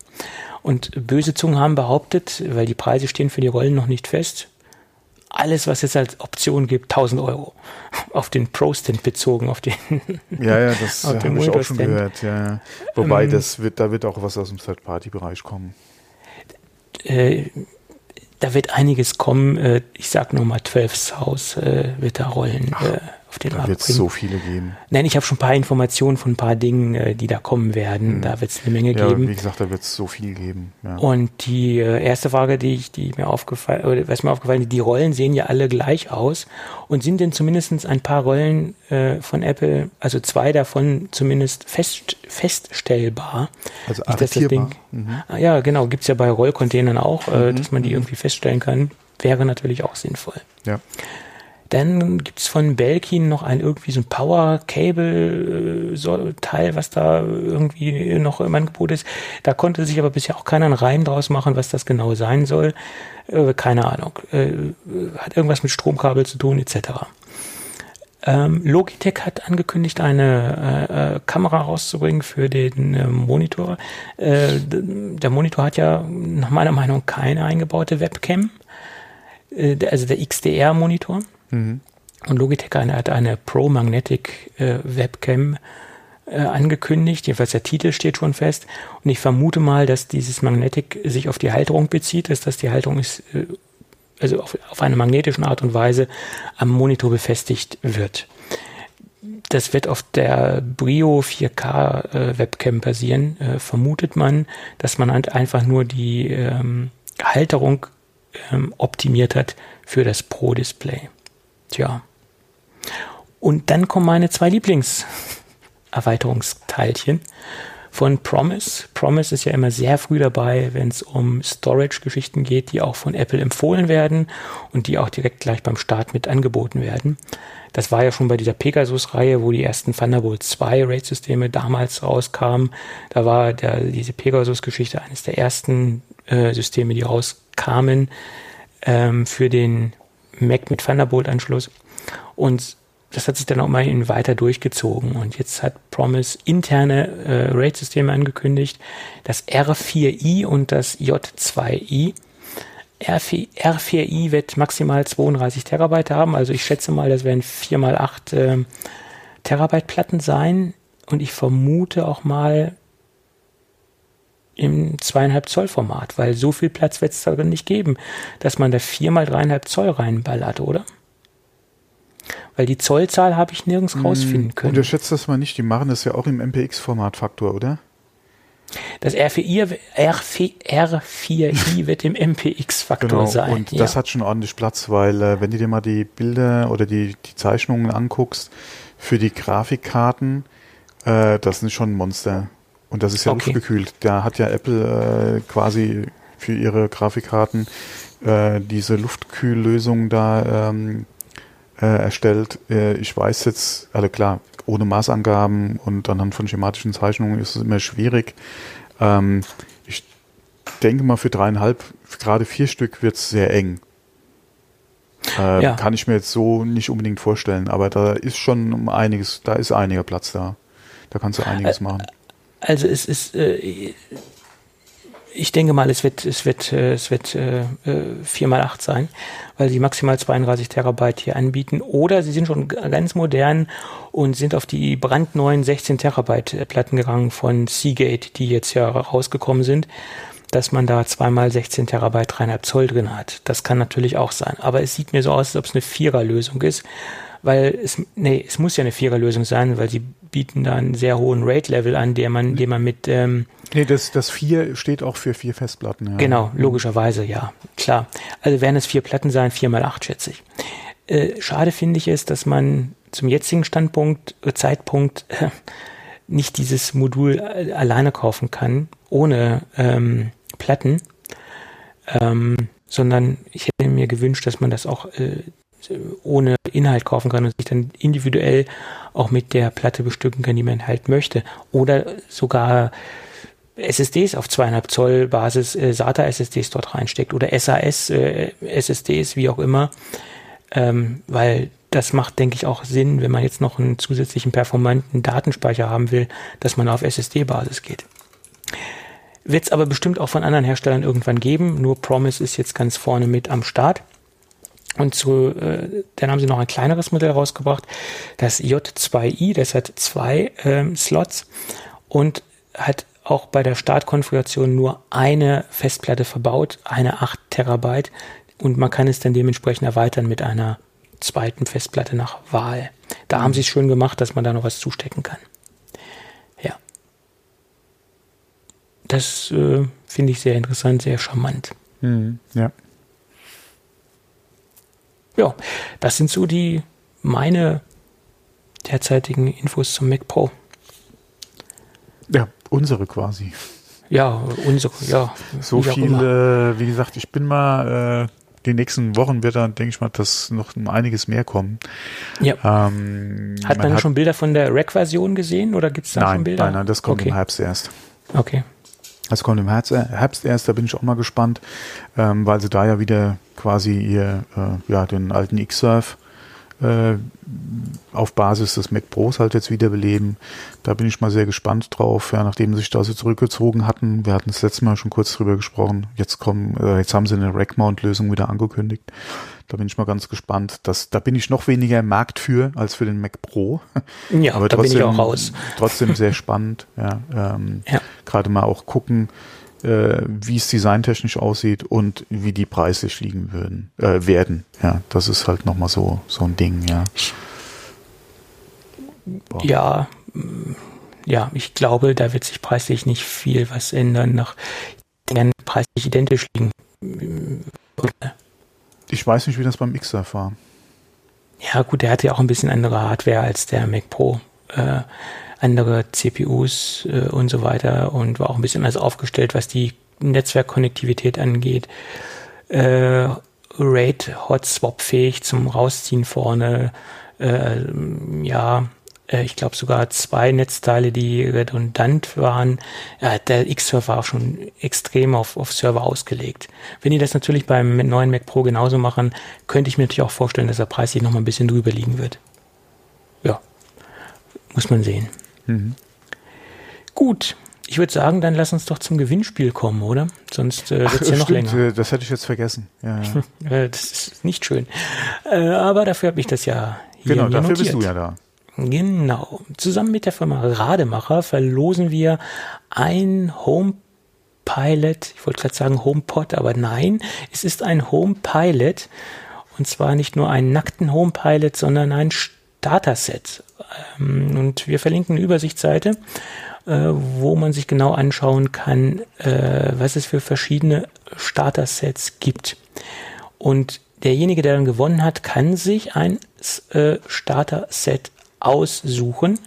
Und böse Zungen haben behauptet, weil die Preise stehen für die Rollen noch nicht fest, alles, was es als Option gibt, 1000 Euro. Auf den Pro-Stand bezogen, auf den. Ja, ja, das habe ich auch schon gehört. Ja. Wobei, ähm, das wird, da wird auch was aus dem Third-Party-Bereich kommen. Äh, da wird einiges kommen. Äh, ich sag nur mal 12 House äh, wird da rollen. Ach. Auf den Da wird es so viele geben. Nein, ich habe schon ein paar Informationen von ein paar Dingen, äh, die da kommen werden. Mhm. Da wird es eine Menge ja, geben. Wie gesagt, da wird es so viel geben. Ja. Und die äh, erste Frage, die ich, die mir aufgefallen, oder was mir aufgefallen ist, die Rollen sehen ja alle gleich aus und sind denn zumindest ein paar Rollen äh, von Apple, also zwei davon zumindest fest, feststellbar. Also arretierbar. Mhm. Ah, ja, genau, gibt's ja bei Rollcontainern auch, äh, mhm. dass man die mhm. irgendwie feststellen kann. Wäre natürlich auch sinnvoll. Ja. Dann gibt's von Belkin noch ein irgendwie so ein Power-Cable-Teil, äh, was da irgendwie noch im Angebot ist. Da konnte sich aber bisher auch keiner einen Reim draus machen, was das genau sein soll. Äh, keine Ahnung. Äh, hat irgendwas mit Stromkabel zu tun, etc. Ähm, Logitech hat angekündigt, eine äh, äh, Kamera rauszubringen für den äh, Monitor. Der Monitor hat ja nach meiner Meinung keine eingebaute Webcam, äh, also der XDR-Monitor. Mhm. Und Logitech hat eine Pro Magnetic äh, Webcam äh, angekündigt. Jedenfalls der Titel steht schon fest. Und ich vermute mal, dass dieses Magnetic sich auf die Halterung bezieht, dass das die Halterung ist, äh, also auf, auf eine magnetische Art und Weise am Monitor befestigt wird. Das wird auf der Brio 4K äh, Webcam basieren. Äh, vermutet man, dass man halt einfach nur die ähm, Halterung ähm, optimiert hat für das Pro-Display. Tja. Und dann kommen meine zwei Lieblingserweiterungsteilchen von Promise. Promise ist ja immer sehr früh dabei, wenn es um Storage-Geschichten geht, die auch von Apple empfohlen werden und die auch direkt gleich beim Start mit angeboten werden. Das war ja schon bei dieser Pegasus-Reihe, wo die ersten Thunderbolt 2 RAID-Systeme damals rauskamen. Da war der, diese Pegasus-Geschichte eines der ersten äh, Systeme, die rauskamen ähm, für den Mac mit Thunderbolt-Anschluss. Und das hat sich dann auch mal weiter durchgezogen. Und jetzt hat Promise interne äh, RAID-Systeme angekündigt, das R4i und das J2i. R4, R4i wird maximal 32 Terabyte haben. Also ich schätze mal, das werden 4 mal 8 äh, Terabyte Platten sein. Und ich vermute auch mal im zweieinhalb Zoll Format, weil so viel Platz wird es darin nicht geben, dass man da 4 mal dreieinhalb Zoll reinballert, oder? Weil die Zollzahl habe ich nirgends hm, rausfinden können. Unterschätzt das mal nicht, die machen das ja auch im MPX-Formatfaktor, oder? Das R4i, R4i wird im MPX-Faktor genau, sein. Und ja. das hat schon ordentlich Platz, weil äh, wenn du dir mal die Bilder oder die, die Zeichnungen anguckst für die Grafikkarten, äh, das sind schon Monster. Und das ist ja okay. luftgekühlt. Da hat ja Apple äh, quasi für ihre Grafikkarten äh, diese Luftkühllösung da ähm, äh, erstellt. Äh, ich weiß jetzt, also klar, ohne Maßangaben und anhand von schematischen Zeichnungen ist es immer schwierig. Ähm, ich denke mal, für dreieinhalb, gerade vier Stück wird es sehr eng. Äh, ja. Kann ich mir jetzt so nicht unbedingt vorstellen, aber da ist schon um einiges, da ist einiger Platz da. Da kannst du einiges machen. Also es ist, äh, ich denke mal, es wird, es wird, äh, es wird äh, 4 mal 8 sein, weil sie maximal 32 Terabyte hier anbieten. Oder sie sind schon ganz modern und sind auf die brandneuen 16 Terabyte Platten gegangen von Seagate, die jetzt ja rausgekommen sind, dass man da zweimal 16 Terabyte 3,5 Zoll drin hat. Das kann natürlich auch sein. Aber es sieht mir so aus, als ob es eine Vierer-Lösung ist, weil es, nee, es muss ja eine Vierer-Lösung sein, weil sie bieten da einen sehr hohen Rate-Level an, der man, den man mit ähm, Nee, das, das vier steht auch für vier Festplatten. Ja. Genau, logischerweise, ja, klar. Also werden es vier Platten sein, vier mal acht, schätze ich. Äh, schade finde ich es, dass man zum jetzigen Standpunkt, äh, Zeitpunkt äh, nicht dieses Modul äh, alleine kaufen kann, ohne ähm, Platten, ähm, sondern ich hätte mir gewünscht, dass man das auch äh, ohne Inhalt kaufen kann und sich dann individuell auch mit der Platte bestücken kann, die man halt möchte. Oder sogar SSDs auf zweieinhalb Zoll Basis äh, SATA SSDs dort reinsteckt oder SAS äh, SSDs, wie auch immer, ähm, weil das macht, denke ich, auch Sinn, wenn man jetzt noch einen zusätzlichen performanten Datenspeicher haben will, dass man auf SSD-Basis geht. Wird es aber bestimmt auch von anderen Herstellern irgendwann geben, nur Promise ist jetzt ganz vorne mit am Start. Und zu, äh, dann haben sie noch ein kleineres Modell rausgebracht, das J2i, das hat zwei ähm, Slots und hat auch bei der Startkonfiguration nur eine Festplatte verbaut, eine 8 Terabyte und man kann es dann dementsprechend erweitern mit einer zweiten Festplatte nach Wahl. Da haben sie es schön gemacht, dass man da noch was zustecken kann. Ja. Das äh, finde ich sehr interessant, sehr charmant. Mhm, ja. Ja, das sind so die meine derzeitigen Infos zum Mac Pro. Ja, Unsere quasi. Ja, unsere, ja. So viel, äh, wie gesagt, ich bin mal, äh, die nächsten Wochen wird dann, denke ich mal, dass noch einiges mehr kommen. Ja. Ähm, hat man, man hat, schon Bilder von der Rack-Version gesehen oder gibt es da nein, schon Bilder? Nein, nein, das kommt okay. im Herbst erst. Okay. Das kommt im Herbst, äh, Herbst erst, da bin ich auch mal gespannt, ähm, weil sie da ja wieder quasi ihr, äh, ja, den alten X-Surf äh, auf Basis des Mac Pros halt jetzt wiederbeleben. Da bin ich mal sehr gespannt drauf, ja, nachdem sie sich da so zurückgezogen hatten. Wir hatten das letzte Mal schon kurz drüber gesprochen. Jetzt kommen, äh, jetzt haben sie eine Rack-Mount-Lösung wieder angekündigt. Da bin ich mal ganz gespannt. Das, da bin ich noch weniger im Markt für als für den Mac Pro. Ja, aber da trotzdem, bin ich auch raus. Trotzdem sehr spannend. Ja, ähm, ja. Gerade mal auch gucken, äh, wie es designtechnisch aussieht und wie die preislich liegen würden, äh, werden. Ja, das ist halt nochmal so, so ein Ding, ja. Boah. Ja, ja, ich glaube, da wird sich preislich nicht viel was ändern. Nach werden preislich identisch liegen. Ich weiß nicht, wie das beim Xserf war. Ja, gut, der hatte ja auch ein bisschen andere Hardware als der Mac Pro. Äh, andere CPUs äh, und so weiter und war auch ein bisschen anders aufgestellt, was die Netzwerkkonnektivität angeht. Äh, RAID Hot Swap fähig zum Rausziehen vorne. Äh, ja, ich glaube sogar zwei Netzteile, die redundant waren. Der X-Server war auch schon extrem auf, auf Server ausgelegt. Wenn die das natürlich beim neuen Mac Pro genauso machen, könnte ich mir natürlich auch vorstellen, dass der Preis sich nochmal ein bisschen drüber liegen wird. Ja, muss man sehen. Mhm. Gut, ich würde sagen, dann lass uns doch zum Gewinnspiel kommen, oder? Sonst äh, wird es ja noch stimmt, länger. Äh, das hätte ich jetzt vergessen. Ja, ja. das ist nicht schön. Äh, aber dafür habe ich das ja hier Genau, dafür notiert. bist du ja da. Genau. Zusammen mit der Firma Rademacher verlosen wir ein Home Pilot, ich wollte gerade sagen HomePod, aber nein, es ist ein Home Pilot und zwar nicht nur einen nackten Home Pilot, sondern ein Starter-Set. Ähm, und wir verlinken eine Übersichtsseite, äh, wo man sich genau anschauen kann, äh, was es für verschiedene Starter-Sets gibt. Und derjenige, der dann gewonnen hat, kann sich ein äh, Starter-Set aussuchen.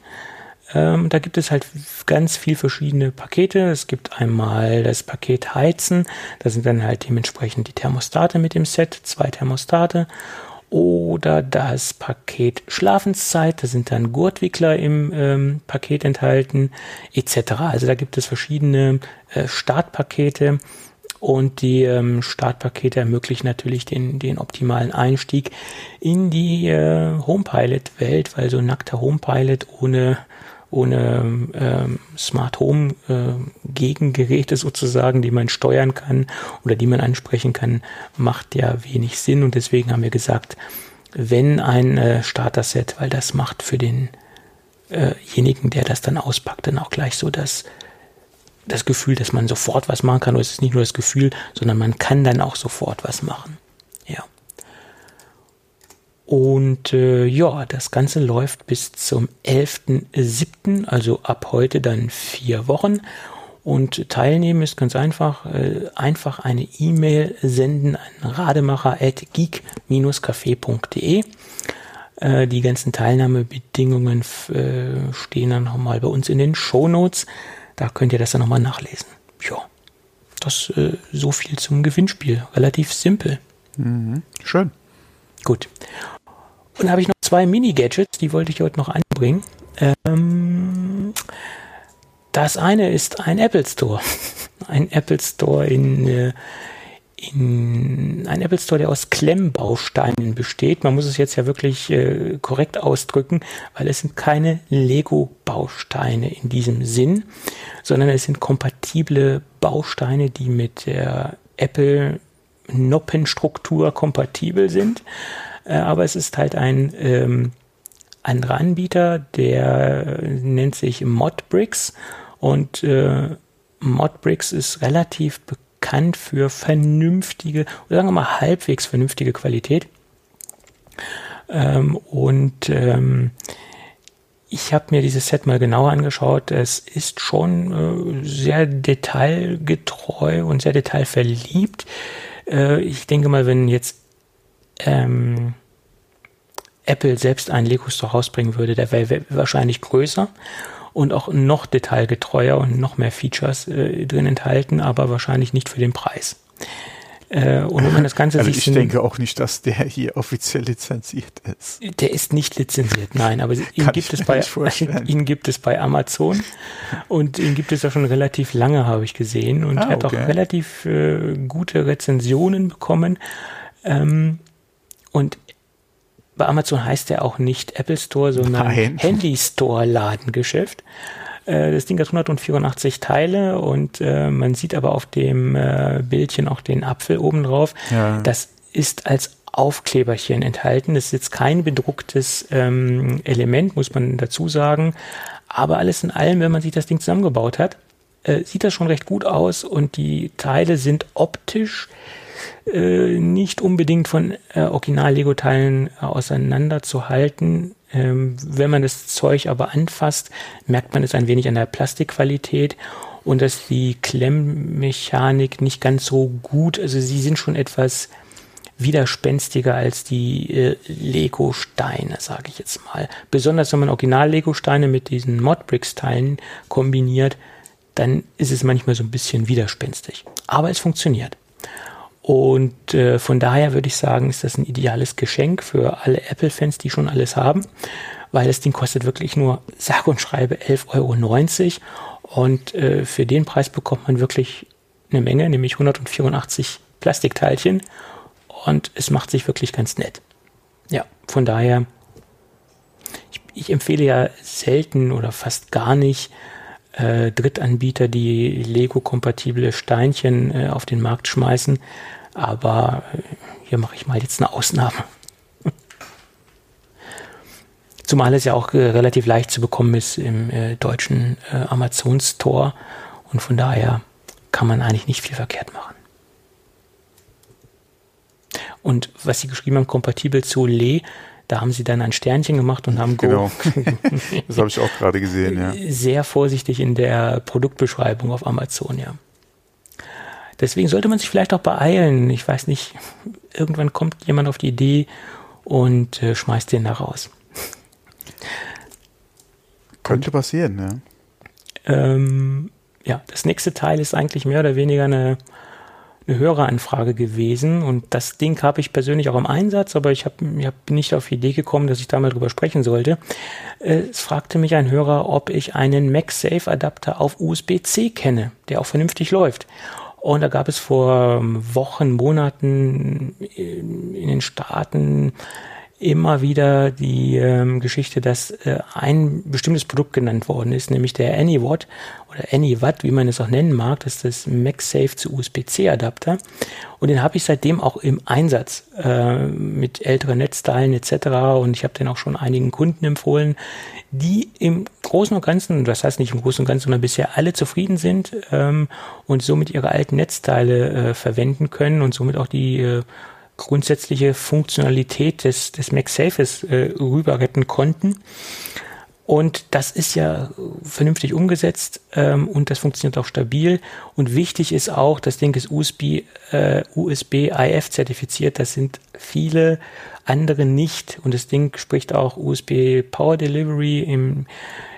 Ähm, da gibt es halt ganz viel verschiedene Pakete. Es gibt einmal das Paket Heizen. Da sind dann halt dementsprechend die Thermostate mit dem Set, zwei Thermostate. Oder das Paket Schlafenszeit, da sind dann Gurtwickler im ähm, Paket enthalten, etc. Also da gibt es verschiedene äh, Startpakete und die ähm, Startpakete ermöglichen natürlich den, den optimalen Einstieg in die äh, HomePilot-Welt, weil so ein nackter HomePilot ohne ohne ähm, Smart Home äh, Gegengeräte sozusagen, die man steuern kann oder die man ansprechen kann, macht ja wenig Sinn. Und deswegen haben wir gesagt, wenn ein äh, Starter-Set, weil das macht für denjenigen, äh der das dann auspackt, dann auch gleich so das das Gefühl, dass man sofort was machen kann. Und es ist nicht nur das Gefühl, sondern man kann dann auch sofort was machen. Ja. Und äh, ja, das Ganze läuft bis zum 11.07., also ab heute dann vier Wochen. Und teilnehmen ist ganz einfach. Äh, einfach eine E-Mail senden an rademacher.geek-café.de. Äh, die ganzen Teilnahmebedingungen äh, stehen dann nochmal bei uns in den Show Notes. Da könnt ihr das dann nochmal nachlesen. Ja, das äh, so viel zum Gewinnspiel. Relativ simpel. Mhm. Schön. Gut. Und habe ich noch zwei Mini-Gadgets, die wollte ich heute noch anbringen. Ähm, das eine ist ein Apple Store. Ein Apple Store in, äh, in ein Apple Store, der aus Klemmbausteinen besteht. Man muss es jetzt ja wirklich äh, korrekt ausdrücken, weil es sind keine Lego-Bausteine in diesem Sinn, sondern es sind kompatible Bausteine, die mit der Apple Noppenstruktur kompatibel sind. Äh, aber es ist halt ein ähm, anderer Anbieter, der nennt sich Modbricks und äh, Modbricks ist relativ bekannt bekannt für vernünftige, oder sagen wir mal halbwegs vernünftige Qualität. Ähm, und ähm, ich habe mir dieses Set mal genauer angeschaut. Es ist schon äh, sehr detailgetreu und sehr detailverliebt. Äh, ich denke mal, wenn jetzt ähm, Apple selbst einen Lego Store rausbringen würde, der wäre wahrscheinlich größer und auch noch detailgetreuer und noch mehr Features äh, drin enthalten, aber wahrscheinlich nicht für den Preis. Äh, und wenn man das Ganze also sich. Ich denke auch nicht, dass der hier offiziell lizenziert ist. Der ist nicht lizenziert, nein, aber ihn gibt, es bei, ihn gibt es bei Amazon und ihn gibt es ja schon relativ lange, habe ich gesehen, und ah, hat okay. auch relativ äh, gute Rezensionen bekommen. Ähm, und bei Amazon heißt der auch nicht Apple Store, sondern Nein. Handy Store Ladengeschäft. Äh, das Ding hat 184 Teile und äh, man sieht aber auf dem äh, Bildchen auch den Apfel oben drauf. Ja. Das ist als Aufkleberchen enthalten. Das ist jetzt kein bedrucktes ähm, Element, muss man dazu sagen. Aber alles in allem, wenn man sich das Ding zusammengebaut hat, äh, sieht das schon recht gut aus und die Teile sind optisch äh, nicht unbedingt von äh, Original-Lego-Teilen äh, auseinanderzuhalten. Ähm, wenn man das Zeug aber anfasst, merkt man es ein wenig an der Plastikqualität und dass die Klemmmechanik nicht ganz so gut, also sie sind schon etwas widerspenstiger als die äh, Lego-Steine, sage ich jetzt mal. Besonders wenn man Original-Lego-Steine mit diesen Modbricks-Teilen kombiniert, dann ist es manchmal so ein bisschen widerspenstig. Aber es funktioniert. Und äh, von daher würde ich sagen, ist das ein ideales Geschenk für alle Apple-Fans, die schon alles haben, weil das Ding kostet wirklich nur sage und schreibe 11,90 Euro. Und äh, für den Preis bekommt man wirklich eine Menge, nämlich 184 Plastikteilchen. Und es macht sich wirklich ganz nett. Ja, von daher, ich, ich empfehle ja selten oder fast gar nicht äh, Drittanbieter, die Lego-kompatible Steinchen äh, auf den Markt schmeißen. Aber äh, hier mache ich mal jetzt eine Ausnahme. Zumal es ja auch äh, relativ leicht zu bekommen ist im äh, deutschen äh, Amazon Store. Und von daher kann man eigentlich nicht viel verkehrt machen. Und was Sie geschrieben haben, kompatibel zu Le, da haben sie dann ein Sternchen gemacht und haben genau. das habe ich auch gerade gesehen, ja. Sehr vorsichtig in der Produktbeschreibung auf Amazon, ja. Deswegen sollte man sich vielleicht auch beeilen. Ich weiß nicht, irgendwann kommt jemand auf die Idee und äh, schmeißt den da raus. Könnte passieren, ja. Ähm, ja, das nächste Teil ist eigentlich mehr oder weniger eine eine Höreranfrage gewesen und das Ding habe ich persönlich auch im Einsatz, aber ich habe ich hab nicht auf die Idee gekommen, dass ich da mal drüber sprechen sollte. Äh, es fragte mich ein Hörer, ob ich einen MagSafe Adapter auf USB-C kenne, der auch vernünftig läuft. Und da gab es vor Wochen, Monaten in den Staaten immer wieder die ähm, Geschichte, dass äh, ein bestimmtes Produkt genannt worden ist, nämlich der AnyWatt oder AnyWatt, wie man es auch nennen mag, das ist das MagSafe zu USB-C Adapter. Und den habe ich seitdem auch im Einsatz äh, mit älteren Netzteilen etc. Und ich habe den auch schon einigen Kunden empfohlen, die im Großen und Ganzen, das heißt nicht im Großen und Ganzen, sondern bisher alle zufrieden sind ähm, und somit ihre alten Netzteile äh, verwenden können und somit auch die äh, grundsätzliche Funktionalität des, des MagSafes äh, rüber retten konnten. Und das ist ja vernünftig umgesetzt ähm, und das funktioniert auch stabil. Und wichtig ist auch, das Ding ist USB, äh, USB IF zertifiziert. Das sind viele andere nicht. Und das Ding spricht auch USB Power Delivery im,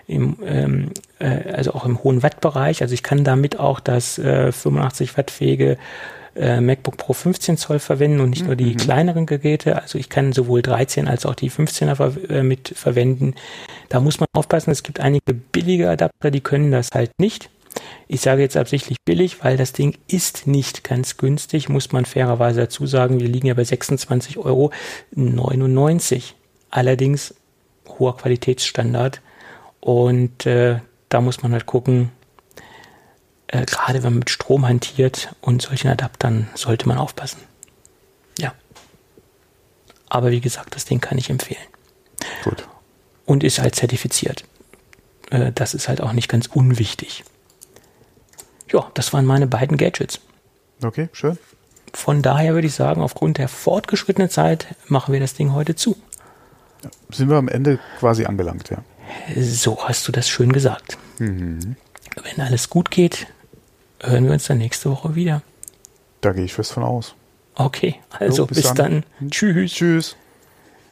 im ähm, äh, also auch im hohen Wattbereich. Also ich kann damit auch das äh, 85 Watt fähige äh, MacBook Pro 15 Zoll verwenden und nicht mhm. nur die mhm. kleineren Geräte. Also ich kann sowohl 13 als auch die 15er ver äh, mit verwenden. Da muss man aufpassen, es gibt einige billige Adapter, die können das halt nicht. Ich sage jetzt absichtlich billig, weil das Ding ist nicht ganz günstig, muss man fairerweise dazu sagen. Wir liegen ja bei 26,99 Euro. Allerdings hoher Qualitätsstandard. Und äh, da muss man halt gucken, äh, gerade wenn man mit Strom hantiert und solchen Adaptern, sollte man aufpassen. Ja. Aber wie gesagt, das Ding kann ich empfehlen. Gut. Und ist halt zertifiziert. Äh, das ist halt auch nicht ganz unwichtig. Ja, das waren meine beiden Gadgets. Okay, schön. Von daher würde ich sagen, aufgrund der fortgeschrittenen Zeit machen wir das Ding heute zu. Sind wir am Ende quasi angelangt, ja. So hast du das schön gesagt. Mhm. Wenn alles gut geht, hören wir uns dann nächste Woche wieder. Da gehe ich fest von aus. Okay, also so, bis, bis, dann. dann. Tschüss. Tschüss.